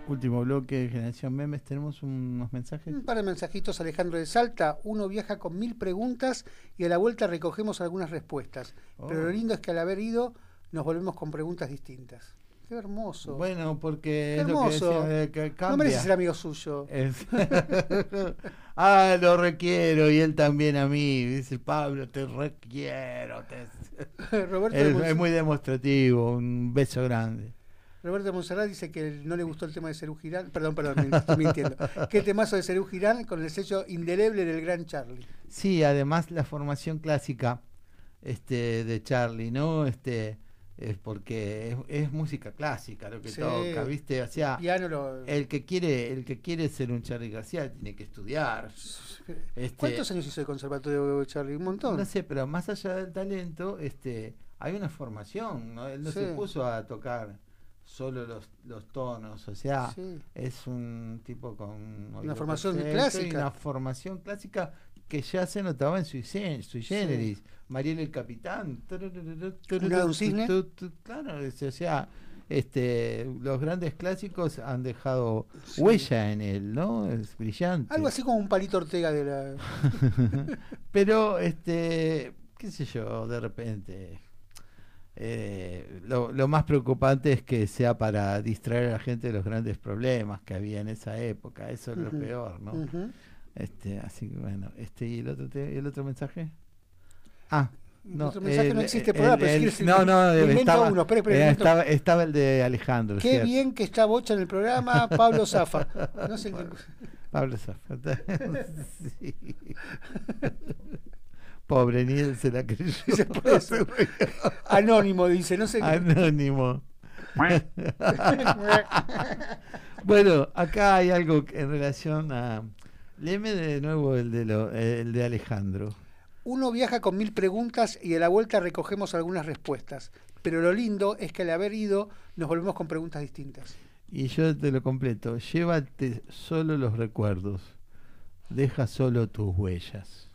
S2: Último bloque de Generación Memes. Tenemos unos mensajes.
S3: Un par de mensajitos, Alejandro de Salta. Uno viaja con mil preguntas y a la vuelta recogemos algunas respuestas. Pero
S2: Oh.
S3: lo lindo es que al haber ido nos volvemos con preguntas distintas. Qué hermoso.
S2: Bueno, porque
S3: Qué
S2: es lo que
S3: hermoso.
S2: decía, eh,
S3: no merece ser amigo suyo.
S2: Es- ah, lo requiero y él también a mí. Dice Pablo, te requiero. te-
S3: Roberto
S2: es, es muy demostrativo. Un beso grande.
S3: Roberto Monserrat dice que no le gustó el tema de Cerú Girán. Perdón, perdón, me estoy mintiendo. Qué temazo de Cerú Girán con el sello indeleble del gran Charlie.
S2: Sí, además la formación clásica este, de Charlie, ¿no? Este, es porque es, es música clásica lo que
S3: Sí.
S2: toca, ¿viste? O sea,
S3: Piano lo-
S2: el que quiere, el que quiere ser un Charlie García tiene que estudiar. Este,
S3: ¿Cuántos años hizo el conservatorio Charlie? Un montón.
S2: No sé, pero más allá del talento, este, hay una formación, ¿no? Él no se
S3: Sí.
S2: puso a tocar solo los, los tonos, o sea,
S3: Sí.
S2: es un tipo con oído
S3: formación clásica.
S2: una formación clásica que ya se notaba en sui, sui generis. Mariel el Capitán. turururu, tururu,
S3: ¿Una de un cisne?
S2: Claro, o sea, este, los grandes clásicos han dejado
S3: Sí.
S2: huella en él, ¿no? Es brillante.
S3: Algo así como un palito Ortega de la.
S2: Pero, este, qué sé yo, de repente. eh, lo, lo más preocupante es que sea para distraer a la gente de los grandes problemas que había en esa época. Eso es lo peor, ¿no? Este, así que bueno, este y el otro te- el otro mensaje. Ah,
S3: El
S2: no,
S3: otro mensaje no
S2: el-
S3: existe por
S2: el-
S3: si
S2: el-
S3: quieres-
S2: no, no,
S3: invento
S2: estaba,
S3: uno, espera, espera,
S2: eh, estaba, estaba el de Alejandro.
S3: Qué
S2: ¿cierto?
S3: bien que está Bocha en el programa, Pablo Zafa. No sé qué-
S2: Pablo Zafata. Sí. Pobre, ni él se la creyó.
S3: Anónimo, dice, no sé qué.
S2: Anónimo. bueno, acá hay algo en relación a. Léeme de nuevo el de, lo, el de Alejandro.
S3: Uno viaja con mil preguntas y a la vuelta recogemos algunas respuestas. Pero lo lindo es que al haber ido nos volvemos con preguntas distintas.
S2: Y yo te lo completo. Llévate solo los recuerdos. Deja solo tus huellas.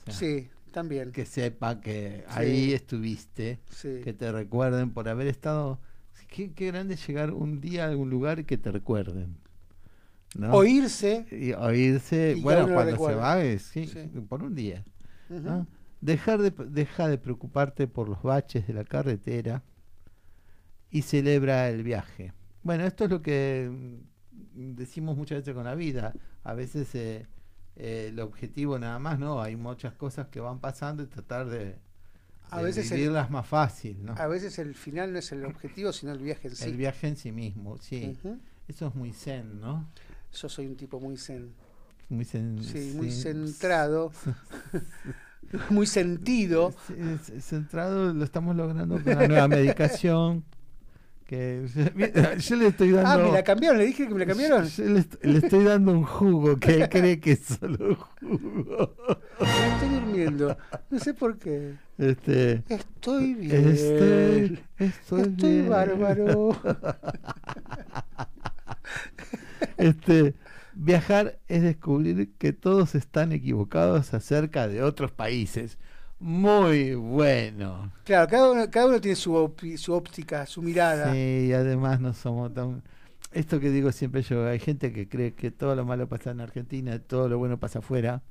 S2: O sea,
S3: Sí, también.
S2: Que sepa que
S3: Sí.
S2: ahí estuviste.
S3: Sí.
S2: Que te recuerden por haber estado. Qué, qué grande llegar un día a algún lugar y que te recuerden. ¿No?
S3: Oírse.
S2: Y oírse.
S3: y
S2: bueno, cuando se va, es, sí,
S3: Sí.
S2: por un día. Dejar de, deja de preocuparte por los baches de la carretera y celebra el viaje. Bueno, esto es lo que mm, decimos muchas veces con la vida. A veces eh, eh, el objetivo nada más, ¿no? Hay muchas cosas que van pasando y tratar de,
S3: A
S2: de
S3: veces el-
S2: vivirlas más fácil, ¿no?
S3: A veces el final no es el objetivo, sino el viaje en sí.
S2: El viaje en sí mismo, sí. Eso es muy zen, ¿no?
S3: Yo soy un tipo muy zen.
S2: Muy
S3: Sí, centrado. muy sentido.
S2: Centrado lo estamos logrando con la nueva medicación. Que yo le estoy dando.
S3: Ah, me la cambiaron, le dije que me la cambiaron.
S2: Yo le, est- le estoy dando un jugo que él cree que es solo jugo.
S3: Estoy durmiendo. No sé por qué.
S2: Este,
S3: Estoy bien.
S2: Estoy, estoy,
S3: Estoy
S2: bien.
S3: bárbaro.
S2: Este, Viajar es descubrir que todos están equivocados acerca de otros países. Muy bueno.
S3: Claro, cada uno, cada uno tiene su, su óptica, su mirada.
S2: Sí, y además no somos tan... Esto que digo siempre yo, hay gente que cree que todo lo malo pasa en Argentina, todo lo bueno pasa afuera,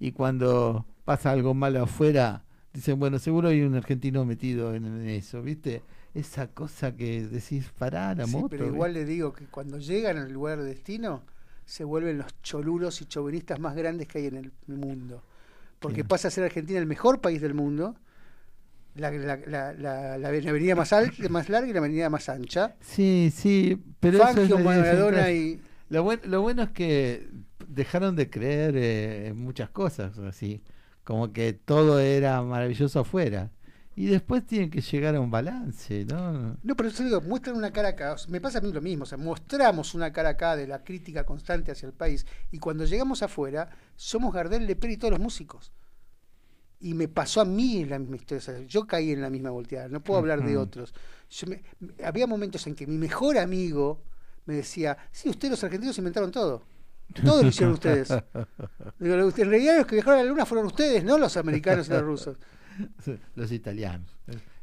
S2: y cuando pasa algo malo afuera, dicen, bueno, seguro hay un argentino metido en, en eso, ¿viste? Esa cosa que decís, pará la
S3: Sí,
S2: moto.
S3: pero igual le digo que cuando llegan al lugar de destino, se vuelven los choluros y chauvinistas más grandes que hay en el mundo. Porque
S2: Sí.
S3: pasa a ser Argentina el mejor país del mundo, la, la, la, la, la avenida más, alta, más larga y la avenida más ancha.
S2: Sí, sí, pero eso es
S3: Maradona y...
S2: Lo, buen- lo bueno es que dejaron de creer eh, en muchas cosas, así, como que todo era maravilloso afuera. Y después tienen que llegar a un balance, ¿no?
S3: No, pero yo digo, muestran una cara acá. Me pasa a mí lo mismo. O sea, mostramos una cara acá de la crítica constante hacia el país. Y cuando llegamos afuera, somos Gardel, Lepre y todos los músicos. Y me pasó a mí la misma historia. o sea, yo caí en la misma volteada. No puedo hablar de otros. Yo me- había momentos en que mi mejor amigo me decía: Sí, ustedes los argentinos inventaron todo. Todo lo hicieron ustedes. Digo, en realidad los que viajaron a la luna fueron ustedes, no los americanos y los rusos.
S2: Los italianos.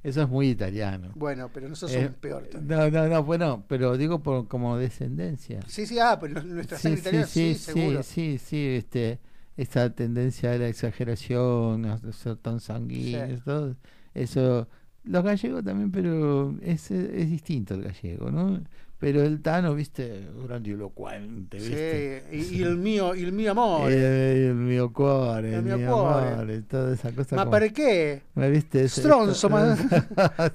S2: Eso es muy italiano.
S3: Bueno, pero nosotros
S2: Eh,
S3: somos peor también.
S2: No, no, no, bueno, pero digo por, como descendencia.
S3: Sí, sí, ah, pero nuestra
S2: Sí,
S3: sangre
S2: sí,
S3: italiana, sí,
S2: sí,
S3: seguro.
S2: sí, sí, este, esa tendencia a la exageración, a ser tan sanguíneos,
S3: Sí.
S2: todo eso. Los gallegos también, pero es, es distinto el gallego, ¿no? Pero el Tano, viste, grandilocuente, viste.
S3: Sí, y, y el mío, y el mío amor.
S2: Eh, el mio cuore,
S3: El
S2: el
S3: mio
S2: mio
S3: cuore.
S2: amore, toda esa cosa.
S3: Ma
S2: como-
S3: perché?
S2: ¿Me viste?
S3: Stronzo, ma-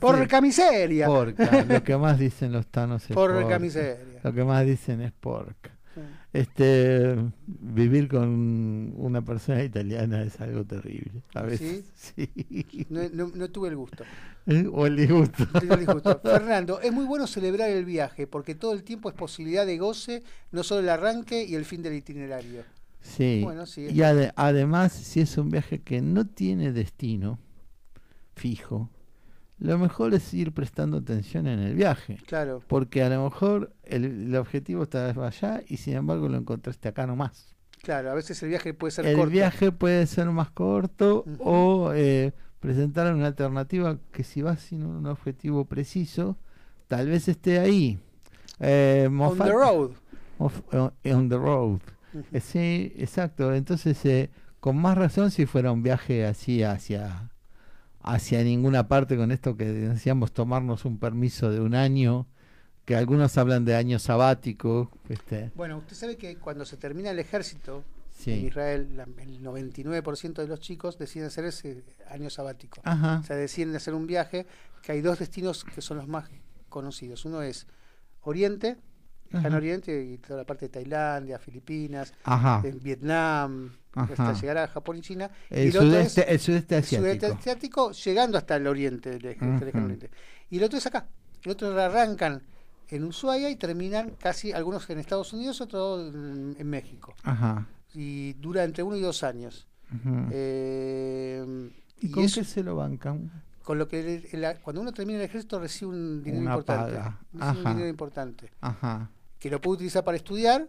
S3: porca miseria.
S2: Porca, lo que más dicen los tanos es
S3: Porca
S2: porca.
S3: miseria.
S2: Lo que más dicen es porca. Este, vivir con una persona italiana es algo terrible. A veces, sí.
S3: No, no- no tuve el gusto.
S2: Eh, O el disgusto.
S3: Tuve el disgusto. Fernando, es muy bueno celebrar el viaje porque todo el tiempo es posibilidad de goce, no solo el arranque y el fin del itinerario.
S2: Sí.
S3: Bueno, sí,
S2: y ade- además, si es un viaje que no tiene destino fijo, lo mejor es ir prestando atención en el viaje.
S3: Claro.
S2: Porque a lo mejor el, el objetivo está allá y sin embargo lo encontraste acá nomás.
S3: Claro, a veces el viaje puede ser
S2: el
S3: corto.
S2: viaje puede ser más corto o eh, presentar una alternativa que si vas sin un objetivo preciso, tal vez esté ahí. Eh,
S3: On
S2: Moffat-
S3: the road.
S2: On, on the road. Eh, sí, exacto. Entonces, eh, con más razón si fuera un viaje así hacia hacia ninguna parte con esto que decíamos tomarnos un permiso de un año, que algunos hablan de año sabático, este,
S3: Bueno, usted sabe que cuando se termina el ejército
S2: Sí.
S3: en Israel, la- el 99% de los chicos deciden hacer ese año sabático.
S2: Ajá.
S3: O sea, deciden hacer un viaje, que hay dos destinos que son los más conocidos. Uno es Oriente, Lejano
S2: Ajá.
S3: Oriente y toda la parte de Tailandia, Filipinas,
S2: Ajá.
S3: en Vietnam,
S2: Ajá.
S3: hasta llegar a Japón y China.
S2: El
S3: y
S2: sudeste-
S3: es
S2: el sudeste
S3: el sudeste
S2: asiático.
S3: asiático, llegando hasta el oriente del. Oriente. Y el otro es acá. El otro arrancan en Ushuaia y terminan casi, algunos en Estados Unidos, otros en, en México.
S2: Ajá.
S3: Y dura entre uno y dos años. Eh,
S2: ¿Y,
S3: y
S2: con
S3: eso-
S2: qué se lo bancan?
S3: con lo que el- el- cuando uno termina el ejército recibe un dinero
S2: Una
S3: importante.
S2: paga.
S3: Recibe un dinero importante.
S2: Ajá.
S3: Que lo puede utilizar para estudiar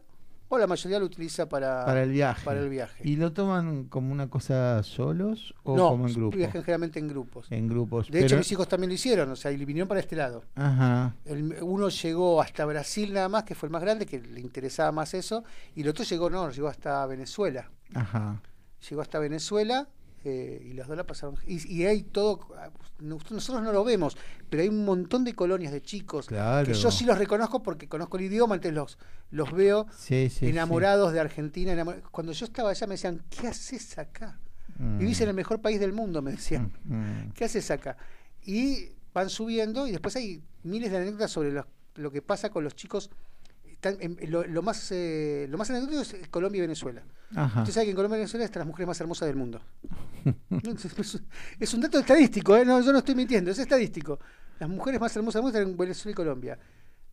S3: o la mayoría lo utiliza para,
S2: Para el viaje.
S3: Para el viaje.
S2: ¿Y lo toman como una cosa solos o
S3: no,
S2: como en grupo?
S3: viajan generalmente en grupos.
S2: En grupos.
S3: De hecho, mis hijos también lo hicieron, o sea, y vinieron para este lado.
S2: Ajá.
S3: El- uno llegó hasta Brasil nada más, que fue el más grande, que le interesaba más eso, y el otro llegó, no, llegó hasta Venezuela.
S2: Ajá.
S3: Llegó hasta Venezuela eh, y los dos la pasaron. Y, y hay todo, no- nosotros no lo vemos, pero hay un montón de colonias de chicos
S2: Claro.
S3: que yo sí los reconozco porque conozco el idioma, entonces los, los veo
S2: Sí, sí,
S3: enamorados de Argentina. enamor- Cuando yo estaba allá me decían, ¿qué haces acá?
S2: Mm.
S3: Vivís en el mejor país del mundo, me decían.
S2: Mm.
S3: ¿Qué haces acá? Y van subiendo y después hay miles de anécdotas sobre lo, lo que pasa con los chicos. Están en- lo, lo más eh, lo más anecdótico es Colombia y Venezuela.
S2: Ajá.
S3: Usted sabe que en Colombia y Venezuela están las mujeres más hermosas del mundo. Es, un dato estadístico, ¿eh? no, yo no estoy mintiendo, es estadístico. Las mujeres más hermosas del mundo están en Venezuela y Colombia.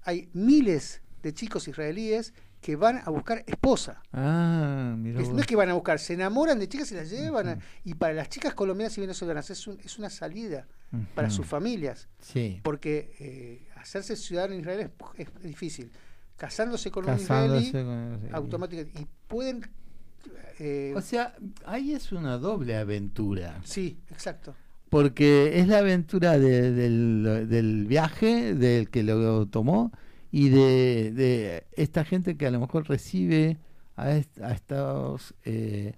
S3: Hay miles de chicos israelíes que van a buscar esposa.
S2: Ah, mira.
S3: Es- no es que van a buscar, se enamoran de chicas y las llevan. a- y para las chicas colombianas y venezolanas es, un- es una salida para sus familias.
S2: Sí.
S3: Porque eh, hacerse ciudadano en Israel es, es difícil. Casándose con
S2: Casándose
S3: un israelí, automáticamente. Y pueden. eh,
S2: O sea, ahí es una doble aventura.
S3: sí, exacto.
S2: Porque es la aventura de- del, del viaje, del que lo tomó, y de, de esta gente que a lo mejor recibe a, est- a estos eh,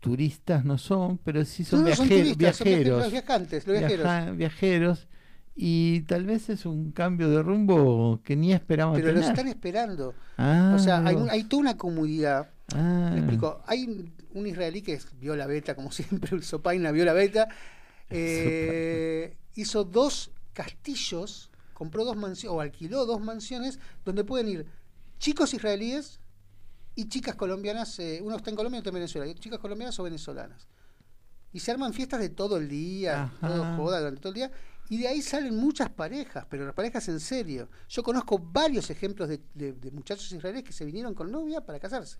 S2: turistas, no son, pero sí son,
S3: No, son
S2: viaje-
S3: son
S2: viajeros.
S3: los viajantes, los viajeros.
S2: Viaja- viajeros, Y tal vez es un cambio de rumbo que ni esperamos
S3: Pero
S2: tener.
S3: están esperando.
S2: Ah,
S3: o sea, hay, un- hay toda una comunidad.
S2: Ah.
S3: Me explico. Hay un, israelí que vio la beta, como siempre, el Sopaina vio la beta. eh, hizo dos castillos, compró dos mansiones, o alquiló dos mansiones, donde pueden ir chicos israelíes y chicas colombianas. eh, uno está en Colombia y otro en Venezuela. Chicas colombianas o venezolanas. Y se arman fiestas de todo el día, todo joda durante todo el día. Y de ahí salen muchas parejas, pero las parejas en serio. Yo conozco varios ejemplos de, de- de muchachos israelíes que se vinieron con novia para casarse.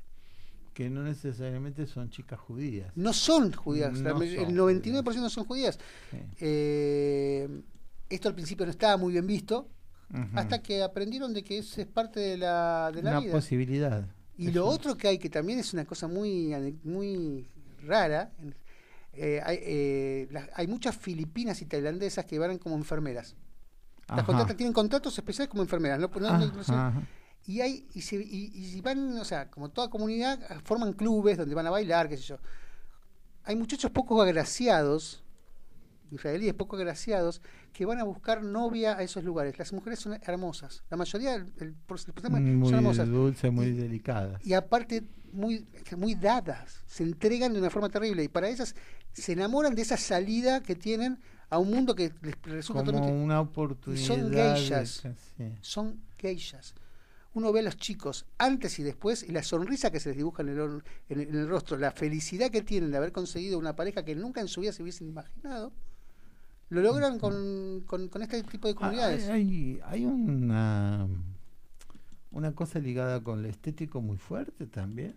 S2: Que no necesariamente son chicas judías.
S3: No son judías,
S2: No
S3: la-
S2: son
S3: el 99% son judías.
S2: Sí.
S3: Eh, esto al principio no estaba muy bien visto, hasta que aprendieron de que eso es parte de la, de la
S2: Una
S3: vida.
S2: posibilidad.
S3: Y lo otro que hay, que también es una cosa muy, muy rara, eh, hay, eh, las- hay muchas filipinas y tailandesas que van como enfermeras. Las
S2: Ajá.
S3: contratan, tienen contratos especiales como enfermeras. No, no-.
S2: Ajá.
S3: y hay y, se, y, y van, o sea, como toda comunidad, forman clubes donde van a bailar, qué sé yo. Hay muchachos poco agraciados, israelíes poco agraciados, que van a buscar novia a esos lugares. Las mujeres son hermosas. La mayoría, el, el porcentaje
S2: Muy
S3: son hermosas.
S2: dulce, muy delicada.
S3: Y aparte, muy, muy dadas. Se entregan de una forma terrible. Y para ellas se enamoran de esa salida que tienen a un mundo que les resulta
S2: Como
S3: totalmente-
S2: una
S3: y
S2: oportunidad.
S3: son
S2: de-
S3: geishas.
S2: sí.
S3: Son geishas. Uno ve a los chicos antes y después y la sonrisa que se les dibuja en el, en el- en el rostro, la felicidad que tienen de haber conseguido una pareja que nunca en su vida se hubiesen imaginado, lo logran con, con- con este tipo de
S2: Ah,
S3: comunidades.
S2: Hay, hay, hay una, una cosa ligada con lo estético muy fuerte también.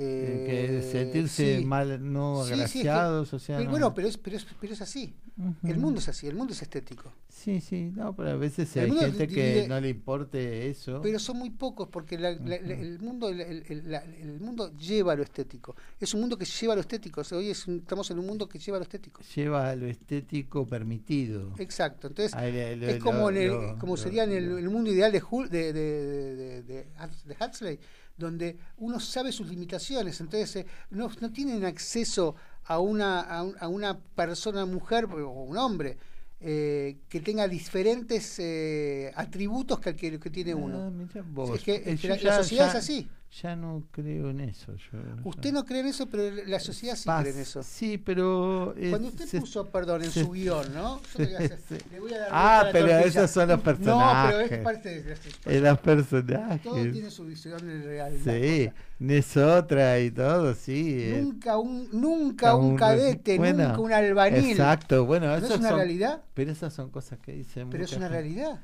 S3: Eh,
S2: que sentirse
S3: sí.
S2: mal, no
S3: Sí, sí, es que-
S2: agraciados, o sea.
S3: pero
S2: no-
S3: bueno, pero es, pero, es, pero es así. El
S2: Ujú.
S3: mundo es así, el mundo es estético.
S2: Sí, sí, no, pero a veces
S3: El
S2: hay gente que no le importe eso.
S3: Pero son muy pocos porque la- la- la- el, mundo, el, el- la- el mundo lleva a lo estético. Es un mundo que lleva a lo estético. O sea, hoy es un- estamos en un mundo que lleva a lo estético.
S2: Lleva a lo estético permitido.
S3: Exacto. Entonces,
S2: Ah, lo-
S3: es como,
S2: lo-
S3: en el, como sería en el, el mundo ideal de, Hul- de, de, de, de Huxley, donde uno sabe sus limitaciones. Entonces, eh, no, no tienen acceso a una, a, un- a una persona, mujer o un hombre. eh, que tenga diferentes eh, atributos que que, que tiene uno.
S2: Ah, vos.
S3: Es que, es que
S2: yo
S3: la,
S2: ya-
S3: la sociedad
S2: ya-
S3: es así.
S2: Ya no creo en eso. Yo,
S3: Usted no cree en eso, pero la sociedad sí cree en eso.
S2: Sí, pero. eh,
S3: Cuando usted
S2: se-
S3: puso, perdón, en
S2: se-
S3: su guion, ¿no? Yo le voy a, hacer- le voy a dar
S2: Ah,
S3: a
S2: pero
S3: tortilla.
S2: esos son los
S3: No, pero
S2: personajes.
S3: es parte de las
S2: Eh, los personajes.
S3: Todo tiene su visión real.
S2: Sí, Nesotra y todo, sí. eh.
S3: Nunca un, nunca un
S2: un-
S3: cadete,
S2: bueno,
S3: nunca un albañil.
S2: Exacto, bueno,
S3: ¿No
S2: esas
S3: es una
S2: son-
S3: realidad?
S2: Pero esas son cosas que dicen.
S3: Pero es una
S2: gente.
S3: realidad.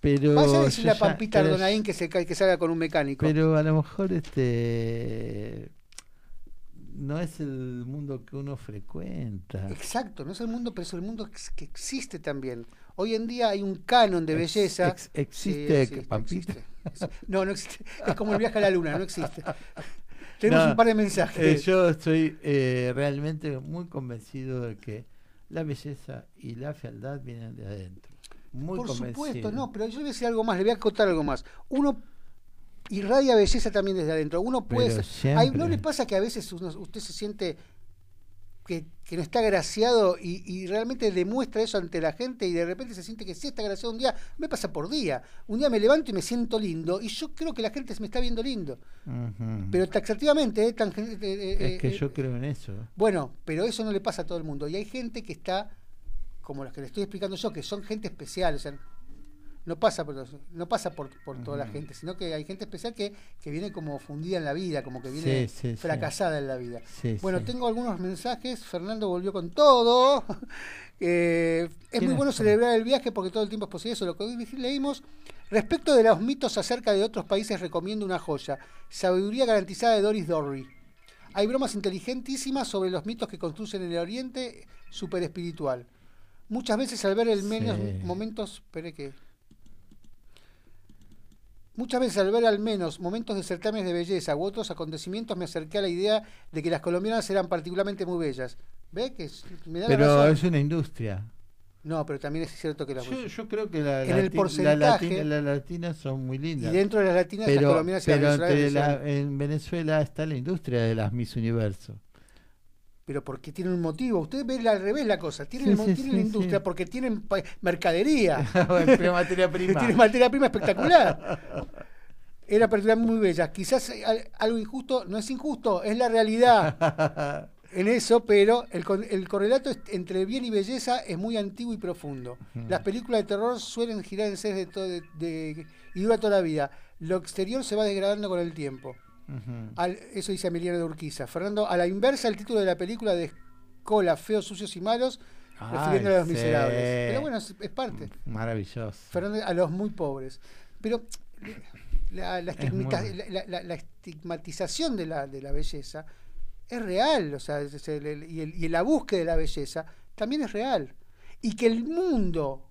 S2: Pero
S3: Vaya a decirle
S2: yo
S3: a
S2: ya-
S3: Pampita Ardonaín que, se, que salga con un mecánico.
S2: Pero a lo mejor este no es el mundo que uno frecuenta.
S3: Exacto, no es el mundo, pero es el mundo que existe también. Hoy en día hay un canon de belleza.
S2: ex- existe,
S3: Sí, existe,
S2: Pampita.
S3: existe. No, no existe. Es como el viaje a la luna, no existe. Tenemos
S2: No,
S3: un par de mensajes.
S2: eh, yo estoy eh, realmente muy convencido de que la belleza y la fealdad vienen de adentro. Muy
S3: Por
S2: convencido.
S3: supuesto, no, pero yo le voy a decir algo más, le voy a acotar algo más. Uno irradia belleza también desde adentro. Uno puede ¿No le pasa que a veces uno- usted se siente que, que no está agraciado y, y realmente demuestra eso ante la gente y de repente se siente que sí está agraciado un día? Me pasa por día. Un día me levanto y me siento lindo y yo creo que la gente se me está viendo lindo. Pero taxativamente, eh, tan eh, eh,
S2: es que
S3: eh,
S2: yo creo en eso.
S3: bueno, pero eso no le pasa a todo el mundo. Y hay gente que está, como los que le estoy explicando yo, que son gente especial. O sea, no pasa por, no pasa por, por toda la gente, sino que hay gente especial que, que viene como fundida en la vida, como que viene
S2: Sí, sí, sí.
S3: fracasada en la vida. Bueno, tengo algunos mensajes. Fernando volvió con todo. Eh, es muy
S2: ¿Quiénes
S3: bueno celebrar el viaje porque todo el tiempo es posible. Eso lo que hoy leímos. Respecto de los mitos acerca de otros países, recomiendo una joya. Sabiduría garantizada de Doris Dorry. Hay bromas inteligentísimas sobre los mitos que construyen en el Oriente super espiritual. Muchas veces al ver el menos
S2: Sí.
S3: momentos, espere que Muchas veces al ver al menos momentos de certámenes de belleza u otros acontecimientos me acerqué a la idea de que las colombianas eran particularmente muy bellas. ¿Ve? Que es- me da la
S2: Pero
S3: razón.
S2: es una industria.
S3: No, pero también es cierto que las
S2: Yo, yo creo que la,
S3: en el porcentaje
S2: la latina- las latinas son muy lindas.
S3: y dentro de las latinas las
S2: pero,
S3: colombianas y las
S2: pero entre la- en Venezuela está la industria de las Miss Universo.
S3: Pero porque tienen un motivo. Usted ve al revés la cosa. Tienen,
S2: Sí,
S3: el mo-
S2: sí,
S3: tienen
S2: sí,
S3: la industria porque tienen mercadería.
S2: Pero materia prima.
S3: tienen materia prima espectacular. Era particularmente muy bella. Quizás al- algo injusto, no es injusto, es la realidad en eso, pero el, correlato entre bien y belleza es muy antiguo y profundo. Las películas de terror suelen girar en sedes de, todo- de- de- y dura toda la vida. Lo exterior se va degradando con el tiempo. Al- eso dice Emiliano de Urquiza. Fernando, a la inversa, el título de la película de Cola, Feos, Sucios y Malos,
S2: Ay,
S3: refiriendo a los
S2: sí.
S3: miserables. Pero bueno, es, es parte.
S2: Maravilloso.
S3: Fernando, a los muy pobres. Pero la, la
S2: Es
S3: estigmita-
S2: muy-
S3: la- estigmatización de la, de la belleza es real, o sea, es- es el- y, el- y la búsqueda de la belleza también es real. Y que el mundo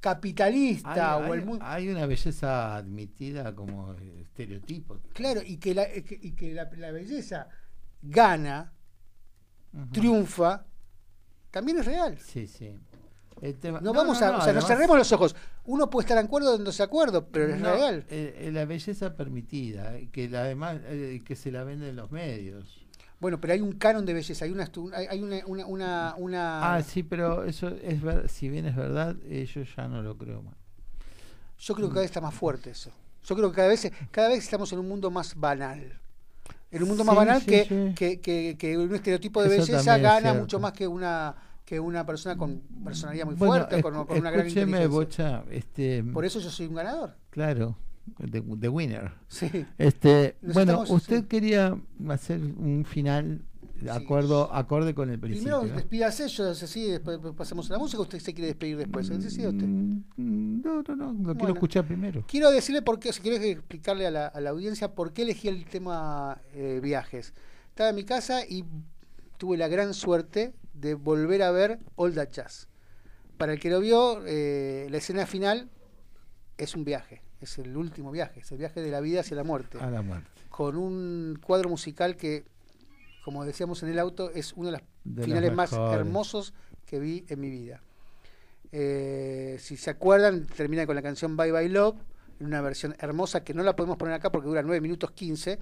S3: capitalista
S2: Hay,
S3: o el mundo...
S2: hay una belleza admitida como estereotipo.
S3: Claro, y que la, y que, la, la belleza gana, triunfa, también es real.
S2: Sí, sí. Tema-
S3: No, vamos a, o sea, no
S2: además-
S3: cerremos los ojos. Uno puede estar de acuerdo o no se acuerdo, pero es real.
S2: eh, eh, la belleza permitida, eh, que la, además eh, que se la venden los medios.
S3: Bueno, pero hay un canon de belleza, hay una hay una una una, una-
S2: Ah, sí, pero eso es ver, si bien es verdad, eh, yo ya no lo creo más.
S3: yo creo que cada vez está más fuerte eso. Yo creo que cada vez cada vez estamos en un mundo más banal. En un mundo más
S2: Sí,
S3: banal
S2: sí,
S3: que,
S2: sí.
S3: Que, que, que un estereotipo de
S2: Eso
S3: belleza gana mucho más que una que una persona con personalidad muy
S2: Bueno,
S3: fuerte, con, una gran inteligencia.
S2: Bocha, este,
S3: Por eso yo soy un ganador.
S2: claro, the, the winner.
S3: Sí.
S2: Este,
S3: Nos
S2: bueno,
S3: estamos-
S2: usted
S3: sí.
S2: quería hacer un final de acuerdo, acorde con el principio.
S3: Primero despídase, yo así, después pasamos a la música, usted se quiere despedir después. Decida usted.
S2: Mm, No, no, no, lo quiero escuchar primero.
S3: Quiero decirle por qué, si quiero explicarle a la, a la audiencia por qué elegí el tema eh, viajes. Estaba en mi casa y tuve la gran suerte de volver a ver All That Jazz. Para el que lo vio, eh, la escena final es un viaje, es el último viaje, es el viaje de la vida hacia la muerte.
S2: A la muerte.
S3: Con un cuadro musical que, como decíamos en el auto, es uno de los
S2: De los
S3: finales más hermosos que vi en mi vida. Eh, si se acuerdan, termina con la canción Bye Bye Love, en una versión hermosa que no la podemos poner acá porque dura 9 minutos 15.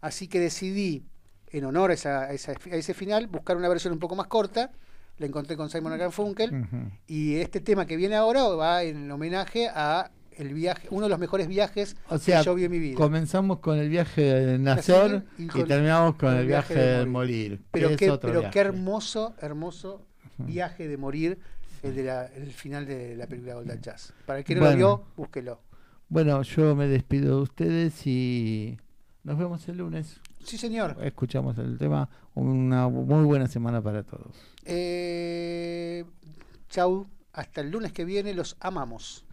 S3: Así que decidí, en honor a, esa- a esa- a ese final, buscar una versión un poco más corta. La encontré con Simon Garfunkel.
S2: Ujú.
S3: Y este tema que viene ahora va en homenaje a el viaje, uno de los mejores viajes
S2: O sea,
S3: que yo vi en mi vida.
S2: comenzamos con el viaje de nacer
S3: y
S2: terminamos con el viaje, de morir.
S3: Pero, qué,
S2: otro
S3: pero
S2: viaje.
S3: qué hermoso, hermoso viaje de morir el, de la- el final de la película Gold Jazz. Para el que no
S2: Bueno.
S3: lo vio, búsquelo.
S2: Bueno, yo me despido de ustedes y nos vemos el lunes.
S3: Sí, señor.
S2: Escuchamos el tema. Una muy buena semana para todos.
S3: Eh, chau, hasta el lunes que viene, los amamos.